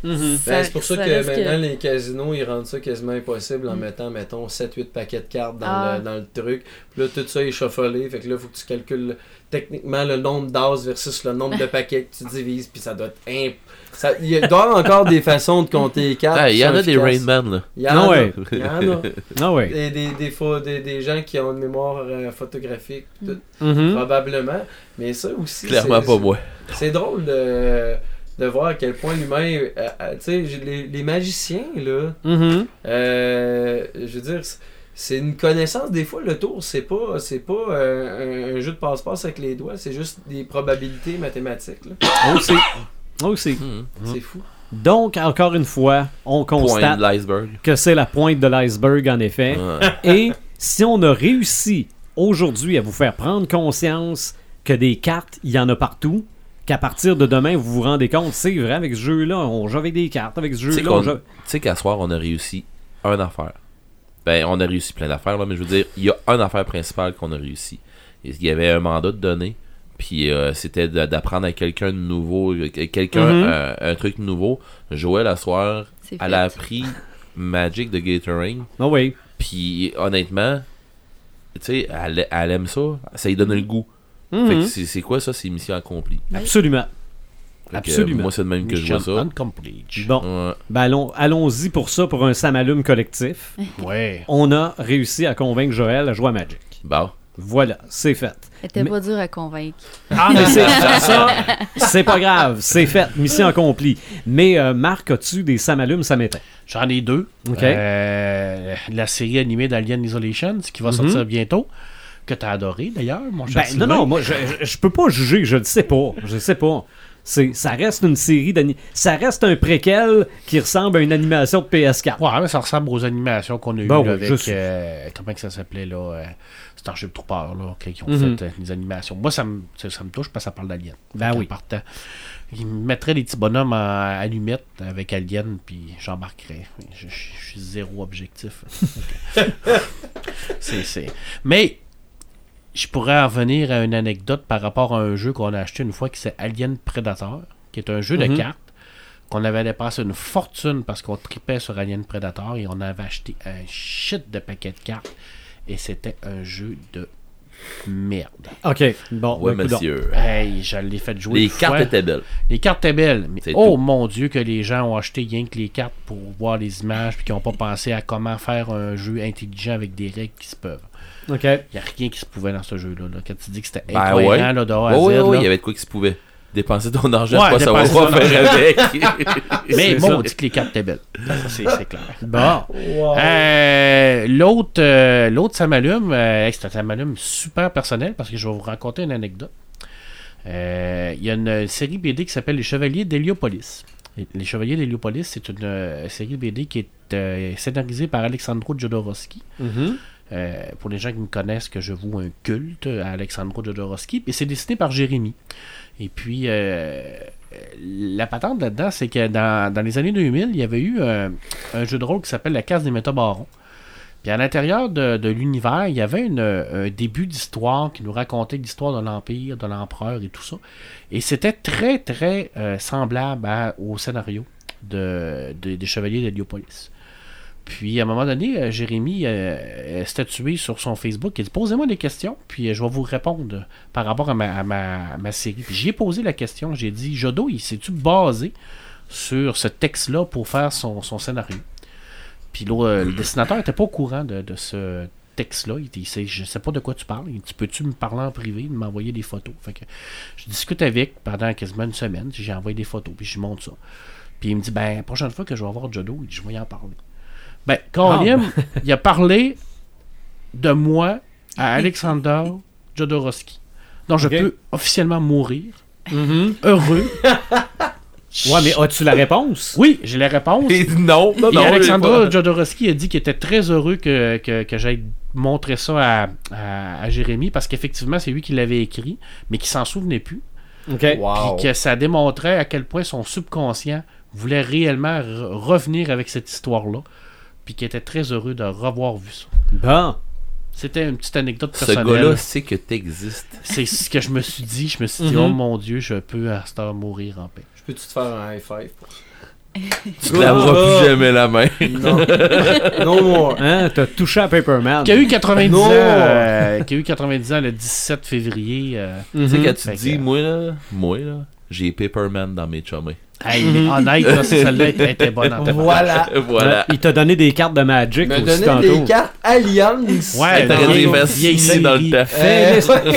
c'est, Mhm. Ben, c'est pour ça, ça que maintenant les casinos ils rendent ça quasiment impossible en Mm. mettant mettons 7-8 paquets de cartes dans, Ah. le, dans le truc. Puis là tout ça est chaffolé, fait que là faut que tu calcules techniquement le nombre d'as versus le nombre de paquets que tu divises puis ça doit être imp... ça, il y a- doit y avoir encore des façons de compter les cartes. Ah, il y en a des. Rain Man, là. Il y en a. ouais. Il y en a. Ouais. Des, des, des, fois, des, des gens qui ont une mémoire euh, photographique, tout, Mhm. probablement. Mais ça aussi, Clairement c'est- pas moi. c'est drôle de, de voir à quel point l'humain. euh, euh, tu sais, les, les magiciens, là, Mhm. euh, je veux dire, c'est- une connaissance. Des fois, le tour, c'est pas, c'est pas euh, un, un jeu de passe-passe avec les doigts, c'est juste des probabilités mathématiques. là. Aussi. Aussi. Mhm. C'est fou. Donc, encore une fois, on constate de l'iceberg. que c'est la pointe de l'iceberg, en effet. Ouais. Et si on a réussi aujourd'hui à vous faire prendre conscience que des cartes, il y en a partout, qu'à partir de demain, vous vous rendez compte, c'est vrai, avec ce jeu-là, on joue avec des cartes, avec ce Tu jeu-là, on joue... Tu sais qu'à soir, on a réussi un affaire. Ben, on a réussi plein d'affaires, là, mais je veux dire, il y a une affaire principale qu'on a réussi. Il y avait un mandat de donner, puis euh, c'était d'apprendre à quelqu'un de nouveau, quelqu'un Mhm. euh, un truc nouveau. Joël, à soir, elle fait. a appris Magic de Gathering, Ah oui. puis honnêtement, tu sais, elle, elle aime ça, ça lui donne le goût. Mhm. Fait que c'est quoi ça, c'est mission accomplie. Absolument. Fait que, Absolument. euh, moi, c'est de même que je vois Mission ça. Bon, Ouais. ben allons- allons-y pour ça, pour un Samalume collectif. Ouais. On a réussi à convaincre Joël à jouer à Magic. Bon. Voilà, c'est fait. Elle était Mais- pas dur à convaincre. Ah, mais c'est ça, c'est pas grave, c'est fait, mission accomplie. Mais euh, Marc, as-tu des Samalumes? Samétain? J'en ai deux. OK. Euh, la série animée d'Alien Isolation, qui va Mhm. sortir bientôt. Que t'as adoré d'ailleurs, mon cher Ben, non, Sylvain? non, moi, je, je, peux pas juger, je le sais pas. Je sais pas. C'est, ça reste une série d'ani- Ça reste un préquel qui ressemble à une animation de PS4. Ouais, mais ça ressemble aux animations qu'on a eues Ben oui, avec. euh, comment que ça s'appelait là euh, Starship Trooper, là, qui ont Mhm. fait euh, les animations. Moi, ça me, ça, ça me touche parce que ça parle d'Alien. Ben oui. partant, ils mettraient des petits bonhommes en allumettes avec Alien, puis j'embarquerais. Je, je- je suis zéro objectif. c'est, c'est. Mais. Je pourrais en revenir à une anecdote par rapport à un jeu qu'on a acheté une fois qui c'est Alien Predator, qui est un jeu Mhm. de cartes qu'on avait dépensé une fortune parce qu'on tripait sur Alien Predator et on avait acheté un shit de paquets de cartes et c'était un jeu de merde. Ok, bon, Ouais, ben, monsieur. Hey, je l'ai fait jouer. Les cartes fois. étaient belles. Les cartes étaient belles. Mais oh tout. mon dieu que les gens ont acheté rien que les cartes pour voir les images puis qui n'ont pas pensé à comment faire un jeu intelligent avec des règles qui se peuvent. Ok. Il n'y a rien qui se pouvait dans ce jeu-là. là. Quand tu dis que c'était Ben incohérent ouais. là, de A à Z, il y avait de quoi qui se pouvait. Dépenser ton argent, Ouais, pas savoir dépenser quoi ton faire avec. Mais bon, ça. on dit que les cartes étaient belles. Ça, c'est clair. Bon. Wow. Euh, l'autre, euh, l'autre, ça m'allume. euh, c'est un ça m'allume super personnel parce que je vais vous raconter une anecdote. Euh, Il y a une série BD qui s'appelle Les Chevaliers d'Héliopolis. Les Chevaliers d'Héliopolis, c'est une euh, série BD qui est euh, scénarisée par Alexandro Jodorowsky. Mhm. Euh, pour les gens qui me connaissent, que je voue un culte à Alexandro Jodorowsky. Et c'est dessiné par Jérémy. Et puis, euh, la patente là-dedans, c'est que dans, les années 2000, il y avait eu un jeu de rôle qui s'appelle La Case des Métabarons. Puis à l'intérieur de, l'univers, il y avait un début d'histoire qui nous racontait l'histoire de l'Empire, de l'Empereur et tout ça. Et c'était très, très euh, semblable au scénario de, de- des Chevaliers d'Héliopolis. Puis à un moment donné, euh, Jérémy euh, a statué sur son Facebook. Il dit Posez-moi des questions, puis euh, je vais vous répondre par rapport à ma, série. Puis j'y ai posé la question. J'ai dit Jodo, il s'est-tu basé sur ce texte-là pour faire son, scénario? Puis euh, le dessinateur n'était pas au courant de, de ce texte-là. Il dit Je sais pas de quoi tu parles. Il dit Peux-tu me parler en privé, m'envoyer des photos? Je discute avec pendant quasiment une semaine. J'ai envoyé des photos, puis je lui montre ça. Puis il me dit Ben, la prochaine fois que je vais voir Jodo, je vais y en parler. Ben, Colin, il a parlé de moi à Alexander Jodorowsky. Donc, je peux officiellement mourir Mhm. heureux. Ouais, mais as-tu la réponse? Oui, j'ai la réponse. Et non, non, Et non. Alexandra Jodorowsky a dit qu'il était très heureux que, que, que j'aille montrer ça à, à, à Jérémy parce qu'effectivement, c'est lui qui l'avait écrit, mais qui s'en souvenait plus. Ok. Wow. Puis que ça démontrait à quel point son subconscient voulait réellement re- revenir avec cette histoire-là. Puis qu'il était très heureux de revoir vu ça. Bon. C'était une petite anecdote Ce personnelle. gars-là sait que t'existes. C'est ce que je me suis dit. Je me suis dit, Mhm. oh mon Dieu, je peux à cette heure mourir en paix. Je peux-tu te faire un high five pour ça? Tu te laveras plus jamais la main. Non. non more. Hein, t'as touché à Paperman. Qui a eu 90 Non. ans, euh, qui a eu 90 ans le 17 février. euh, Tu sais, quand tu Fait te dis, que- moi là, moi là, j'ai Paperman dans mes chummés. Hey, honnête, là, celle-là était, était bonne en. Voilà. voilà. Il t'a donné des cartes de Magic aussi donner tantôt. des cartes Alliance. Ouais, Hey, T'aurais dans le séries. temps.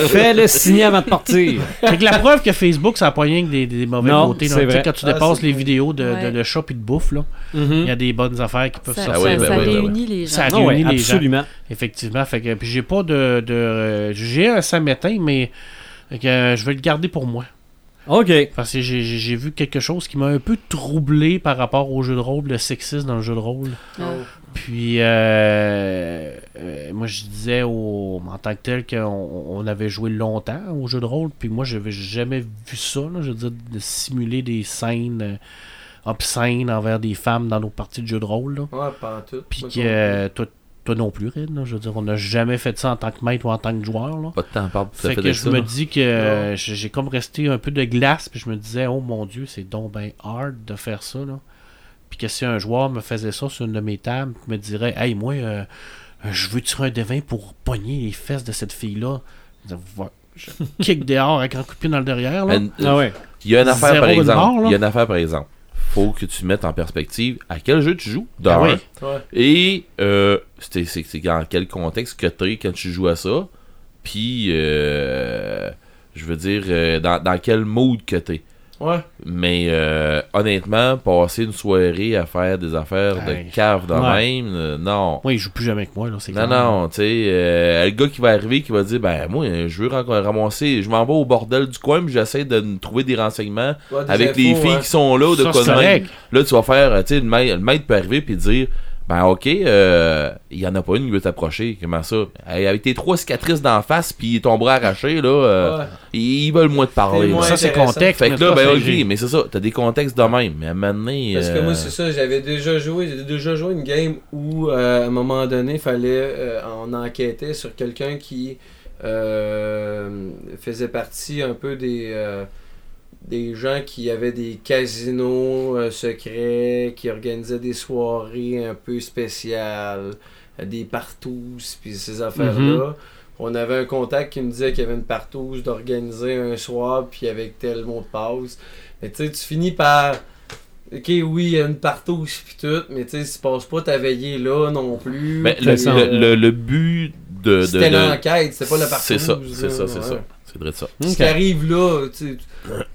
Fais-le signer avant de partir. Fait que la preuve que Facebook, ça n'a pas rien que des, des mauvais Non, côtés. c'est vrai. Quand tu Ah, dépasses les vidéos de, de, Ouais. de chats et de bouffe, là, Mhm. il y a des bonnes affaires qui peuvent Ça, sortir. Ah ça- réunit les gens. Ça Ah réunit ouais, les gens. absolument. Effectivement. Fait que, puis j'ai pas de. de euh, j'ai un samétain, mais fait que, euh, je vais le garder pour moi. OK. Parce que j'ai- vu quelque chose qui m'a un peu troublé par rapport au jeu de rôle, le sexisme dans le jeu de rôle. Ah. Puis, euh, euh, moi, je disais au, en tant que tel qu'on on avait joué longtemps au jeu de rôle. Puis moi, j'avais jamais vu ça. là, je veux dire, de simuler des scènes euh, obscènes envers des femmes dans nos parties de jeu de rôle. là. Ouais, pas en tout. Puis que euh, toi, toi non plus, Red. là, je veux dire, on n'a jamais fait ça en tant que maître ou en tant que joueur. Là. Pas de temps Fait fait que je ça. me dis que euh, j'ai comme resté un peu de glace, puis je me disais, oh mon dieu, c'est donc ben hard de faire ça, là. Puis que si un joueur me faisait ça sur une de mes tables, me dirait, hey, moi, euh, euh, je veux tirer un devin pour pogner les fesses de cette fille-là? Je kick dehors avec un coup de pied dans le derrière, là. Ah ouais. Il y a une affaire Zéro par exemple. mort. Il y a une affaire par exemple. Faut que tu mettes en perspective à quel jeu tu joues. De Ah un. oui. Ouais. Et euh, c'est c'est- c'est dans quel contexte que tu es quand tu joues à ça. Puis, euh, je veux dire, euh, dans, dans quel mood que tu es. Ouais. Mais euh, honnêtement, passer une soirée à faire des affaires Hey. de cave de Ouais. même, euh, non. Moi, il joue plus jamais avec moi, là. c'est Non, clair. non, tu sais, euh, le gars qui va arriver, qui va dire, ben, moi, je veux ram- ramasser, je m'en vais au bordel du coin, puis j'essaie de trouver des renseignements Ouais, des avec les filles ouais. qui sont là, ou de Ça, quoi c'est de même. correct. Là, tu vas faire, euh, tu sais, le, maître- le maître peut arriver puis dire Ben, ok, euh, il y en a pas une qui veut t'approcher. Comment ça? Hey, Avec tes trois cicatrices d'en face puis ton bras arraché, là, euh, Ouais. ils veulent moins te parler. Moins Ça, c'est contexte. Fait mais que là, ben, ok, mais c'est ça, t'as des contextes de même. Mais à un moment donné, Parce que euh, moi, c'est ça, j'avais déjà joué, j'ai déjà joué une game où, euh, à un moment donné, il fallait, euh, on enquêtait sur quelqu'un qui euh, faisait partie un peu des, euh, des gens qui avaient des casinos euh, secrets, qui organisaient des soirées un peu spéciales, euh, des partous, puis ces affaires-là. On avait un contact qui me disait qu'il y avait une partouze d'organiser un soir, puis avec tel mot de passe. Mais tu sais, tu finis par. Ok, oui, il y a une partouze puis tout, mais tu sais, si tu passes pas ta veillée là non plus. ben, le, le, le- le but de. C'était de- l'enquête, c'était pas la partouze. C'est ça, c'est ça, c'est ça. C'est vrai de ça. Ce qui arrive là, tu sais,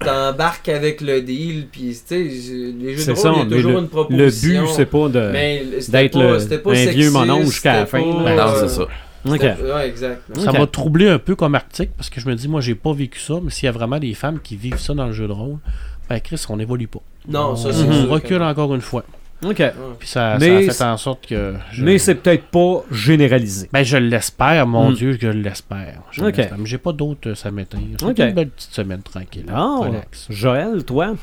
t'embarques avec le deal, puis tu sais, les jeux de ça, rôle, il y a mais toujours le, une le proposition. but, c'est pas de. Mais c'était d'être le- un vieux sexiste, mononge jusqu'à la fin, pas. Non, euh, c'est ça. Ouais, exact. Ça Ok. m'a troublé un peu comme article parce que je me dis, moi, j'ai pas vécu ça, mais s'il y a vraiment des femmes qui vivent ça dans le jeu de rôle, ben Chris, on n'évolue pas. Non, on, ça, c'est on sûr recule encore une fois. Ok. Puis ça, Mais ça a fait en sorte que. je- Mais c'est peut-être pas généralisé. Ben, je l'espère, mon Mm. Dieu, je l'espère. Je Ok. l'espère. Mais j'ai pas d'autres euh, samedis. C'est Ok. une belle petite semaine tranquille. Ah, Relax. Joël, toi?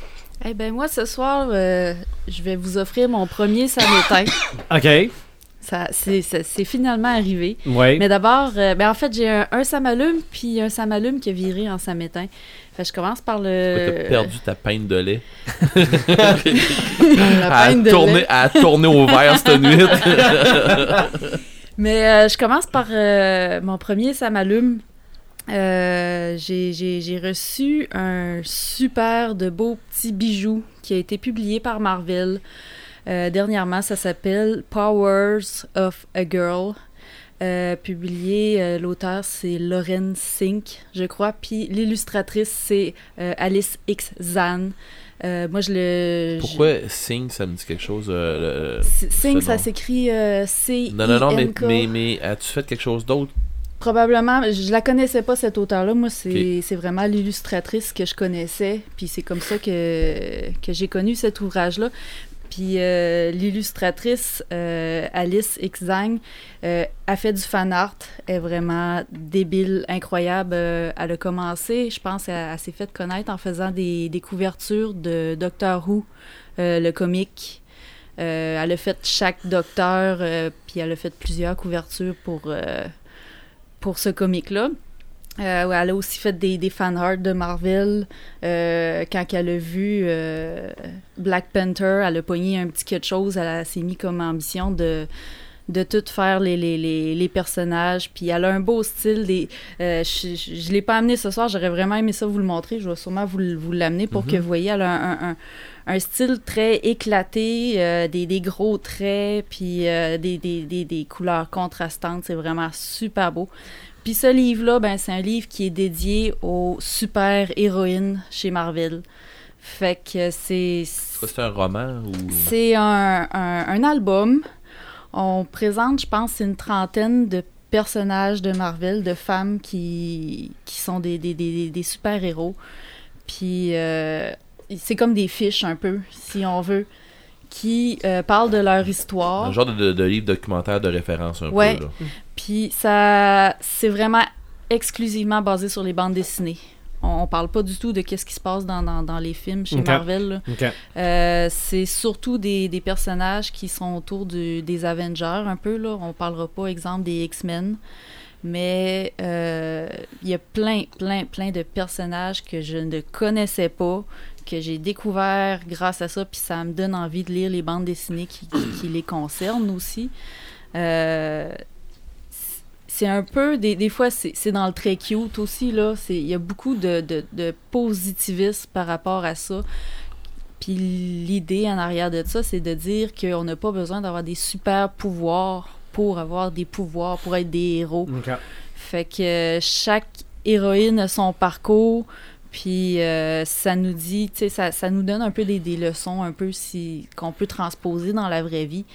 Eh ben moi, ce soir, euh, je vais vous offrir mon premier samétain. Ok. Ça, c'est, ça- c'est finalement arrivé. Oui. Mais d'abord, euh, ben en fait, j'ai un, un samalume, puis un samalume qui a viré en samétain. Fait que je commence par T'as le... perdu ta peine de lait? la À peine de tourner, lait. à tourner au vert cette nuit. Mais euh, je commence par euh, mon premier samalume. Euh, j'ai, j'ai- j'ai reçu un super de beau petit bijou qui a été publié par Marvel. Euh, dernièrement, ça s'appelle Powers of a Girl. Euh, publié, euh, l'auteur c'est Lauren Sink, je crois, puis l'illustratrice c'est Alice X Zan. Moi je le. Pourquoi Sing, ça me dit quelque chose le- Sink, ça s'écrit C. Non, non, non, mais, mais, mais as-tu fait quelque chose d'autre? Probablement, je la connaissais pas cette auteure-là. Moi, c'est vraiment l'illustratrice que je connaissais. Puis c'est comme ça que, que j'ai connu cet ouvrage-là. Puis euh, l'illustratrice euh, Alice Xang euh, a fait du fan art. Est vraiment débile, incroyable. Elle a commencé, je pense, elle, s'est fait connaître en faisant des, couvertures de Doctor Who, le comique. Elle a fait chaque docteur, puis elle a fait plusieurs couvertures pour, pour ce comique-là. Euh, elle a aussi fait des, des fan art de Marvel. Euh, quand elle a vu euh, Black Panther, elle a pogné un petit quelque chose. Elle a- s'est mis comme ambition de, de tout faire les, les, les, les personnages. Puis elle a un beau style. Des, je je l'ai pas amené ce soir. J'aurais vraiment aimé ça vous le montrer. Je vais sûrement vous, vous l'amener pour que vous voyez. Elle a un, un- un- un style très éclaté, euh, des, des gros traits, puis euh, des, des, des, des couleurs contrastantes. C'est vraiment super beau. Puis ce livre-là, ben, c'est un livre qui est dédié aux super-héroïnes chez Marvel. Fait que c'est... C'est un roman ou? C'est un, un- un album. On présente, je pense, une trentaine de personnages de Marvel, de femmes qui, qui sont des, des, des, des super-héros. Puis euh, c'est comme des fiches un peu, si on veut, qui euh, parlent de leur histoire. Un genre de, de- de livre documentaire de référence un Ouais. peu. Là. Puis ça, c'est vraiment exclusivement basé sur les bandes dessinées. On, on parle pas du tout de qu'est-ce qui se passe dans, dans, dans les films chez. Marvel. là. Ok. Euh, c'est surtout des, des personnages qui sont autour du- des Avengers un peu. Là. On parlera pas, exemple, des X-Men. Mais euh, il y a plein, plein, plein de personnages que je ne connaissais pas, que j'ai découvert grâce à ça, puis ça me donne envie de lire les bandes dessinées qui, qui- qui les concernent aussi. Euh, c'est un peu, des, des fois, c'est dans le très cute aussi, là. C'est- Il y a beaucoup de, de, de positivisme par rapport à ça. Puis l'idée en arrière de ça, c'est de dire qu'on n'a pas besoin d'avoir des super pouvoirs pour avoir des pouvoirs, pour être des héros. Fait que euh, chaque héroïne a son parcours, puis euh, ça nous dit, tu sais, ça, ça nous donne un peu des, des leçons, un peu si qu'on peut transposer dans la vraie vie.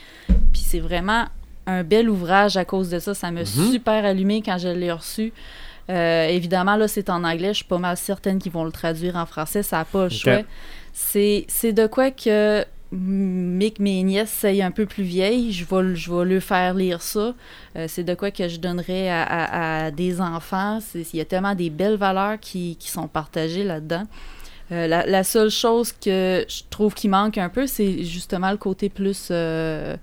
Puis c'est vraiment un bel ouvrage à cause de ça. Ça m'a Mhm. super allumé quand je l'ai reçu. Euh, évidemment, là, c'est en anglais. Je suis pas mal certaine qu'ils vont le traduire en français. Ça n'a pas le choix. C'est c'est de quoi que Mick, mes nièces, c'est un peu plus vieille. Je vais, je vais leur faire lire ça. Euh, c'est de quoi que je donnerais à, à- à des enfants. Il y a tellement des belles valeurs qui, qui sont partagées là-dedans. Euh, la, la seule chose que je trouve qui manque un peu, c'est justement le côté plus euh,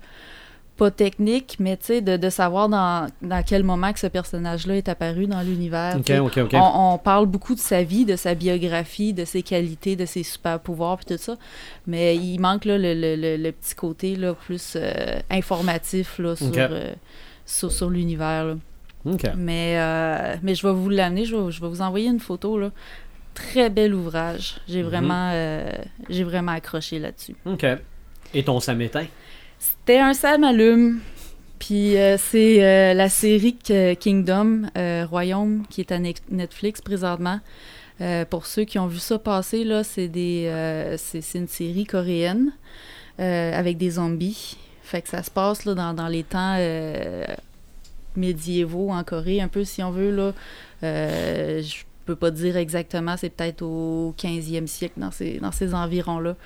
pas technique, mais tu sais, de, de savoir dans, dans quel moment que ce personnage-là est apparu dans l'univers. On, on parle beaucoup de sa vie, de sa biographie, de ses qualités, de ses super pouvoirs, puis tout ça. Mais il manque là, le, le- le- le petit côté là, plus euh, informatif là, sur, euh, sur, sur l'univers. Mais, euh, mais je vais vous l'amener, je vais, je vais vous envoyer une photo. Là. Très bel ouvrage. J'ai Mhm. vraiment, euh, j'ai vraiment accroché là-dessus. Ok. Et ton samétain? C'était un Sam allume. Puis euh, c'est euh, la série Kingdom, euh, Royaume, qui est à Netflix présentement. Euh, pour ceux qui ont vu ça passer, là, c'est des, c'est une série coréenne avec des zombies. Fait que ça se passe là, dans, dans les temps médiévaux en Corée, un peu si on veut. Là. Je peux pas dire exactement, c'est peut-être au 15e siècle, dans ces, dans ces environs-là.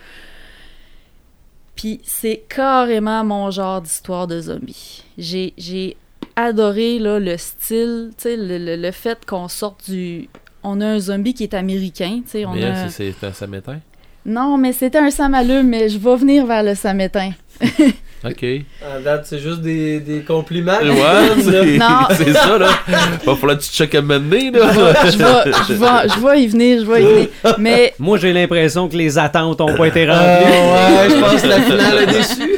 Puis c'est carrément mon genre d'histoire de zombies. J'ai, j'ai adoré là, le style, tu sais, le, le- le fait qu'on sorte du... On a un zombie qui est américain, tu sais, on Mais a... c'est c'est un samétain. Non, mais c'était un samalume, mais je vais venir vers le samétain. Ok. En date, c'est juste des, des compliments. Ouais, c'est Non. c'est ça, là. Va falloir que tu checkes à mener, là. je vais, je vais, je vais y venir, je vais y venir. Mais Moi, j'ai l'impression que les attentes ont pas été Ah, remplies. ouais, je pense que la finale est déçue.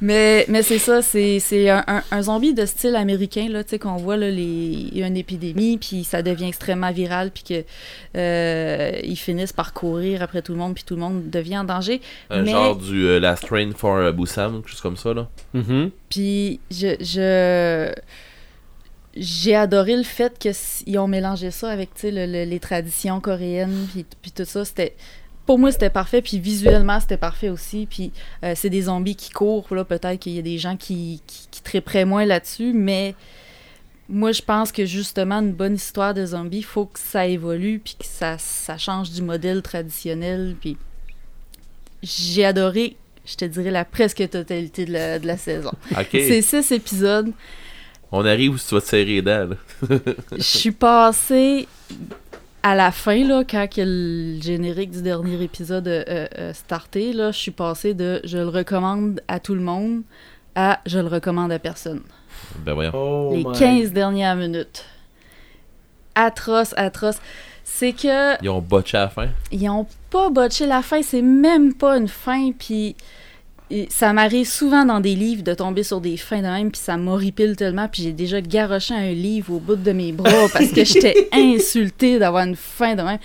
Mais, mais c'est ça, c'est c'est un, un- un zombie de style américain, là, tu sais, qu'on voit, là, les, il y a une épidémie, puis ça devient extrêmement viral, puis que euh, ils finissent par courir après tout le monde, puis tout le monde devient en danger. Un Mais- genre du euh, Last Train for euh, Busan, quelque chose comme ça, là. Mhm. Puis je... je j'ai adoré le fait qu'ils ont mélangé ça avec tu sais, le- le- les traditions coréennes, puis, puis tout ça. C'était, pour moi, c'était parfait. Puis visuellement, c'était parfait aussi. Puis euh, c'est des zombies qui courent. Là, peut-être qu'il y a des gens qui, qui, qui tripperaient moins là-dessus. Mais moi, je pense que justement, une bonne histoire de zombies, il faut que ça évolue. Puis que ça, ça change du modèle traditionnel. Puis j'ai adoré, je te dirais, la presque totalité de la, de la saison. C'est six épisodes. On arrive où tu vas te serrer les dents, là. Je suis passée à la fin, là, quand le générique du dernier épisode a euh, euh, starté, là, je suis passée de je le recommande à tout le monde à je le recommande à personne. Ben voyons. Oh Les my. 15 dernières minutes. Atroce, atroce. C'est que Ils ont botché la fin? ils ont pas botché la fin, c'est même pas une fin, puis et ça m'arrive souvent dans des livres de tomber sur des fins de même, puis ça m'horripile tellement, puis j'ai déjà garoché un livre au bout de mes bras parce que j'étais insultée d'avoir une fin de même.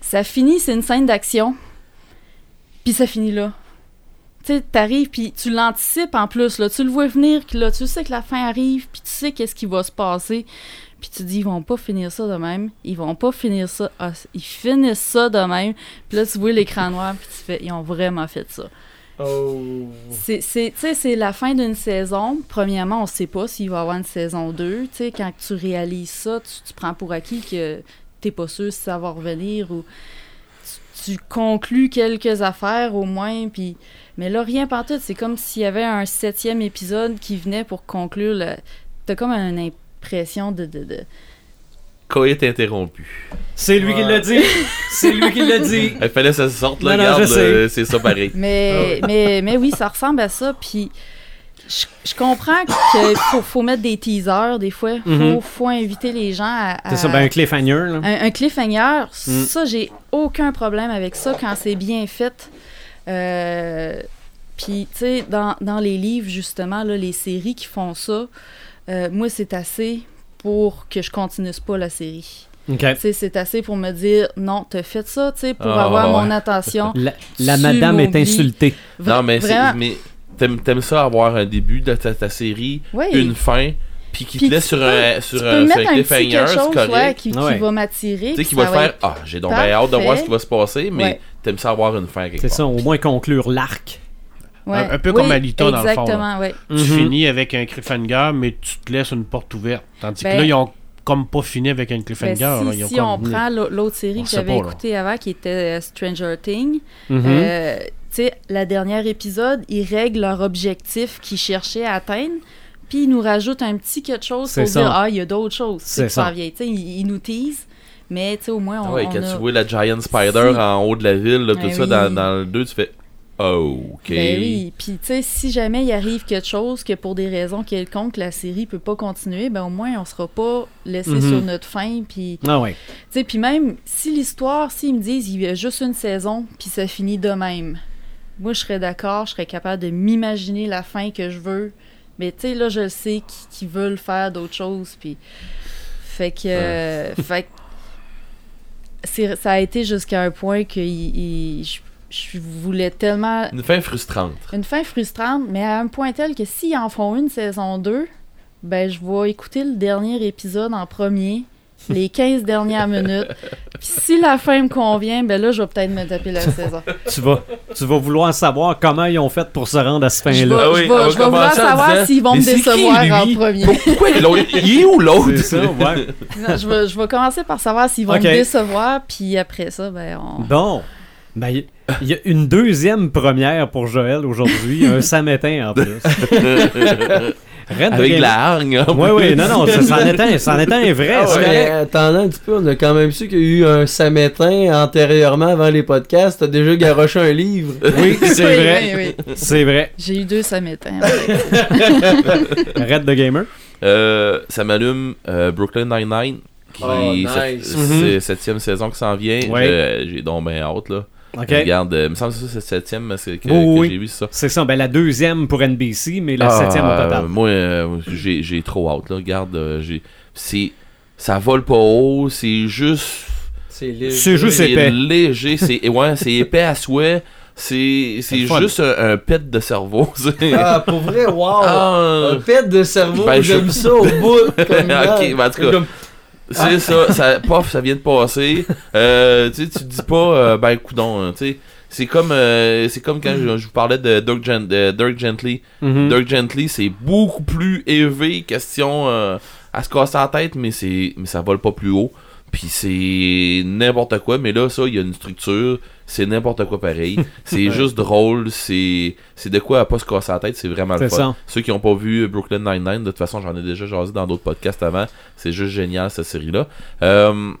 Ça finit, c'est une scène d'action, puis ça finit là. Tu sais, t'arrives, puis tu l'anticipes en plus, là, tu le vois venir, là, tu sais que la fin arrive, puis tu sais qu'est-ce qui va se passer. Puis tu dis, ils vont pas finir ça de même. Ils vont pas finir ça. Ah, ils finissent ça de même. Puis là, tu vois l'écran noir, puis tu fais, ils ont vraiment fait ça. Oh. C'est, la fin d'une saison. Premièrement, on sait pas s'il va y avoir une saison 2. Tu sais, quand tu réalises ça, tu, prends pour acquis que t'es pas sûr si ça va revenir ou tu, conclus quelques affaires au moins. Puis, mais là, rien par tout. C'est comme s'il y avait un septième épisode qui venait pour conclure. Le... T'as comme une impression de- de, Coït interrompu. C'est lui qui l'a dit. C'est lui qui l'a dit. Il fallait que ça sorte, là. Non, non, euh, c'est ça pareil. Mais, mais, mais oui, ça ressemble à ça. Puis je, je comprends qu'il faut, faut mettre des teasers des fois. Faut, Mhm. faut inviter les gens à. à- C'est ça, ben un cliffhanger, là. un, un cliffhanger, Mm. ça, j'ai aucun problème avec ça quand c'est bien fait. Euh, Puis, tu sais, dans, dans les livres, justement, là, les séries qui font ça, euh, moi, c'est assez pour que je continue pas la série. C'est assez pour me dire, non, t'as fait ça, tu sais, pour Ah, avoir ouais. mon attention. La, madame est insultée. Vra- non, mais, mais t'aimes, t'aimes ça avoir un début de ta, ta série, Oui. une fin, puis qui te laisse sur peux- un, sur tu un, sur cliffhanger, quelque c'est chose ouais, correct. qui, qui Ouais. va m'attirer. Tu sais, qui ça va faire Ah, j'ai donc bien hâte de voir ce qui va se passer, mais Ouais. t'aimes ça avoir une fin quelque C'est ça, au moins conclure l'arc. Ouais. Un- un peu Oui, comme Alita, dans le fond, Exactement, oui. Tu Mhm. finis avec un cliffhanger, mais tu te laisses une porte ouverte. Tandis Ben- que là, ils ont comme pas fini avec un Ben, cliffhanger. si là. Ils ont si comme on prend l'au- l'autre série On que j'avais écoutée avant, qui était euh, Stranger Things, Mhm. euh, tu sais, la dernière épisode, ils règlent leur objectif qu'ils cherchaient à atteindre, puis ils nous rajoutent un petit quelque chose C'est pour ça. dire, ah, il y a d'autres choses. C'est ça. viennent. Tu sais, ils, ils nous teasent, mais tu sais, au moins, on, Ah ouais, on quand a... tu vois la Giant Spider en haut de la ville, là, tout Ben ça, oui. dans, dans le 2, tu fais ok. Ben oui, puis tu sais, si jamais il arrive quelque chose que pour des raisons quelconques, la série peut pas continuer, ben au moins on sera pas laissé Mhm. sur notre fin, puis Ah ouais. Tu sais, puis même si l'histoire, s'ils me disent il y a juste une saison, puis ça finit de même, moi je serais d'accord, je serais capable de m'imaginer la fin que je veux. Mais tu sais, là, je le sais qu'ils veulent faire d'autres choses, puis. Fait que. euh, fait que. Ça a été jusqu'à un point que il- il- je, je voulais tellement. Une fin frustrante. Une fin frustrante, mais à un point tel que s'ils en font une saison 2, ben je vais écouter le dernier épisode en premier, les 15 dernières minutes. Puis si la fin me convient, ben là, je vais peut-être me taper la saison. Tu vas, tu vas vouloir savoir comment ils ont fait pour se rendre à ce Je vais, fin-là. Ah oui, je vais- je vais vouloir savoir s'ils vont me qui, décevoir en premier. Pourquoi Il est où l'autre? C'est ça, ouais. Non, je, vais, je vais commencer par savoir s'ils vont me décevoir, puis après ça, ben on... Bon. Ben, il y a une deuxième première pour Joël aujourd'hui, un samétain en plus. Red Avec Game- la hargne. Oui, oui, non, non, ça, c'en est un, est un vrai. Ah c'est ouais, correct. mais attendant un petit peu, on a quand même su qu'il y a eu un samétain antérieurement avant les podcasts. T'as déjà garoché un livre. Oui, c'est Oui, vrai. oui, oui. C'est vrai. J'ai eu deux samétins. Red the Gamer. Euh, ça m'allume euh, Brooklyn Nine-Nine. Qui Oh, c'est- nice. C'est septième saison qui s'en vient. Ouais. J'ai donc bien hâte là. OK. Regarde, euh, il me semble que c'est septième mais c'est que, Oui, que oui. j'ai vu ça. C'est ça, ben la deuxième pour NBC, mais la Ah, septième au euh, total. moi, euh, j'ai j'ai trop hâte là. Regarde, euh, c'est ça vole pas haut, c'est juste C'est léger. C'est juste c'est épais. léger, c'est ouais, c'est épais à souhait. C'est juste un, un pet de cerveau. Ah, pour vrai, wow! Ah. Un pet de cerveau, Ben, je- j'aime ça au bout. Comme là. Ok, ben, en tout cas, Comme- C'est ça, ça, pof, ça vient de passer. Euh, tu sais, tu te dis pas, euh, ben, coudon, hein, tu sais. C'est comme, euh, c'est comme quand je, je vous parlais de Dirk, Gen- de Dirk Gently. Mhm. Dirk Gently, c'est beaucoup plus élevé, question euh, à se casser la tête, mais c'est, mais ça vole pas plus haut. Puis c'est n'importe quoi, mais là, ça, il y a une structure, c'est n'importe quoi pareil. C'est juste drôle, c'est, c'est de quoi à pas se casser la tête, c'est vraiment le fun. ça. Ceux qui n'ont pas vu Brooklyn Nine-Nine, de toute façon, j'en ai déjà jasé dans d'autres podcasts avant. C'est juste génial, cette série-là. Euh,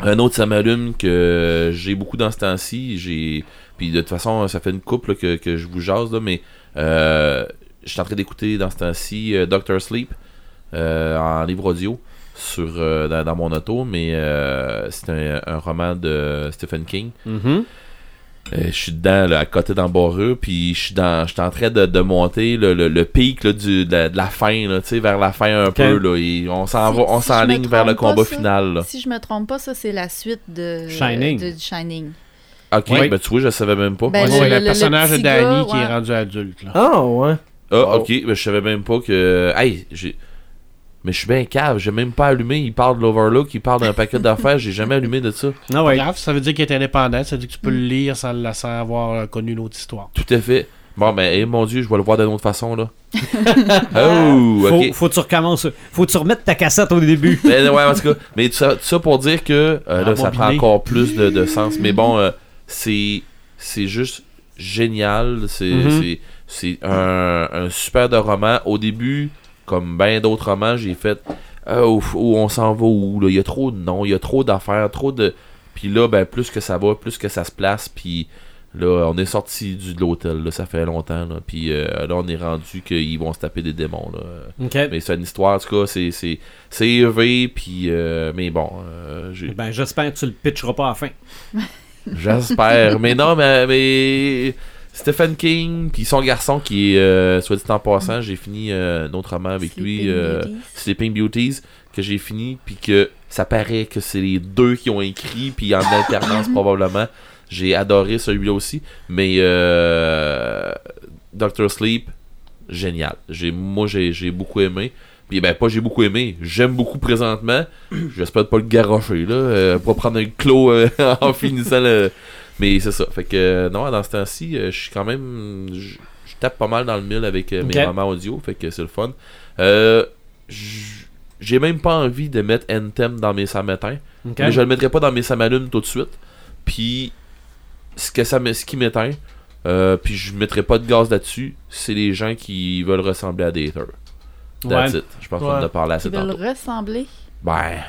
un autre, ça m'allume que j'ai beaucoup dans ce temps-ci. J'ai... Puis de toute façon, ça fait une couple là, que, que je vous jase, là, mais euh, je suis en train d'écouter dans ce temps-ci euh, Doctor Sleep euh, en livre audio sur, euh, dans, dans mon auto, mais euh, c'est un, un roman de Stephen King. Mhm. Euh, je suis dedans, là, à côté dans Boreux, puis je suis dans, en train de, de monter le, le, le pic là, du, de, la, de la fin, là, tu sais, vers la fin un peu, là, et on s'en Si- on si s'enligne vers le combat ça, final. Là. Si je me trompe pas, ça c'est la suite de Shining. de Shining. Ok, Oui. ben tu vois, je savais même pas. Ben, Ouais, c'est le- personnage le de Danny gars, qui est rendu adulte. Ah, ouais. Ah, Wow. ok, ben je savais même pas que. Hey, j'ai. Mais je suis bien cave, j'ai même pas allumé. Il parle de l'Overlook, il parle d'un paquet d'affaires, j'ai jamais allumé de ça. Ah ouais. Grave, ça veut dire qu'il est indépendant, ça veut dire que tu peux le lire sans, avoir euh, connu une autre histoire. Tout à fait. Bon, ben, eh, mon dieu, je vais le voir d'une autre façon, là. oh, Faut, ok. faut que tu recommences. Faut que tu remettes ta cassette au début. Mais ouais, en tout cas, mais tout ça, tout ça pour dire que euh, là, ça prend encore plus de, de sens. Mais bon, euh, c'est c'est juste génial. C'est Mhm. c'est- c'est un, un super de roman. Au début, comme bien d'autres romans, j'ai fait oh, oh, on s'en va où là? Il y a trop de noms, il y a trop d'affaires, trop de. Puis là, ben plus que ça va, plus que ça se place. Puis là, on est sorti du, de l'hôtel. Là, ça fait longtemps. Là, puis euh, là, on est rendu qu'ils vont se taper des démons. Là. Mais c'est une histoire, en tout cas, c'est, c'est, c'est élevé, puis, euh, mais bon, euh, j'ai- Ben, j'espère que tu le pitcheras pas à la fin. j'espère. mais non, mais, mais Stephen King, puis son garçon qui est, euh, soit dit en passant, j'ai fini euh, roman avec lui, euh, Beauties. Sleeping Beauties, que j'ai fini, puis que ça paraît que c'est les deux qui ont écrit, puis en alternance probablement. J'ai adoré celui-là aussi, mais euh, Doctor Sleep, génial. J'ai, moi, j'ai, j'ai beaucoup aimé. Puis ben pas j'ai beaucoup aimé, j'aime beaucoup présentement. J'espère pas le garocher là, euh, pas prendre un clos euh, en finissant le. Mais c'est ça. Fait que euh, non, dans ce temps-ci, euh, je suis quand même. Je tape pas mal dans le mille avec euh, mes Ok. romans audio, fait que c'est le fun. Euh, j'ai même pas envie de mettre Anthem dans mes samatins. OK. Mais je le mettrai pas dans mes samalunes tout de suite. Puis ce que ça ce qui m'éteint, euh, puis je mettrai pas de gaz là-dessus, c'est les gens qui veulent ressembler à des haters. That's Ouais. it. Je pense qu'on Ouais. en a parlé assez Ils veulent tantôt. ressembler. Ben,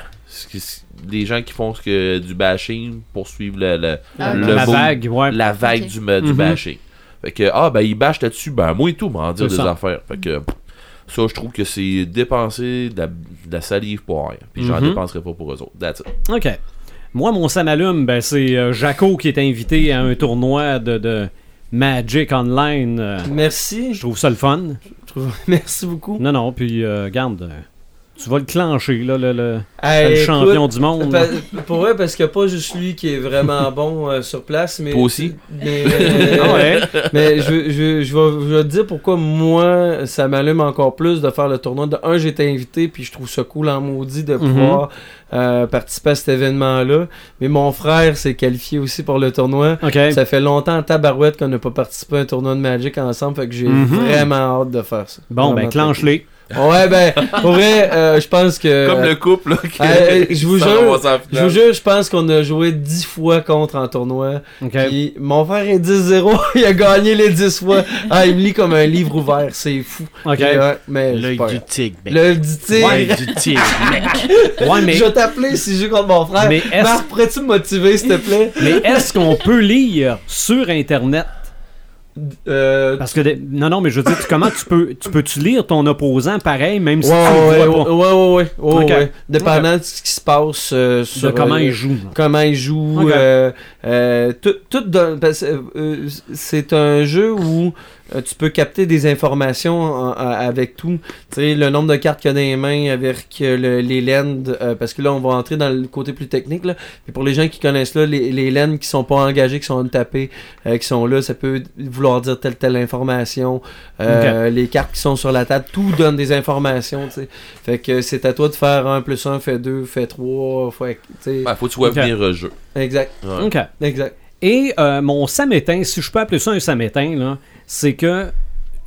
les gens qui font ce que, du bashing pour suivre le, le, Ah, le la vague, ouais. la vague du, du Mhm. bashing. Fait que, ah, ben, ils bâchent là-dessus, ben, moi et tout, m'en dire des ça. affaires. Fait que, ça, je trouve que c'est dépenser de la, de la salive pour rien. Puis j'en Mhm. dépenserai pas pour eux autres. That's it. OK. Moi, mon Samalume, ben, c'est euh, Jaco qui est invité à un tournoi de, de Magic Online. euh, Merci. je trouve ça le fun. Je trouve- Merci beaucoup. Non, non, puis euh, garde. Tu vas le clencher, là, le, le- Hey, le écoute, champion du monde. Pa- Pour vrai, parce qu'il n'y a pas juste lui qui est vraiment bon euh, sur place. Mais, Toi aussi? Mais, euh, Ah ouais? mais je, je, je, vais, je vais te dire pourquoi moi, ça m'allume encore plus de faire le tournoi. De un, j'ai été invité, puis je trouve ça cool en maudit de Mhm. pouvoir euh, participer à cet événement-là. Mais mon frère s'est qualifié aussi pour le tournoi. Ça fait longtemps en tabarouette qu'on n'a pas participé à un tournoi de Magic ensemble, fait que j'ai Mhm. vraiment hâte de faire ça. Bon, ben, clenche-les. Ouais, ben, pour vrai, euh, je pense que. Comme le couple, là. qui- Euh, je vous jure, Je vous jure, je pense qu'on a joué 10 fois contre en tournoi. Puis mon frère est 10-0, il a gagné les 10 fois. Ah, il me lit comme un livre ouvert, c'est fou. OK. Mais L'œil pas du tigre. mec. L'œil du tigre. L'œil du tigre, mec. Ouais, mais, Je vais t'appeler si je joue contre mon frère. mais est-ce Marc, pourrais-tu me motiver, s'il te plaît? mais est-ce qu'on peut lire sur Internet? Euh, Parce que, de- non, non, mais je veux dire, tu- comment tu peux, tu peux-tu lire ton opposant pareil, même si ouais, tu ouais, le ouais, vois pas? ouais, ouais, ouais, ouais. Dépendant de ce qui se passe euh, De sur comment euh, il joue. comment il joue. Tout, tout dans- parce, c'est un jeu où tu peux capter des informations en- en- avec tout. Tu sais, le nombre de cartes qu'il y a dans les mains avec euh, le- les lands, euh, parce que là, on va entrer dans le côté plus technique. Là. Et pour les gens qui connaissent là, les, les qui sont pas engagés, qui sont tapés, euh, qui sont là, ça peut vouloir dire telle telle information. Euh, Les cartes qui sont sur la table, tout donne des informations. tu sais. Fait que c'est à toi de faire 1 plus 1, fait 2, fait 3, fait... tu sais. Ouais, faut que tu vois Ok. venir le jeu. Exact, Ouais. OK. exact. Et euh, mon samétain, si je peux appeler ça un samétain, là, c'est que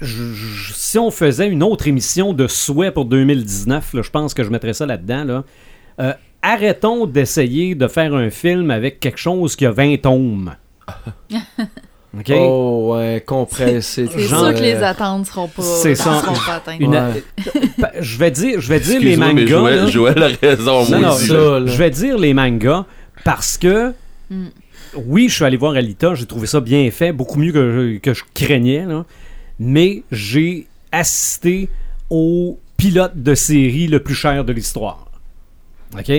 je- je- si on faisait une autre émission de souhait pour 2019, là, je pense que je mettrais ça là-dedans. Là, euh, arrêtons d'essayer de faire un film avec quelque chose qui a 20 tomes. OK? Oh, ouais, compressé. C'est sûr que les attentes seront pas, c'est ça. seront pas atteintes. Une- Ouais. Pa- je vais dire, je vais dire les mangas. Joël. Joël a raison, Non, moi non, aussi. ça. Je vais dire les mangas parce que Mm. Oui, je suis allé voir Alita, j'ai trouvé ça bien fait, beaucoup mieux que, que je craignais, mais j'ai assisté au pilote de série le plus cher de l'histoire. OK?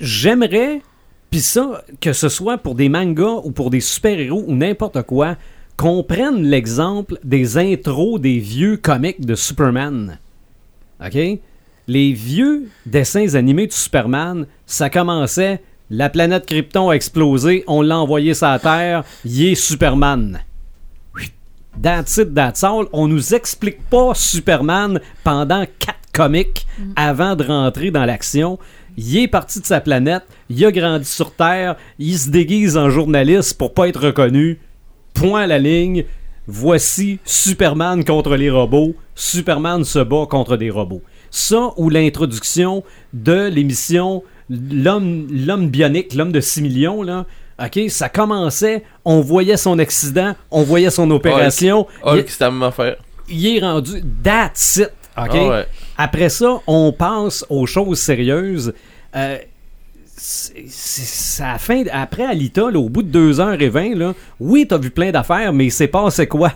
J'aimerais, puis ça, que ce soit pour des mangas ou pour des super-héros ou n'importe quoi, qu'on prenne l'exemple des intros des vieux comics de Superman. OK? Les vieux dessins animés de Superman, ça commençait la planète Krypton a explosé, on l'a envoyé sur la Terre, il est Superman. That's it, that's all. On nous explique pas Superman pendant quatre comics avant de rentrer dans l'action. Il est parti de sa planète, il a grandi sur Terre, il se déguise en journaliste pour pas être reconnu. Point à la ligne. Voici Superman contre les robots. Superman se bat contre des robots. Ça ou l'introduction de l'émission L'homme l'homme bionique, l'homme de 6 millions, là. OK, ça commençait, on voyait son accident, on voyait son opération. Hulk, c'est la même affaire. il, est rendu that's it. OK? Ah ouais. Après ça, on passe aux choses sérieuses. Euh, c'est- fin, après Alita, là, au bout de 2h20, là, oui, t'as vu plein d'affaires, mais c'est passé quoi?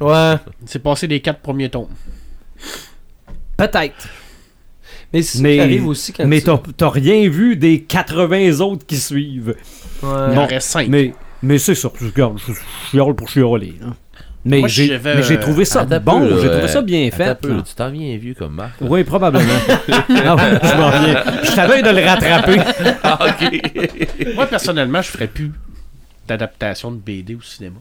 Ouais. C'est passé les quatre premiers tomes. Peut-être. Mais c'est Mais- ça qui arrive aussi quand Mais tu- t'as t'as rien vu des 80 autres qui suivent. Ouais. Il Bon, en reste cinq. Mais, mais c'est ça. Je, regarde, je, je chiale pour chialer. là. Mais Moi, j'ai j'avais, mais j'ai euh, trouvé ça bon. peu, J'ai trouvé euh, ça bien fait. peu, là. tu t'en viens vieux comme Marc. là. Oui, probablement. Ah je m'en reviens. Je savais de le rattraper. Ah. Moi, personnellement, je ferais plus d'adaptation de BD au cinéma.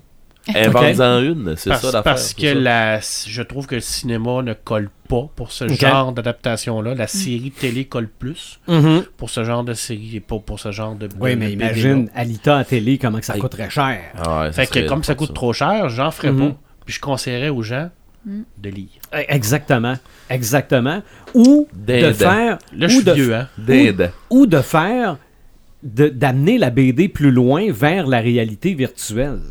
Invente-en une, c'est Parce, ça l'affaire. parce que la, je trouve que le cinéma ne colle pas pour ce genre d'adaptation-là. La série télé colle plus Mhm. pour ce genre de série et pas pour ce genre de. Oui, de- mais de imagine BD-là. Alita à télé, comment que ça coûterait cher. Ah ouais, Fait que comme ça coûte trop cher, j'en ferais Mhm. pas. Puis je conseillerais aux gens de lire. Eh, Exactement. Exactement. Ou de faire. Là, ou je suis de, vieux, hein. Ou de faire. de- d'amener la BD plus loin vers la réalité virtuelle.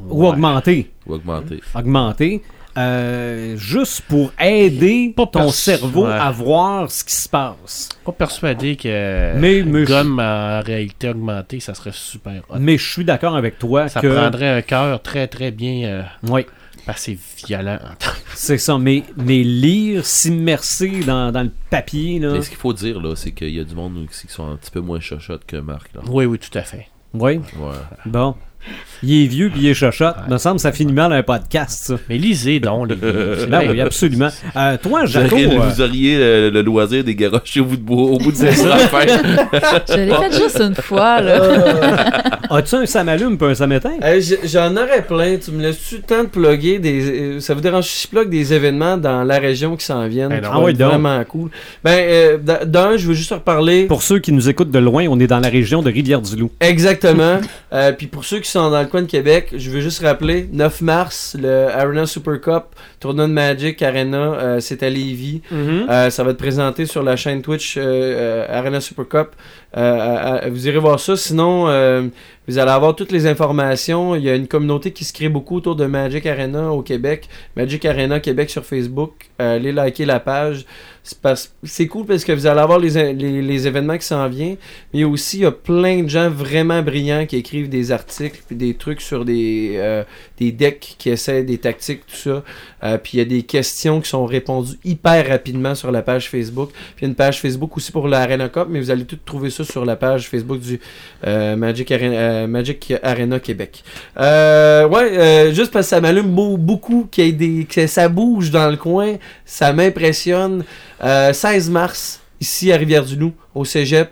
Ou Ouais. augmenter. Ou augmenter. Augmenter. euh, juste pour aider Pas ton cerveau ouais. à voir ce qui se passe. Pas persuadé que Mais- mais je- gomme en réalité augmentée, ça serait super hot. Mais je suis d'accord avec toi Ça que. prendrait un cœur très très bien euh, Oui, assez violent. c'est ça. Mais, mais lire, s'immerser dans, dans le papier, là. Mais ce qu'il faut dire, là, c'est qu'il y a du monde aussi qui sont un petit peu moins chochottes que Marc. Là. oui, oui, tout à fait. Oui, Ouais. bon. Il est vieux puis il est chochotte. Il me semble que ça finit mal un podcast, ça. Mais lisez donc les livres. Ben oui, absolument. Euh, toi, Jaco, euh, vous auriez le, le loisir des garoches au bout de bois, au bout de cette affaire. Je l'ai fait juste une fois, là. as-tu un samalume puis un samétain? Hey, j- J'en aurais plein. Tu me laisses-tu le temps de plugger des. euh, Ça vous dérange si je plug des événements dans la région qui s'en viennent? Non. vont Ah ouais, donc. vraiment cool. Ben, euh, d- d'un, je veux juste reparler. Pour ceux qui nous écoutent de loin, on est dans la région de Rivière-du-Loup. Exactement. Euh, puis pour ceux qui sont dans le coin de Québec, je veux juste rappeler 9 mars, le Arena Super Cup, tournoi de Magic Arena, euh, c'est à Lévis. Euh, ça va être présenté sur la chaîne Twitch euh, Arena Super Cup. Vous irez voir ça. Sinon, vous allez avoir toutes les informations. Il y a une communauté qui se crée beaucoup autour de Magic Arena au Québec. Magic Arena Québec sur Facebook. Allez liker la page. C'est cool parce que vous allez avoir les, les, les événements qui s'en viennent. Mais aussi, il y a plein de gens vraiment brillants qui écrivent des articles puis des trucs sur des, euh, des decks qui essaient des tactiques, tout ça. Euh, puis il y a des questions qui sont répondues hyper rapidement sur la page Facebook. Puis il y a une page Facebook aussi pour l'Arena Cup, mais vous allez tout trouver ça sur la page Facebook du euh, Magic, Arena, euh, Magic Arena Québec. Euh, ouais, euh, juste parce que ça m'allume beau- beaucoup qu'il y ait des, que ça bouge dans le coin, ça m'impressionne. Euh, 16 mars, ici à Rivière-du-Loup, au Cégep,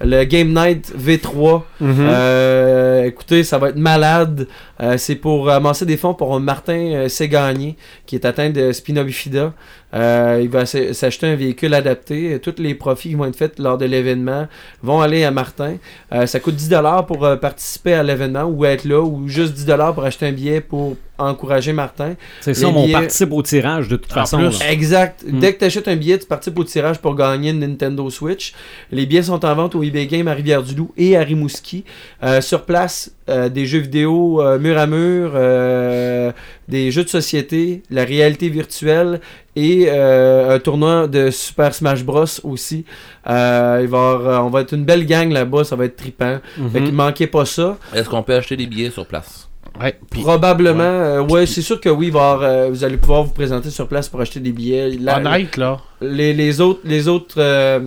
le Game Night V3. Euh, écoutez, ça va être malade. Euh, c'est pour amasser des fonds pour Martin euh, Ségagné, qui est atteint de spina bifida. Euh, il va s'acheter un véhicule adapté. Tous les profits qui vont être faits lors de l'événement vont aller à Martin. Euh, ça coûte 10$ pour euh, participer à l'événement ou être là, ou juste 10$ pour acheter un billet pour encourager Martin. C'est ça, on participe au tirage de toute En façon. plus. Exact. Mm. Dès que tu achètes un billet, tu participes au tirage pour gagner une Nintendo Switch. Les billets sont en vente au eBay Game à Rivière-du-Loup et à Rimouski. Euh, sur place, euh, des jeux vidéo euh, mur à mur, euh, des jeux de société, la réalité virtuelle et euh, un tournoi de Super Smash Bros aussi. Euh, il va avoir, euh, on va être une belle gang là-bas, ça va être trippant. Fait qu'il manquait pas ça. Est-ce qu'on peut acheter des billets sur place? Ouais, Probablement, euh, ouais, c'est sûr que oui, va avoir, euh, vous allez pouvoir vous présenter sur place pour acheter des billets. La- honnête, là. les, les autres les autres euh,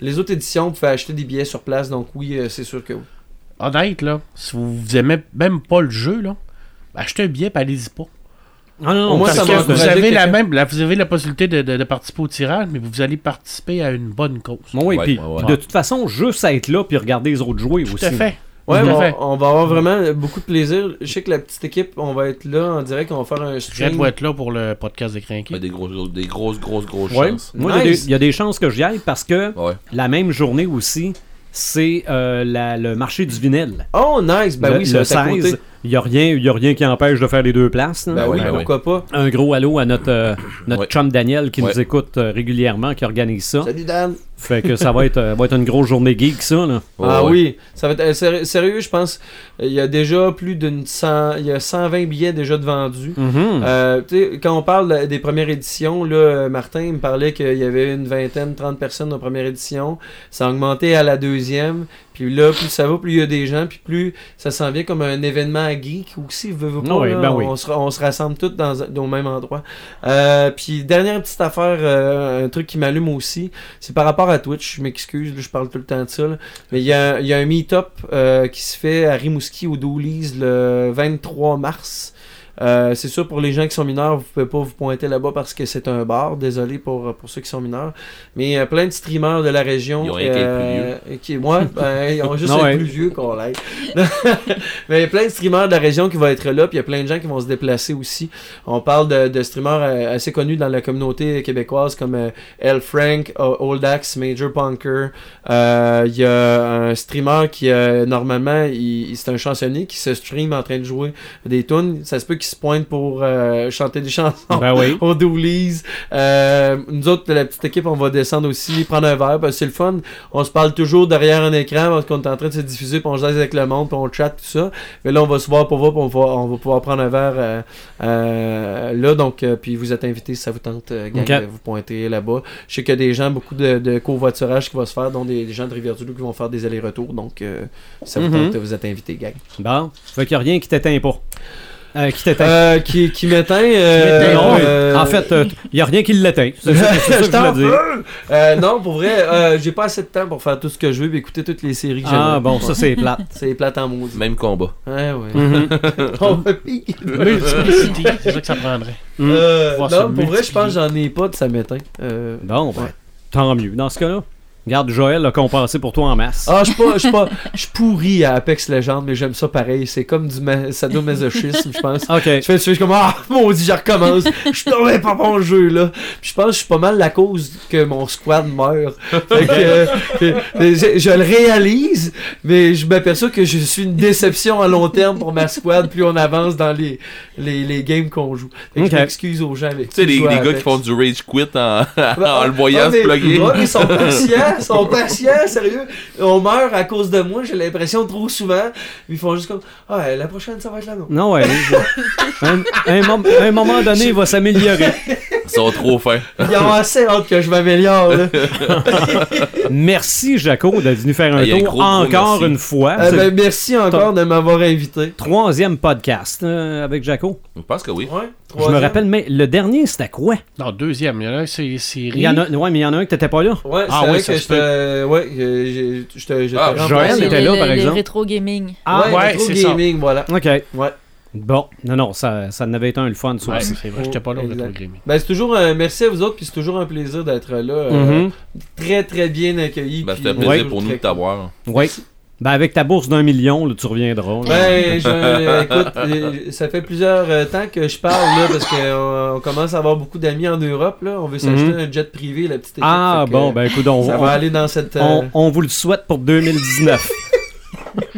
les autres éditions, vous pouvez acheter des billets sur place, donc oui, euh, c'est sûr que oui. Honnête, là. Si vous, vous aimez même pas le jeu, là, achetez un billet et allez-y pas. Ah non, non, Au moins, parce ça que- Vous avez, la même, la- vous avez la possibilité de, de- de participer au tirage, mais vous allez participer à une bonne cause. Bon, oui, Ouais, puis ouais, ouais. puis de toute façon, juste être là puis regarder les autres jouer Tout aussi. à fait. Ouais, Tout à on, fait. on va avoir vraiment beaucoup de plaisir. Je sais que la petite équipe, on va être là en direct, on va faire un stream. va être là pour le podcast des Ouais, crinqués. des, grosses, des grosses, grosses, grosses Ouais. chances. Moi, il y Nice. y, a des chances que j'y aille parce que Ouais. la même journée aussi, c'est euh, la- le marché du vinyle. Oh, nice! Ben le, oui, ça le à côté. 16, il n'y a, rien- y a rien qui empêche de faire les deux places. là. Ben oui, Ouais, ouais, pourquoi pas? Un gros allô à notre, euh, notre Ouais. chum Daniel qui Ouais. nous écoute euh, régulièrement, qui organise ça. Salut Dan! Fait que ça va être, euh, va être une grosse journée geek, ça. Là. ah Ouais, oui, ça va être euh, séri- sérieux, je pense. Il y a déjà plus d'une 100, il y a 120 billets déjà de vendus. Tu sais, quand on parle de- des premières éditions, là, Martin il me parlait qu'il y avait une vingtaine, 30 personnes en première édition. Ça a augmenté à la deuxième. Puis là, plus ça va, plus il y a des gens, puis plus ça s'en vient comme un événement geek aussi. Veut, veut pas, Oui, là, ben oui. on, se, on se rassemble tous dans, au même endroit. Euh, puis dernière petite affaire, euh, un truc qui m'allume aussi, c'est par rapport à Twitch. Je m'excuse, je parle tout le temps de ça. là. Mais il y a, y a un meet-up euh, qui se fait à Rimouski au Doolies le 23 mars. Euh, c'est sûr pour les gens qui sont mineurs, vous pouvez pas vous pointer là-bas parce que c'est un bar. Désolé pour, pour ceux qui sont mineurs. Mais euh, plein de streamers de la région Ils ont être euh, qui, ouais, ben, ils ont juste Non, ouais. plus vieux qu'on l'aide. Mais il y a plein de streamers de la région qui vont être là, puis il y a plein de gens qui vont se déplacer aussi. On parle de, de streamers euh, assez connus dans la communauté québécoise comme euh, L. Frank, Old Axe, Major Punker. Euh, Il y a un streamer qui, euh, normalement, il, il- c'est un chansonnier qui se stream en train de jouer des tunes. Ça se peut qu'il se pointe pour euh, chanter des chansons Ben oui. au Doolies. Euh, nous autres, de la petite équipe, on va descendre aussi, prendre un verre, parce que c'est le fun. On se parle toujours derrière un écran parce qu'on est en train de se diffuser, puis on jase avec le monde, puis on chatte, tout ça. Mais là, on va se voir pour voir, puis on va, on va pouvoir prendre un verre euh, euh, là. Donc, puis vous êtes invités si ça vous tente, gang, de vous pointer là-bas. Je sais qu'il y a des gens, beaucoup de, de covoiturage qui va se faire, dont des, des gens de Rivière-du-Loup qui vont faire des allers-retours. Donc, si ça vous Mhm. tente, vous êtes invités, gang. Bon. Fait qu'il n'y a rien qui t'éteint pas. Euh, qui t'éteint. Euh, qui, qui m'éteint. euh, non, euh, en fait, il n'y a rien qui l'éteint. C'est ça, que je voulais dire. Euh, non, pour vrai, euh, j'ai pas assez de temps pour faire tout ce que je veux et écouter toutes les séries que Ah j'aimerais. bon, ça c'est plate. C'est plate en maudit. Même combat. Ouais, ouais. On piquer. Multiplicity, c'est ça que ça prendrait. Euh, se non, pour vrai, je pense que j'en ai pas de ça m'éteint. Euh, Bon, ben, Ouais. tant mieux. Dans ce cas-là, regarde, Joël a compensé pour toi en masse. Ah, je suis pas, je suis pas, je suis pourri à Apex Legends, mais j'aime ça pareil. C'est comme du ma- sadomasochisme, je pense. Ok. Je fais, je fais comme, ah, maudit, je recommence. Je suis tombé pas bon jeu, là. Puis je pense que je suis pas mal la cause que mon squad meurt. Fait que, euh, je, je le réalise, mais je m'aperçois que je suis une déception à long terme pour ma squad plus on avance dans les, les, les games qu'on joue. Fait que je m'excuse aux gens avec Tu sais, les, les gars qui font du rage quit en, en le voyant ah, se plugger. ils sont patients, ils sont patients, sérieux. On meurt à cause de moi, j'ai l'impression trop souvent. Ils font juste comme, ah, la prochaine, ça va être la nôtre. Non, ouais. un moment donné, il va s'améliorer. Ils sont trop fins. Ils ont assez hâte que je m'améliore, là. Merci, Jaco, d'être venu faire un Hey, un tour gros, gros encore merci. une fois. Euh, C'est ben, merci encore de m'avoir invité. troisième podcast euh, avec Jaco. Je pense que oui. Ouais, Je me rappelle, mais le dernier, c'était quoi? Non, deuxième. Il y en a un, c'est série. Il y en a, ouais, mais il y en a un que t'étais pas là. Ouais, Ah c'est oui, vrai ça que se peut. j'étais. Ouais, que j'ai- j'étais. j'étais Ah, remplacé. Joël était là, par le exemple. rétro gaming. Ah, ouais, ouais, Retro c'est ça. gaming, voilà. OK. Ouais. Bon, non, non, ça, ça en avait été un le fun, ça Ouais, aussi. c'est vrai, j'étais pas là gaming. Ben, c'est toujours. un merci à vous autres, puis c'est toujours un plaisir d'être là. euh, Mhm. Très, très bien accueilli. Ben, C'était un euh, plaisir très pour nous de t'avoir. Oui. Ben, avec ta bourse d'un million, là, tu reviendras. là. Ben, je, écoute, euh, ça fait plusieurs euh, temps que je parle là parce qu'on on commence à avoir beaucoup d'amis en Europe là. On veut s'acheter Mhm. un jet privé, la petite équipe. ah, que, bon, ben écoute, on, ça on- va aller dans cette. euh, on- on vous le souhaite pour 2019.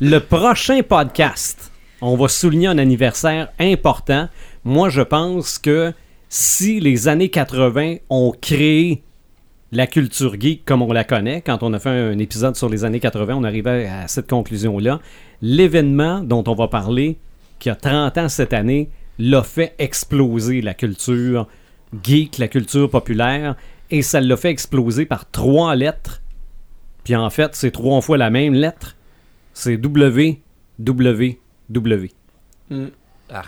le prochain podcast, on va souligner un anniversaire important. Moi, je pense que si les années 80 ont créé la culture geek comme on la connaît, quand on a fait un épisode sur les années 80, on arrivait à cette conclusion-là. L'événement dont on va parler, qui a 30 ans cette année, l'a fait exploser la culture geek, la culture populaire, et ça l'a fait exploser par trois lettres. Puis en fait, c'est trois fois la même lettre. C'est W, W, W. Mm.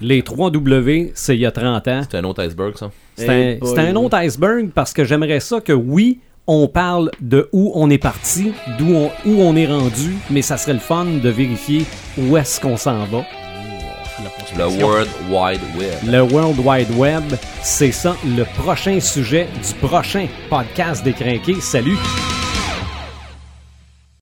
Les trois W, c'est il y a 30 ans. C'était un autre iceberg, ça. C'est un, Hey c'est un autre iceberg parce que j'aimerais ça que oui, on parle de où on est parti, d'où on, où on est rendu, mais ça serait le fun de vérifier où est-ce qu'on s'en va. Le World Wide Web. Le World Wide Web, c'est ça le prochain sujet du prochain podcast des Crinqués. Salut!